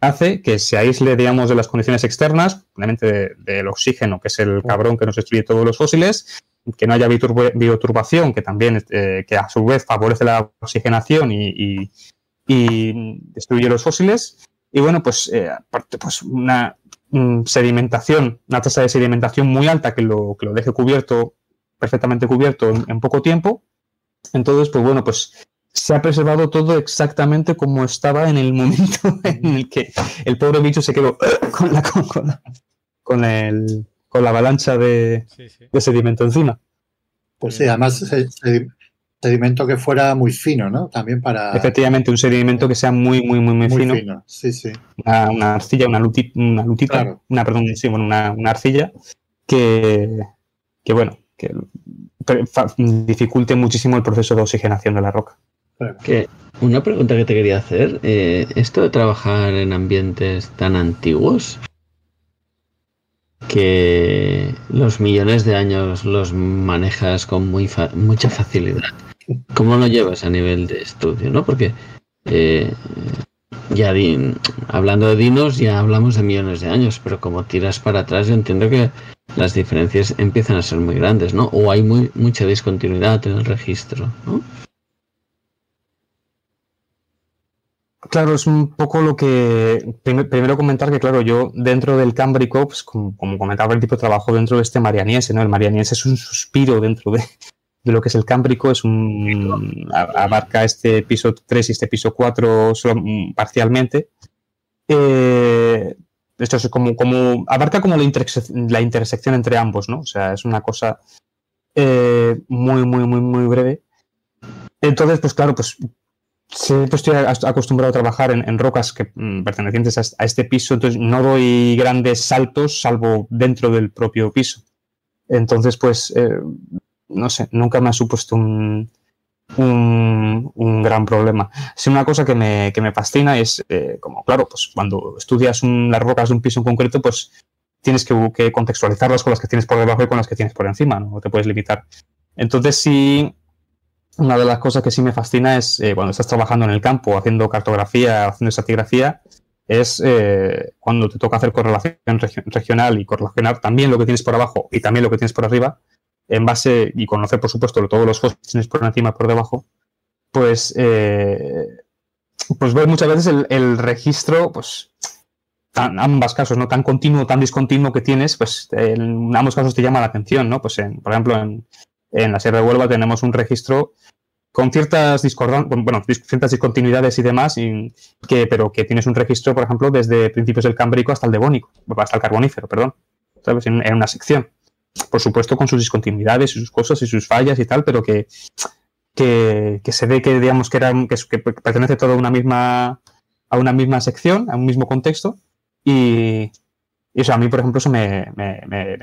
hace que se aísle, digamos, de las condiciones externas, obviamente del oxígeno, que es el cabrón que nos destruye todos los fósiles, que no haya bioturbación, que también, eh, que a su vez favorece la oxigenación y, destruye los fósiles. Y bueno, pues eh, pues una sedimentación, una tasa de sedimentación muy alta que lo, que lo deje cubierto, perfectamente cubierto en poco tiempo. Entonces, pues bueno, pues se ha preservado todo exactamente como estaba en el momento en el que el pobre bicho se quedó con la, con, el, con la avalancha de, sedimento encima. Pues sí, además sedimento que fuera muy fino, ¿no? También para... Efectivamente, un sedimento que sea muy, muy, muy, muy, fino. Sí, sí. Una, arcilla, una, una lutita, una, perdón, sí, bueno, una, arcilla que, que, bueno, que dificulte muchísimo el proceso de oxigenación de la roca. Que una pregunta que te quería hacer, eh, esto de trabajar en ambientes tan antiguos, que los millones de años los manejas con muy mucha facilidad. ¿Cómo lo llevas a nivel de estudio? ¿no? Porque eh, ya hablando de dinos ya hablamos de millones de años, pero como tiras para atrás yo entiendo que las diferencias empiezan a ser muy grandes, ¿no? O hay muy, mucha discontinuidad en el registro, ¿no? Claro, es un poco lo que. Primero comentar que, claro, yo dentro del Cámbrico, pues, como, comentaba el tipo de trabajo dentro de este marianiense, ¿no? El marianiense es un suspiro dentro de, lo que es el Cámbrico, es un. abarca este piso 3 y este piso 4 solo, mm, parcialmente. Eh, esto es como, como. abarca como la, intersección entre ambos, ¿no? O sea, es una cosa eh, muy, muy, muy, muy breve. Entonces, pues claro, pues Siempre estoy acostumbrado a trabajar en, rocas que, mm, pertenecientes a, este piso, entonces no doy grandes saltos salvo dentro del propio piso. Entonces, pues, eh, no sé, nunca me ha supuesto un, un, gran problema. Si una cosa que me, que me fascina es, eh, como claro, pues cuando estudias las rocas de un piso en concreto, pues tienes que, contextualizarlas con las que tienes por debajo y con las que tienes por encima, no te puedes limitar. Entonces, si una de las cosas que sí me fascina es eh, cuando estás trabajando en el campo, haciendo cartografía, haciendo estratigrafía, es eh, cuando te toca hacer correlación regional y correlacionar también lo que tienes por abajo y también lo que tienes por arriba, en base y conocer, por supuesto, todos los hosts que tienes por encima y por debajo, pues, eh, pues ves muchas veces el, registro, pues, en ambos casos, ¿no? Tan continuo, tan discontinuo que tienes, pues en ambos casos te llama la atención, ¿no? Pues, en, por ejemplo, en, en la Sierra de Huelva tenemos un registro con ciertas bueno, ciertas discontinuidades y demás, que, pero que tienes un registro, por ejemplo, desde principios del Cámbrico hasta el Devónico, hasta el Carbonífero, perdón, ¿sabes? En, una sección. Por supuesto, con sus discontinuidades y sus cosas y sus fallas y tal, pero que, que, se ve que, digamos, que, era, que, pertenece todo a una misma a una misma sección, a un mismo contexto, y, eso a mí, por ejemplo, eso me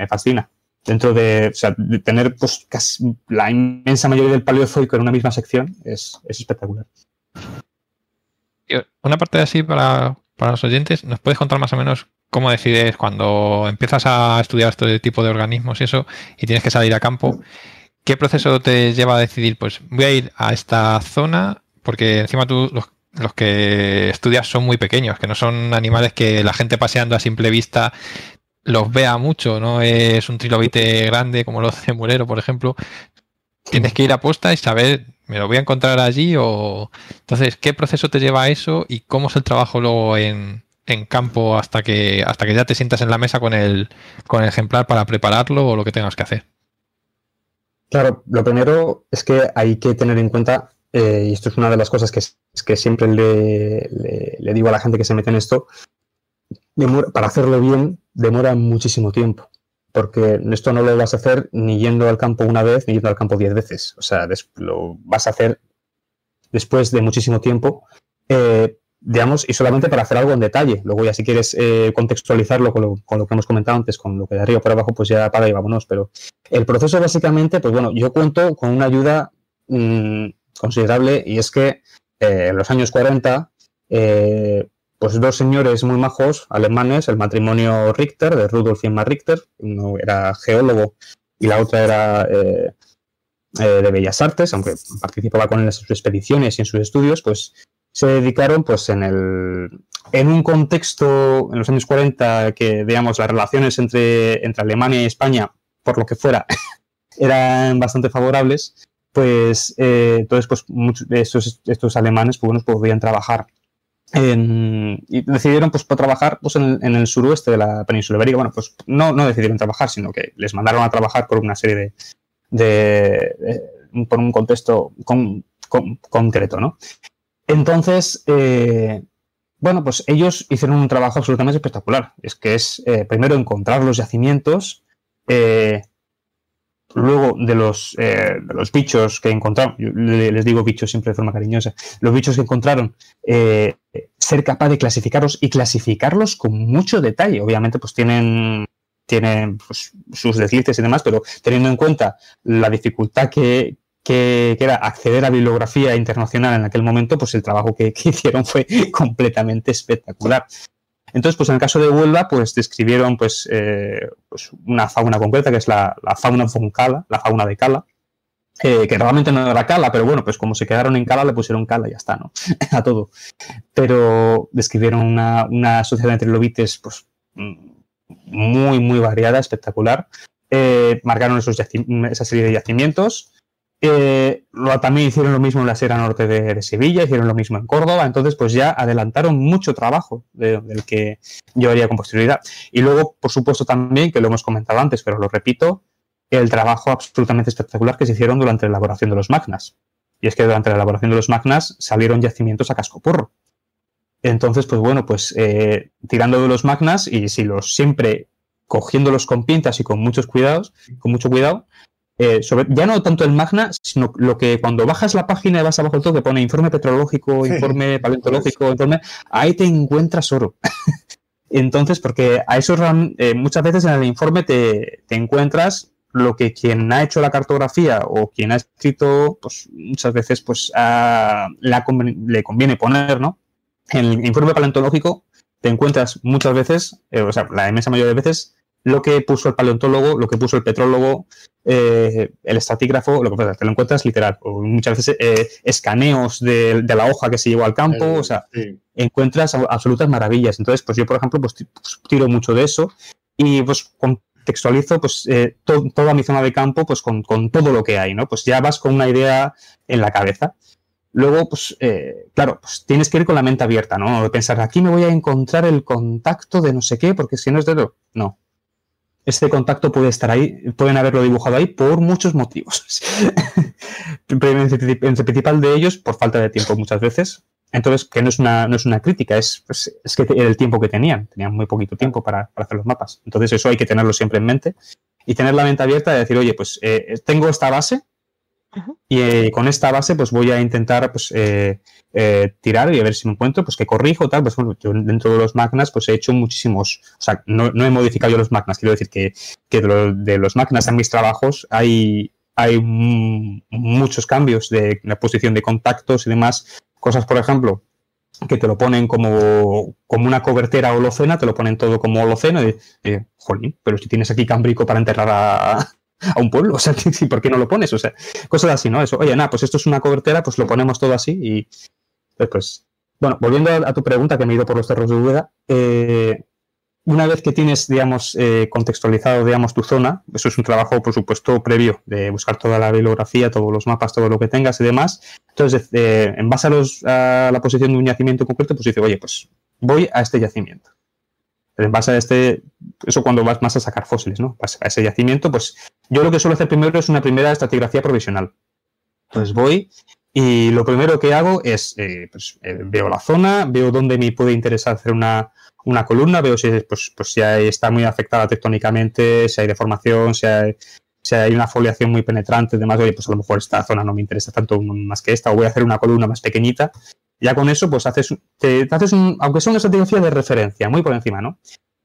fascina dentro de, o sea, de tener pues, casi la inmensa mayoría del paleozoico en una misma sección es, espectacular. Una parte así para, los oyentes, ¿nos puedes contar más o menos cómo decides cuando empiezas a estudiar este tipo de organismos y eso y tienes que salir a campo? ¿Qué proceso te lleva a decidir, pues voy a ir a esta zona? Porque encima tú los que estudias son muy pequeños, que no son animales que la gente paseando a simple vista los vea mucho, no es un trilobite grande como los de Mulero, por ejemplo. Tienes que ir a posta y saber, ¿me lo voy a encontrar allí? o Entonces, ¿qué proceso te lleva a eso y cómo es el trabajo luego en, campo hasta que, hasta que ya te sientas en la mesa con el, con el ejemplar para prepararlo o lo que tengas que hacer? Claro, lo primero es que hay que tener en cuenta, eh, y esto es una de las cosas que, que siempre le, le, digo a la gente que se mete en esto, para hacerlo bien demora muchísimo tiempo, porque esto no lo vas a hacer ni yendo al campo una vez ni yendo al campo diez veces. O sea, lo vas a hacer después de muchísimo tiempo, eh, digamos, y solamente para hacer algo en detalle. Luego ya si quieres eh, contextualizarlo con lo, que hemos comentado antes, con lo que de arriba para abajo, pues ya para y vámonos. Pero el proceso básicamente, pues bueno, yo cuento con una ayuda mm, considerable y es que eh, en los años 40 pues dos señores muy majos alemanes, el matrimonio Richter, de Rudolf y Emma Richter, uno era geólogo y la otra era eh, eh, de Bellas Artes, aunque participaba con él en sus expediciones y en sus estudios, pues se dedicaron pues en el en un contexto en los años 40 que digamos las relaciones entre, entre Alemania y España por lo que fuera eran bastante favorables pues eh, entonces pues muchos estos, estos alemanes pues, podían trabajar y decidieron pues trabajar pues, en, el suroeste de la península ibérica. Bueno, pues no, no decidieron trabajar, sino que les mandaron a trabajar por una serie de, por un contexto con, concreto, ¿no? Entonces, eh, bueno, pues ellos hicieron un trabajo absolutamente espectacular. Es que es eh, primero encontrar los yacimientos, eh, Luego, de los, eh, los bichos que encontraron, les digo bichos siempre de forma cariñosa, los bichos que encontraron, eh, ser capaz de clasificarlos y clasificarlos con mucho detalle. Obviamente, pues tienen, tienen pues, sus deslices y demás, pero teniendo en cuenta la dificultad que, era acceder a bibliografía internacional en aquel momento, pues el trabajo que hicieron fue completamente espectacular. Entonces, pues en el caso de Huelva, pues describieron pues, eh, pues una fauna concreta, que es la, fauna von Cala, la fauna de Cala, que realmente no era Cala, pero bueno, pues como se quedaron en Cala, le pusieron Cala y ya está, ¿no? a todo. Pero describieron una, una sociedad entre lobites, pues muy, muy variada, espectacular. Eh, marcaron esos esa serie de yacimientos eh, también hicieron lo mismo en la Sierra Norte de, Sevilla, hicieron lo mismo en Córdoba, entonces pues ya adelantaron mucho trabajo del que llevaría con posterioridad. Y luego, por supuesto, también, que lo hemos comentado antes, pero lo repito, el trabajo absolutamente espectacular que se hicieron durante la elaboración de los magnas. Y es que durante la elaboración de los magnas salieron yacimientos a cascoporro. Entonces, pues bueno, pues eh, tirando de los magnas y si los siempre cogiéndolos con pintas y con muchos cuidados, con mucho cuidado, eh, sobre, ya no tanto el Magna, sino lo que cuando bajas la página y vas abajo del todo que pone informe petrológico, informe paleontológico, informe, ahí te encuentras oro. Entonces, porque a eso eh, muchas veces en el informe te, encuentras lo que quien ha hecho la cartografía o quien ha escrito, pues muchas veces pues le conviene poner, ¿no? En el informe paleontológico te encuentras muchas veces, eh, o sea, la inmensa mayoría de veces, lo que puso el paleontólogo, lo que puso el petrólogo, eh, el estatígrafo, lo que pasa, te lo encuentras literal. O muchas veces eh, escaneos de, la hoja que se llevó al campo. o sea, encuentras absolutas maravillas. Entonces, pues yo, por ejemplo, pues, pues tiro mucho de eso y pues contextualizo pues eh, toda mi zona de campo pues con, todo lo que hay, ¿no? Pues ya vas con una idea en la cabeza. Luego, pues, eh, claro, pues tienes que ir con la mente abierta, ¿no? Pensar, aquí me voy a encontrar el contacto de no sé qué, porque si no es de. No. Este contacto puede estar ahí, pueden haberlo dibujado ahí por muchos motivos. el principal de ellos, por falta de tiempo muchas veces, entonces, que no es una, no es una crítica, es, pues, es que el tiempo que tenían. Tenían muy poquito tiempo para, hacer los mapas. Entonces, eso hay que tenerlo siempre en mente y tener la mente abierta de decir, oye, pues eh, tengo esta base y eh, con esta base pues voy a intentar pues eh, tirar y a ver si me encuentro, pues que corrijo, tal. Pues bueno, yo dentro de los magnas pues he hecho muchísimos, o sea, no, he modificado yo los magnas, quiero decir que, de, los magnas en mis trabajos hay, hay muchos cambios de la posición de contactos y demás Cosas, por ejemplo, que te lo ponen como, como una cobertera holocena, te lo ponen todo como holoceno jolín, pero si tienes aquí cambrico para enterrar a, un pueblo, o sea, ¿por qué no lo pones? O sea, cosas así, ¿no? Eso, oye, nada, pues esto es una cobertera, pues lo ponemos todo así y pues, pues bueno, volviendo a, tu pregunta que me he ido por los cerros de Úbeda, eh, una vez que tienes, digamos, eh, contextualizado, digamos, tu zona, eso es un trabajo, por supuesto, previo de buscar toda la bibliografía, todos los mapas, todo lo que tengas y demás. Entonces, eh, en base a, los, a, la posición de un yacimiento concreto, pues dice, oye, pues voy a este yacimiento. en base a este, eso cuando vas más a sacar fósiles, ¿no? a ese yacimiento, pues yo lo que suelo hacer primero es una primera estratigrafía provisional. Entonces voy y lo primero que hago es, eh, pues, veo la zona, veo dónde me puede interesar hacer una, una columna, veo si, pues, pues, si está muy afectada tectónicamente, si hay deformación, si hay, si hay una foliación muy penetrante, demás, oye, pues a lo mejor esta zona no me interesa tanto más que esta, o voy a hacer una columna más pequeñita. Ya con eso, pues haces, te, haces un, aunque sea una estratigrafía de referencia, muy por encima, ¿no?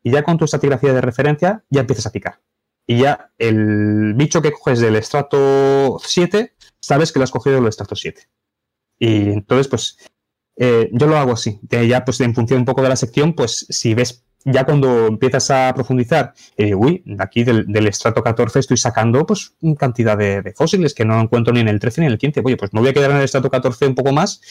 Y ya con tu estratigrafía de referencia, ya empiezas a picar. Y ya el bicho que coges del estrato 7, sabes que lo has cogido del estrato 7. Y entonces, pues eh, yo lo hago así. Ya, pues en función un poco de la sección, pues si ves, ya cuando empiezas a profundizar, eh, uy, aquí del, estrato 14 estoy sacando pues cantidad de, fósiles que no encuentro ni en el 13 ni en el 15. Oye, pues me voy a quedar en el estrato 14 un poco más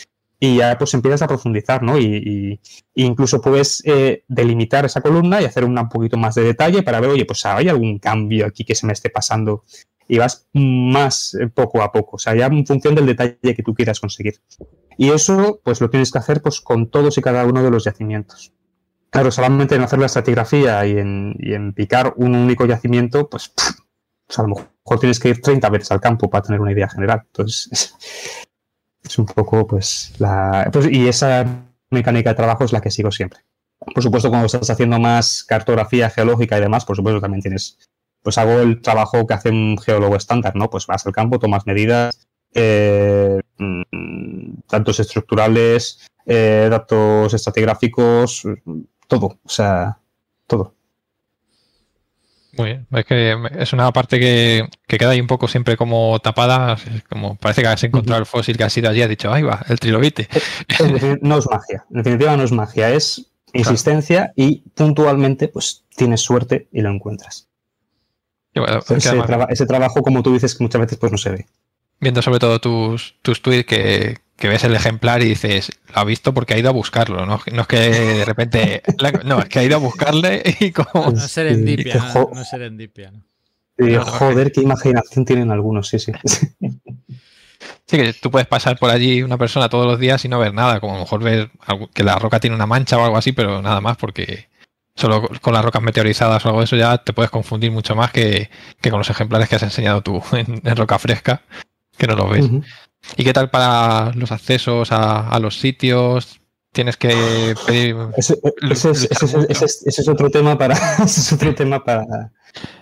y ya pues empiezas a profundizar, ¿no? Y, incluso puedes eh, delimitar esa columna y hacer un poquito más de detalle para ver, oye, pues hay algún cambio aquí que se me esté pasando y vas más poco a poco, o sea, ya en función del detalle que tú quieras conseguir. Y eso, pues lo tienes que hacer pues, con todos y cada uno de los yacimientos. Claro, solamente en hacer la estratigrafía y en, picar un único yacimiento, pues, pues, a lo mejor tienes que ir 30 veces al campo para tener una idea general. Entonces, es, un poco, pues, la. Pues, y esa mecánica de trabajo es la que sigo siempre. Por supuesto, cuando estás haciendo más cartografía geológica y demás, por supuesto, también tienes. Pues hago el trabajo que hace un geólogo estándar, ¿no? Pues vas al campo, tomas medidas, eh, mm, datos estructurales, eh, datos estratigráficos, todo, o sea, todo. Muy bien, es que es una parte que, queda ahí un poco siempre como tapada, como parece que has encontrado el fósil que ha sido allí, has dicho, ahí va, el trilobite. no es magia, en definitiva no es magia, es insistencia y puntualmente pues tienes suerte y lo encuentras. Ese, trabajo, como tú dices, que muchas veces pues no se ve viendo sobre todo tus, tus tweets que, ves el ejemplar y dices, lo ha visto porque ha ido a buscarlo, no, no es que de repente, no, es que ha ido a buscarle y como... No serendipia, no, no serendipia. joder, qué imaginación tienen algunos, sí, sí. Sí, que tú puedes pasar por allí una persona todos los días y no ver nada, como a lo mejor ver que la roca tiene una mancha o algo así, pero nada más porque solo con las rocas meteorizadas o algo de eso ya te puedes confundir mucho más que, con los ejemplares que has enseñado tú en roca fresca, que no lo ves. ¿Y qué tal para los accesos a, los sitios? Tienes que pedir. Ese, es otro tema para. Ese es otro tema para.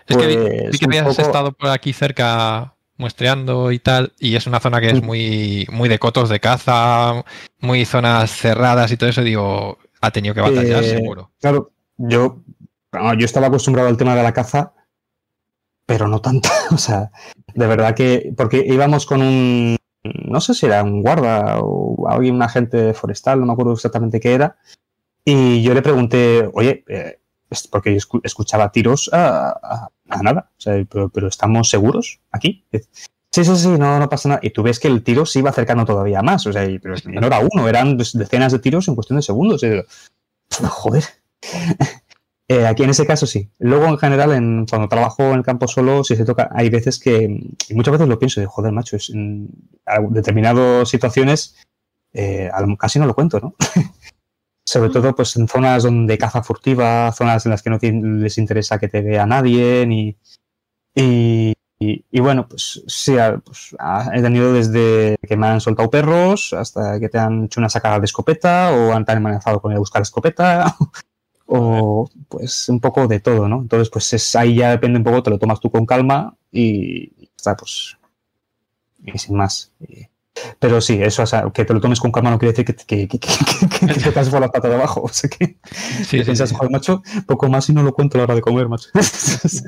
Es que vi, que pues, habías estado por aquí cerca muestreando y tal, y es una zona que es muy, muy de cotos de caza, muy zonas cerradas y todo eso, digo, ha tenido que batallar eh, seguro. Claro, yo, yo estaba acostumbrado al tema de la caza, pero no tanto. o sea, de verdad que, porque íbamos con un, no sé si era un guarda o alguien, un agente forestal, no me acuerdo exactamente qué era, y yo le pregunté, oye, eh, porque escuchaba tiros a, nada, o sea, pero, estamos seguros aquí. Sí, sí, sí, no, no pasa nada. Y tú ves que el tiro se iba acercando todavía más. O sea, y, pero no era uno, eran decenas de tiros en cuestión de segundos. joder. Eh, aquí en ese caso sí. Luego, en general, en, cuando trabajo en el campo solo, si se toca, hay veces que, y muchas veces lo pienso, de joder, macho, en determinadas situaciones eh, casi no lo cuento, ¿no? Sobre todo pues en zonas donde caza furtiva, zonas en las que no les interesa que te vea nadie, ni, y, bueno, pues sí, pues, he tenido desde que me han soltado perros hasta que te han hecho una sacada de escopeta o han, amenazado con ir a buscar escopeta o pues un poco de todo, ¿no? Entonces, pues es, ahí ya depende un poco, te lo tomas tú con calma y está, pues, y sin más. pero sí, eso, o sea, que te lo tomes con calma no quiere decir que, que, que, que, te pases por la pata de abajo. O sea que, sí, piensas, joder, macho, poco más y no lo cuento a la hora de comer, macho. sí.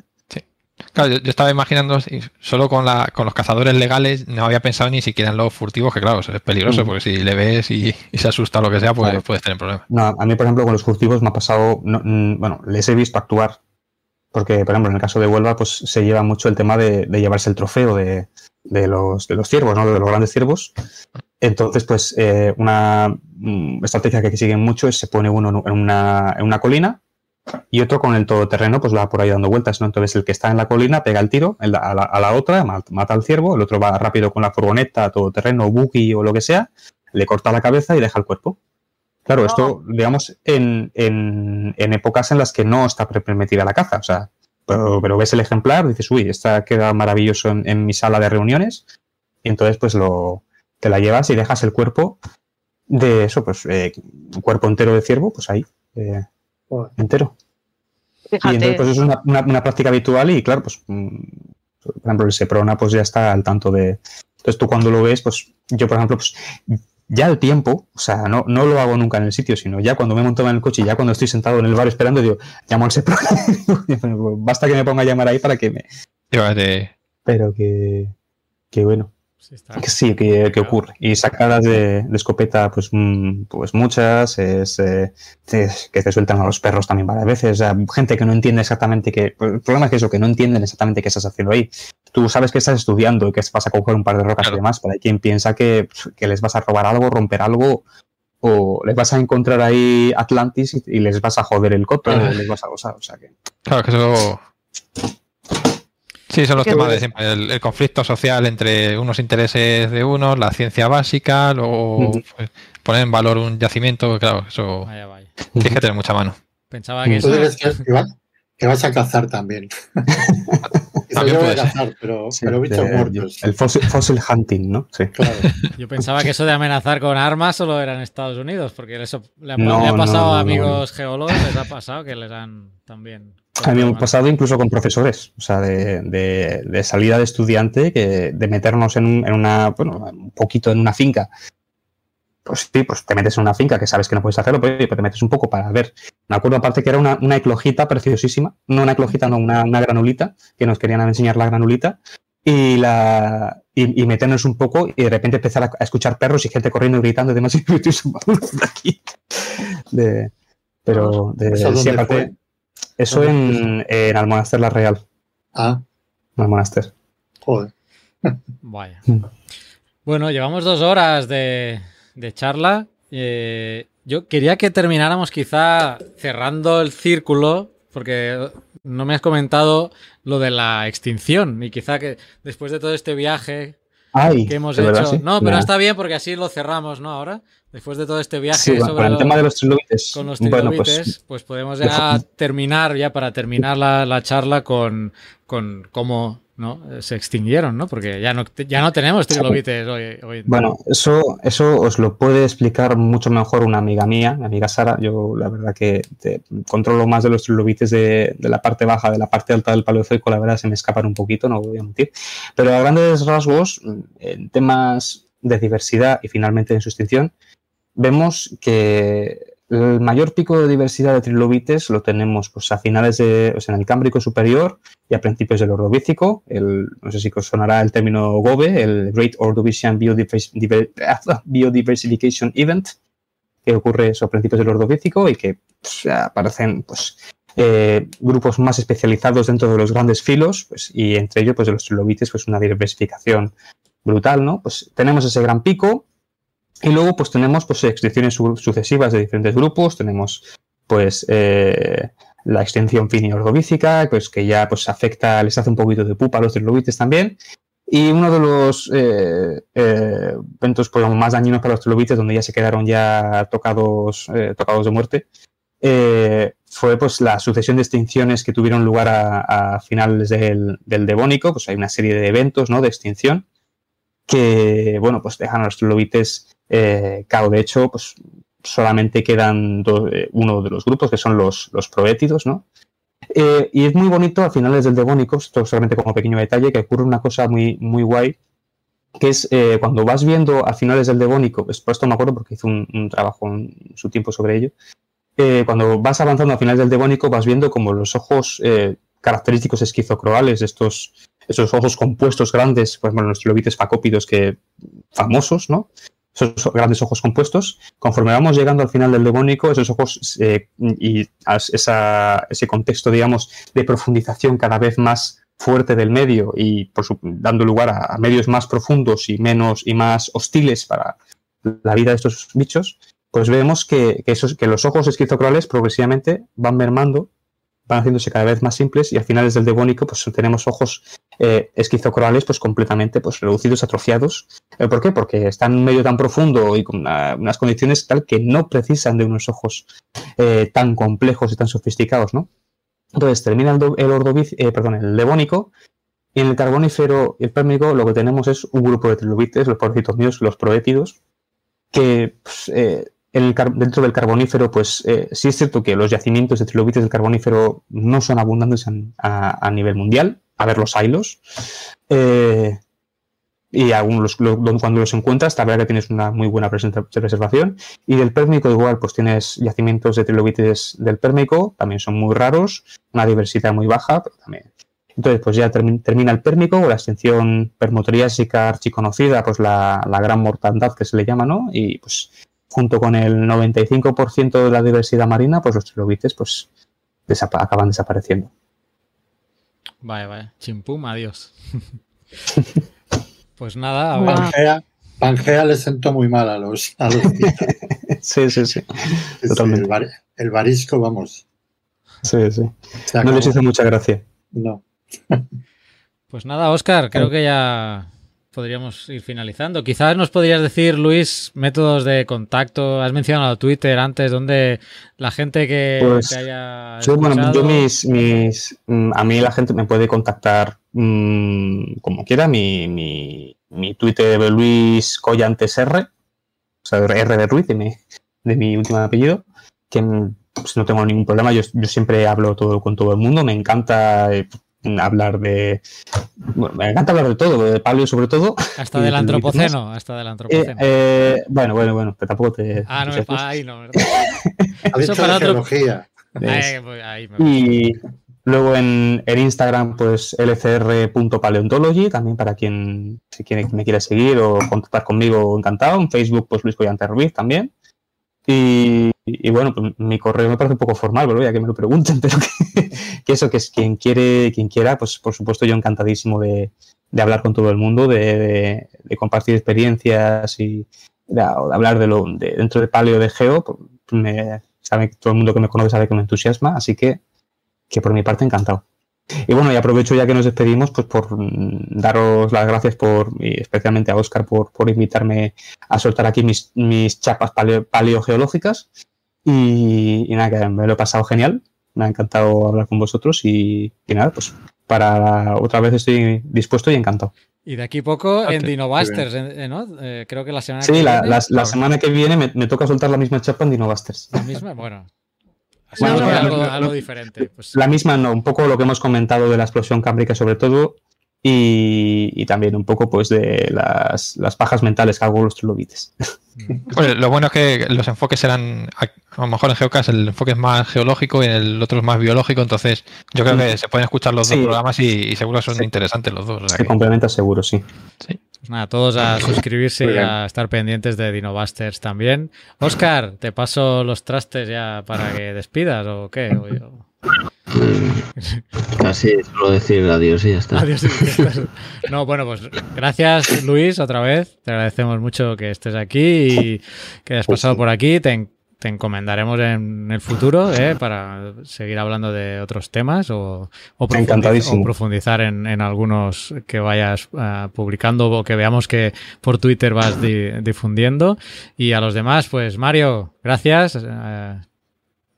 Claro, yo, estaba imaginando, solo con, la, con los cazadores legales, no había pensado ni siquiera en los furtivos, que claro, es peligroso, mm. porque si le ves y, se asusta o lo que sea, pues puedes tener problemas. No, a mí, por ejemplo, con los furtivos me ha pasado, mm, bueno, les he visto actuar, porque, por ejemplo, en el caso de Huelva, pues se lleva mucho el tema de, llevarse el trofeo de, los, de los ciervos, ¿no? De los grandes ciervos. Entonces, pues, eh, una mm, estrategia que siguen mucho es se pone uno en una, en una colina y otro con el todoterreno, pues va por ahí dando vueltas, ¿no? Entonces el que está en la colina pega el tiro a la, otra, mata al ciervo, el otro va rápido con la furgoneta, todoterreno, buggy o lo que sea, le corta la cabeza y deja el cuerpo. Claro, esto, digamos, en, épocas en las que no está permitida la caza, o sea, pero, ves el ejemplar, dices, uy, esta queda maravilloso en, mi sala de reuniones, y entonces pues lo, te la llevas y dejas el cuerpo de eso, pues eh, un cuerpo entero de ciervo, pues ahí. Eh, entero. Y entonces, pues es una, una, práctica habitual y claro, pues, mm, por ejemplo, el Seprona pues ya está al tanto de... Entonces tú cuando lo ves, pues yo, por ejemplo, pues ya el tiempo, o sea, no, no lo hago nunca en el sitio, sino ya cuando me monto en el coche y ya cuando estoy sentado en el bar esperando, digo, llamo al Seprona. Basta que me ponga a llamar ahí para que me... Pero que, que bueno. Sí, que, ocurre. Y sacadas de, escopeta, pues, mm, pues muchas, es, eh, que te sueltan a los perros también varias veces. gente que no entiende exactamente qué. Pues, el problema es que eso, que no entienden exactamente qué estás haciendo ahí. Tú sabes que estás estudiando y que vas a coger un par de rocas y demás, pero hay quien piensa que, les vas a robar algo, romper algo, o les vas a encontrar ahí Atlantis y, les vas a joder el coto, o les vas a gozar. O sea que. Claro, que eso Sí, son los temas de siempre. El, conflicto social entre unos intereses de unos, la ciencia básica, luego pues, poner en valor un yacimiento, claro, eso tienes que tener mucha mano. Pensaba que, eso... que, vas a cazar también. también puede cazar, pero, pero bichos muertos. El fossil, hunting, ¿no? Sí. Claro. Yo pensaba que eso de amenazar con armas solo era en Estados Unidos, porque eso le ha, pasado a amigos geólogos, les ha pasado que les han también a mí me ha pasado incluso con profesores, o sea, de, salida de estudiante, que de meternos en, una, bueno, un poquito en una finca. Pues sí, pues te metes en una finca que sabes que no puedes hacerlo, pero te metes un poco para ver. Me acuerdo aparte que era una, una eclojita preciosísima, no una eclojita, no, una, granulita, que nos querían enseñar la granulita, y, la, y, meternos un poco y de repente empezar a, escuchar perros y gente corriendo y gritando y demás, y de aquí. De, pero de, siempre, eso en, en Almonaster La Real. Ah. En Almonaster. Joder. Vaya. Mm. Bueno, llevamos dos horas de, charla. Eh, yo quería que termináramos quizá cerrando el círculo, porque no me has comentado lo de la extinción y quizá que después de todo este viaje que hemos hecho... No, pero está bien porque así lo cerramos, ¿no? Ahora. Después de todo este viaje sobre el tema de los trilobites, con los trilobites, pues, pues, podemos ya terminar, ya para terminar la, la charla con, con cómo ¿no? se extinguieron, ¿no? Porque ya no, ya no tenemos trilobites hoy, hoy Bueno, eso, eso os lo puede explicar mucho mejor una amiga mía, mi amiga Sara. Yo la verdad que controlo más de los trilobites de, de, la parte baja, de la parte alta del paleozoico, la verdad se me escapan un poquito, no voy a mentir. Pero a grandes rasgos, en temas de diversidad y finalmente en su extinción, vemos que el mayor pico de diversidad de trilobites lo tenemos pues, a finales de, en el Cámbrico superior y a principios del Ordovícico. El, no sé si os sonará el término GOBE, el Great Ordovician Biodiversification Event, que ocurre a principios del Ordovícico y que aparecen pues, eh, grupos más especializados dentro de los grandes filos, pues, y entre ellos, pues de los trilobites, pues una diversificación brutal, ¿no? Pues tenemos ese gran pico, y luego, pues tenemos pues extensiones sucesivas de diferentes grupos, tenemos pues eh, la extensión finiordovícica, pues que ya pues afecta, les hace un poquito de pupa a los trilobites también. Y uno de los eh, eh, eventos pues, más dañinos para los trilobites, donde ya se quedaron ya tocados, tocados de muerte, fue pues la sucesión de extinciones que tuvieron lugar a, finales del, del, Devónico. Pues hay una serie de eventos ¿no? de extinción que, bueno, pues dejan a los trilobites eh, claro, de hecho, pues solamente quedan eh, uno de los grupos, que son los, los proétidos, ¿no? Eh, y es muy bonito a finales del Devónico, esto solamente como pequeño detalle, que ocurre una cosa muy, muy guay, que es cuando vas viendo a finales del Devónico, pues por esto me acuerdo porque hice un, trabajo en su tiempo sobre ello, cuando vas avanzando a finales del Devónico vas viendo como los ojos característicos esquizocroales, estos, esos ojos compuestos grandes, pues bueno, los trilobites facópidos que famosos, ¿no? Esos grandes ojos compuestos. Conforme vamos llegando al final del Devónico, esos ojos eh, y ese contexto, digamos, de profundización cada vez más fuerte del medio y por dando lugar a, medios más profundos y menos y más hostiles para la vida de estos bichos, pues vemos que, esos, que los ojos esquizocrales progresivamente van mermando van haciéndose cada vez más simples y al final desde el devónico pues tenemos ojos eh, esquizocrales pues completamente pues reducidos, atrofiados. Eh, ¿Por qué? Porque están en un medio tan profundo y con unas condiciones tal que no precisan de unos ojos eh, tan complejos y tan sofisticados, ¿no? Entonces termina el, el, perdón, el devónico y en el carbonífero y el pérmico lo que tenemos es un grupo de trilobites, los pobrecitos míos, los proétidos, que pues, dentro del carbonífero, pues eh, sí es cierto que los yacimientos de trilobites del carbonífero no son abundantes a, nivel mundial. A ver los hilos. Eh, y algunos, cuando los encuentras, la verdad que tienes una muy buena preservación. Y del pérmico, igual, pues tienes yacimientos de trilobites del pérmico, también son muy raros, una diversidad muy baja, pero también. Entonces, pues ya termina el pérmico, la extensión permotriásica archiconocida, pues la, la gran mortandad que se le llama, ¿no? Y pues junto con el 95% de la diversidad marina, pues los trilobites pues, acaban desapareciendo. Vaya, vaya. Chimpum, adiós. pues nada, a ver. Pangea, le sentó muy mal a los, a los Sí, sí, sí. Totalmente. el, el, barisco, vamos. Sí, sí. No les hizo mucha gracia. No. pues nada, Oscar, creo que ya podríamos ir finalizando. Quizás nos podrías decir, Luis, métodos de contacto. Has mencionado Twitter antes, donde la gente que, pues, haya. bueno, yo mis, mis, mm, a mí la gente me puede contactar mm, como quiera. Mi, mi, mi Twitter de Luis Collantes R, o sea, R de Ruiz, de mi, de mi último apellido, que pues, no tengo ningún problema. Yo, yo siempre hablo todo con todo el mundo. Me encanta. Eh, hablar de. Bueno, me encanta hablar de todo, de palio sobre todo. Hasta del antropoceno, hasta del antropoceno. Eh, eh, bueno, bueno, bueno, pero tampoco te. Ah, no, me ahí no, ¿verdad? Eso para otro. y luego en, el Instagram, pues lcr.paleontology, también para quien si quiere, me quiera seguir o contactar conmigo, encantado. En Facebook, pues Luis Collante Ruiz también. Y, bueno, pues mi correo me parece un poco formal, pero ya que me lo pregunten, pero que, eso, que es quien quiere, quien quiera, pues por supuesto yo encantadísimo de, hablar con todo el mundo, de, compartir experiencias y de, hablar de lo de, dentro de paleo de geo, pues me, sabe, todo el mundo que me conoce sabe que me entusiasma, así que, que por mi parte encantado. Y bueno, y aprovecho ya que nos despedimos, pues por mm, daros las gracias por, y especialmente a Oscar por, por invitarme a soltar aquí mis, mis chapas paleogeológicas. Y, nada, que me lo he pasado genial. Me ha encantado hablar con vosotros y, nada, pues para otra vez estoy dispuesto y encantado. Y de aquí poco en Dinobusters, ¿no? Eh, creo que la semana que viene. Sí, la, la, semana que viene me, me, toca soltar la misma chapa en Dinobusters. La misma, bueno, algo, diferente. Pues. La misma no, un poco lo que hemos comentado de la explosión cámbrica sobre todo y, también un poco pues de las, las pajas mentales que hago los trilobites. Mm. lo bueno es que los enfoques eran, a lo mejor en Geocast el enfoque es más geológico y el otro es más biológico, entonces yo creo que se pueden escuchar los dos programas y, seguro son interesantes los dos. se complementa seguro, sí. Sí. Pues nada, todos a suscribirse y a estar pendientes de Dinobusters también. Oscar, te paso los trastes ya para que despidas o qué. Casi solo decir adiós y ya está. Adiós. No, bueno, pues gracias Luis otra vez. Te agradecemos mucho que estés aquí y que hayas pasado por aquí. Te, te encomendaremos en el futuro ¿eh? para seguir hablando de otros temas o, o, o profundizar en, en, algunos que vayas uh, publicando o que veamos que por Twitter vas di difundiendo. Y a los demás, pues Mario, gracias. Uh,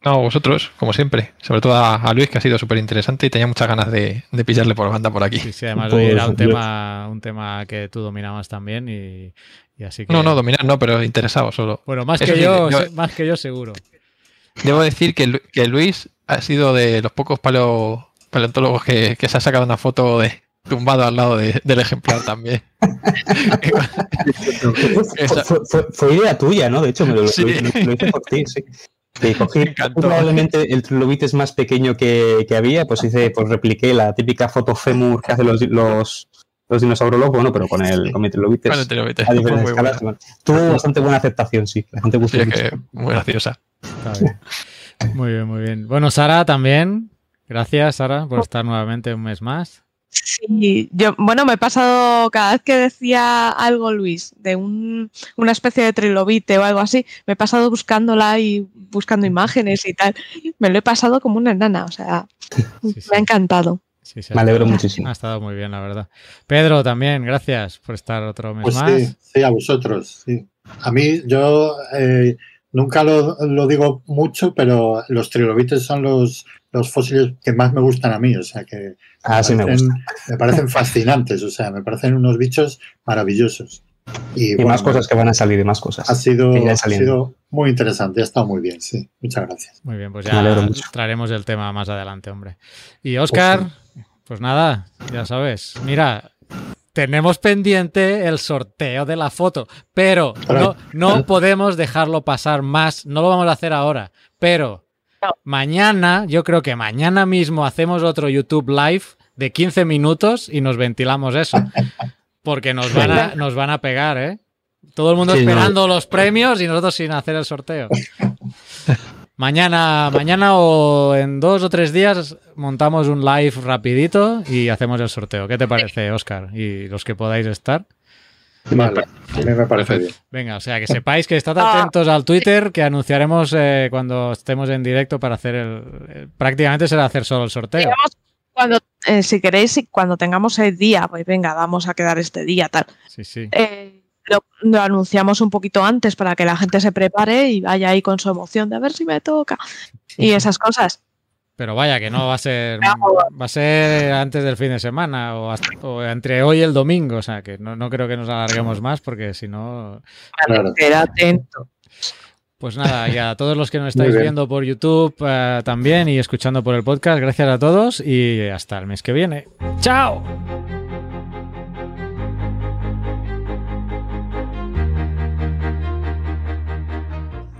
no, vosotros, como siempre. Sobre todo a, a Luis, que ha sido súper interesante y tenía muchas ganas de, de, pillarle por banda por aquí. Sí, sí además pues, era un tema, un tema que tú dominabas también y, y así que... No, no, dominar no, pero interesado solo. Bueno, más que, yo, yo, más que yo seguro. Debo decir que, que Luis ha sido de los pocos paleo, paleontólogos que, que, se ha sacado una foto de tumbado al lado de, del ejemplar también. fue, fue, fue, idea tuya, ¿no? De hecho, me lo, sí. lo, lo hice por ti, sí. Sí, cogí probablemente el trilobite es más pequeño que, que, había, pues hice, pues repliqué la típica foto fémur que hacen los, los, los dinosaurólogos, bueno, pero con el, con el trilobite. Con el trilobite. A diferentes escalas. Bueno. Tuvo bastante buena aceptación, sí. La gente gustó sí, mucho. Que muy graciosa. Bien. Muy bien, muy bien. Bueno, Sara también. Gracias, Sara, por estar nuevamente un mes más. Sí, yo, bueno, me he pasado cada vez que decía algo Luis de un, una especie de trilobite o algo así, me he pasado buscándola y buscando imágenes y tal. Me lo he pasado como una enana, o sea, sí, sí. me ha encantado. Sí, me alegro muchísimo. Ha estado muy bien, la verdad. Pedro, también, gracias por estar otro mes pues más. Sí, sí, a vosotros. Sí. A mí, yo eh, nunca lo, lo, digo mucho, pero los trilobites son los, los fósiles que más me gustan a mí, o sea que ah, me, sí parecen, me, me, parecen, fascinantes, o sea, me parecen unos bichos maravillosos. Y, y bueno, más cosas que van a salir, y más cosas. Ha sido, ha sido muy interesante, ha estado muy bien, sí. Muchas gracias. Muy bien, pues ya traeremos el tema más adelante, hombre. Y Oscar, pues, pues nada, ya sabes, mira, tenemos pendiente el sorteo de la foto, pero no, no podemos dejarlo pasar más, no lo vamos a hacer ahora, pero. Mañana, yo creo que mañana mismo hacemos otro YouTube Live de 15 minutos y nos ventilamos eso, porque nos van a, nos van a pegar, ¿eh? Todo el mundo sí, esperando no. los premios y nosotros sin hacer el sorteo. Mañana, mañana o en dos o tres días montamos un live rapidito y hacemos el sorteo. ¿Qué te parece, Oscar? Y los que podáis estar. Vale, a mí me parece bien. Venga, o sea, que sepáis que estad atentos al Twitter, que anunciaremos eh, cuando estemos en directo para hacer el... Eh, prácticamente será hacer solo el sorteo. Digamos, cuando, eh, si queréis, cuando tengamos el día, pues venga, vamos a quedar este día, tal. Sí, sí. Eh, lo, lo, anunciamos un poquito antes para que la gente se prepare y vaya ahí con su emoción de a ver si me toca y esas cosas. Pero vaya, que no va a ser va a ser antes del fin de semana o, hasta, o entre hoy y el domingo, o sea que no, no creo que nos alarguemos más porque si no... Claro. atento. Pues nada, y a todos los que nos estáis viendo por YouTube uh, también y escuchando por el podcast, gracias a todos y hasta el mes que viene. ¡Chao!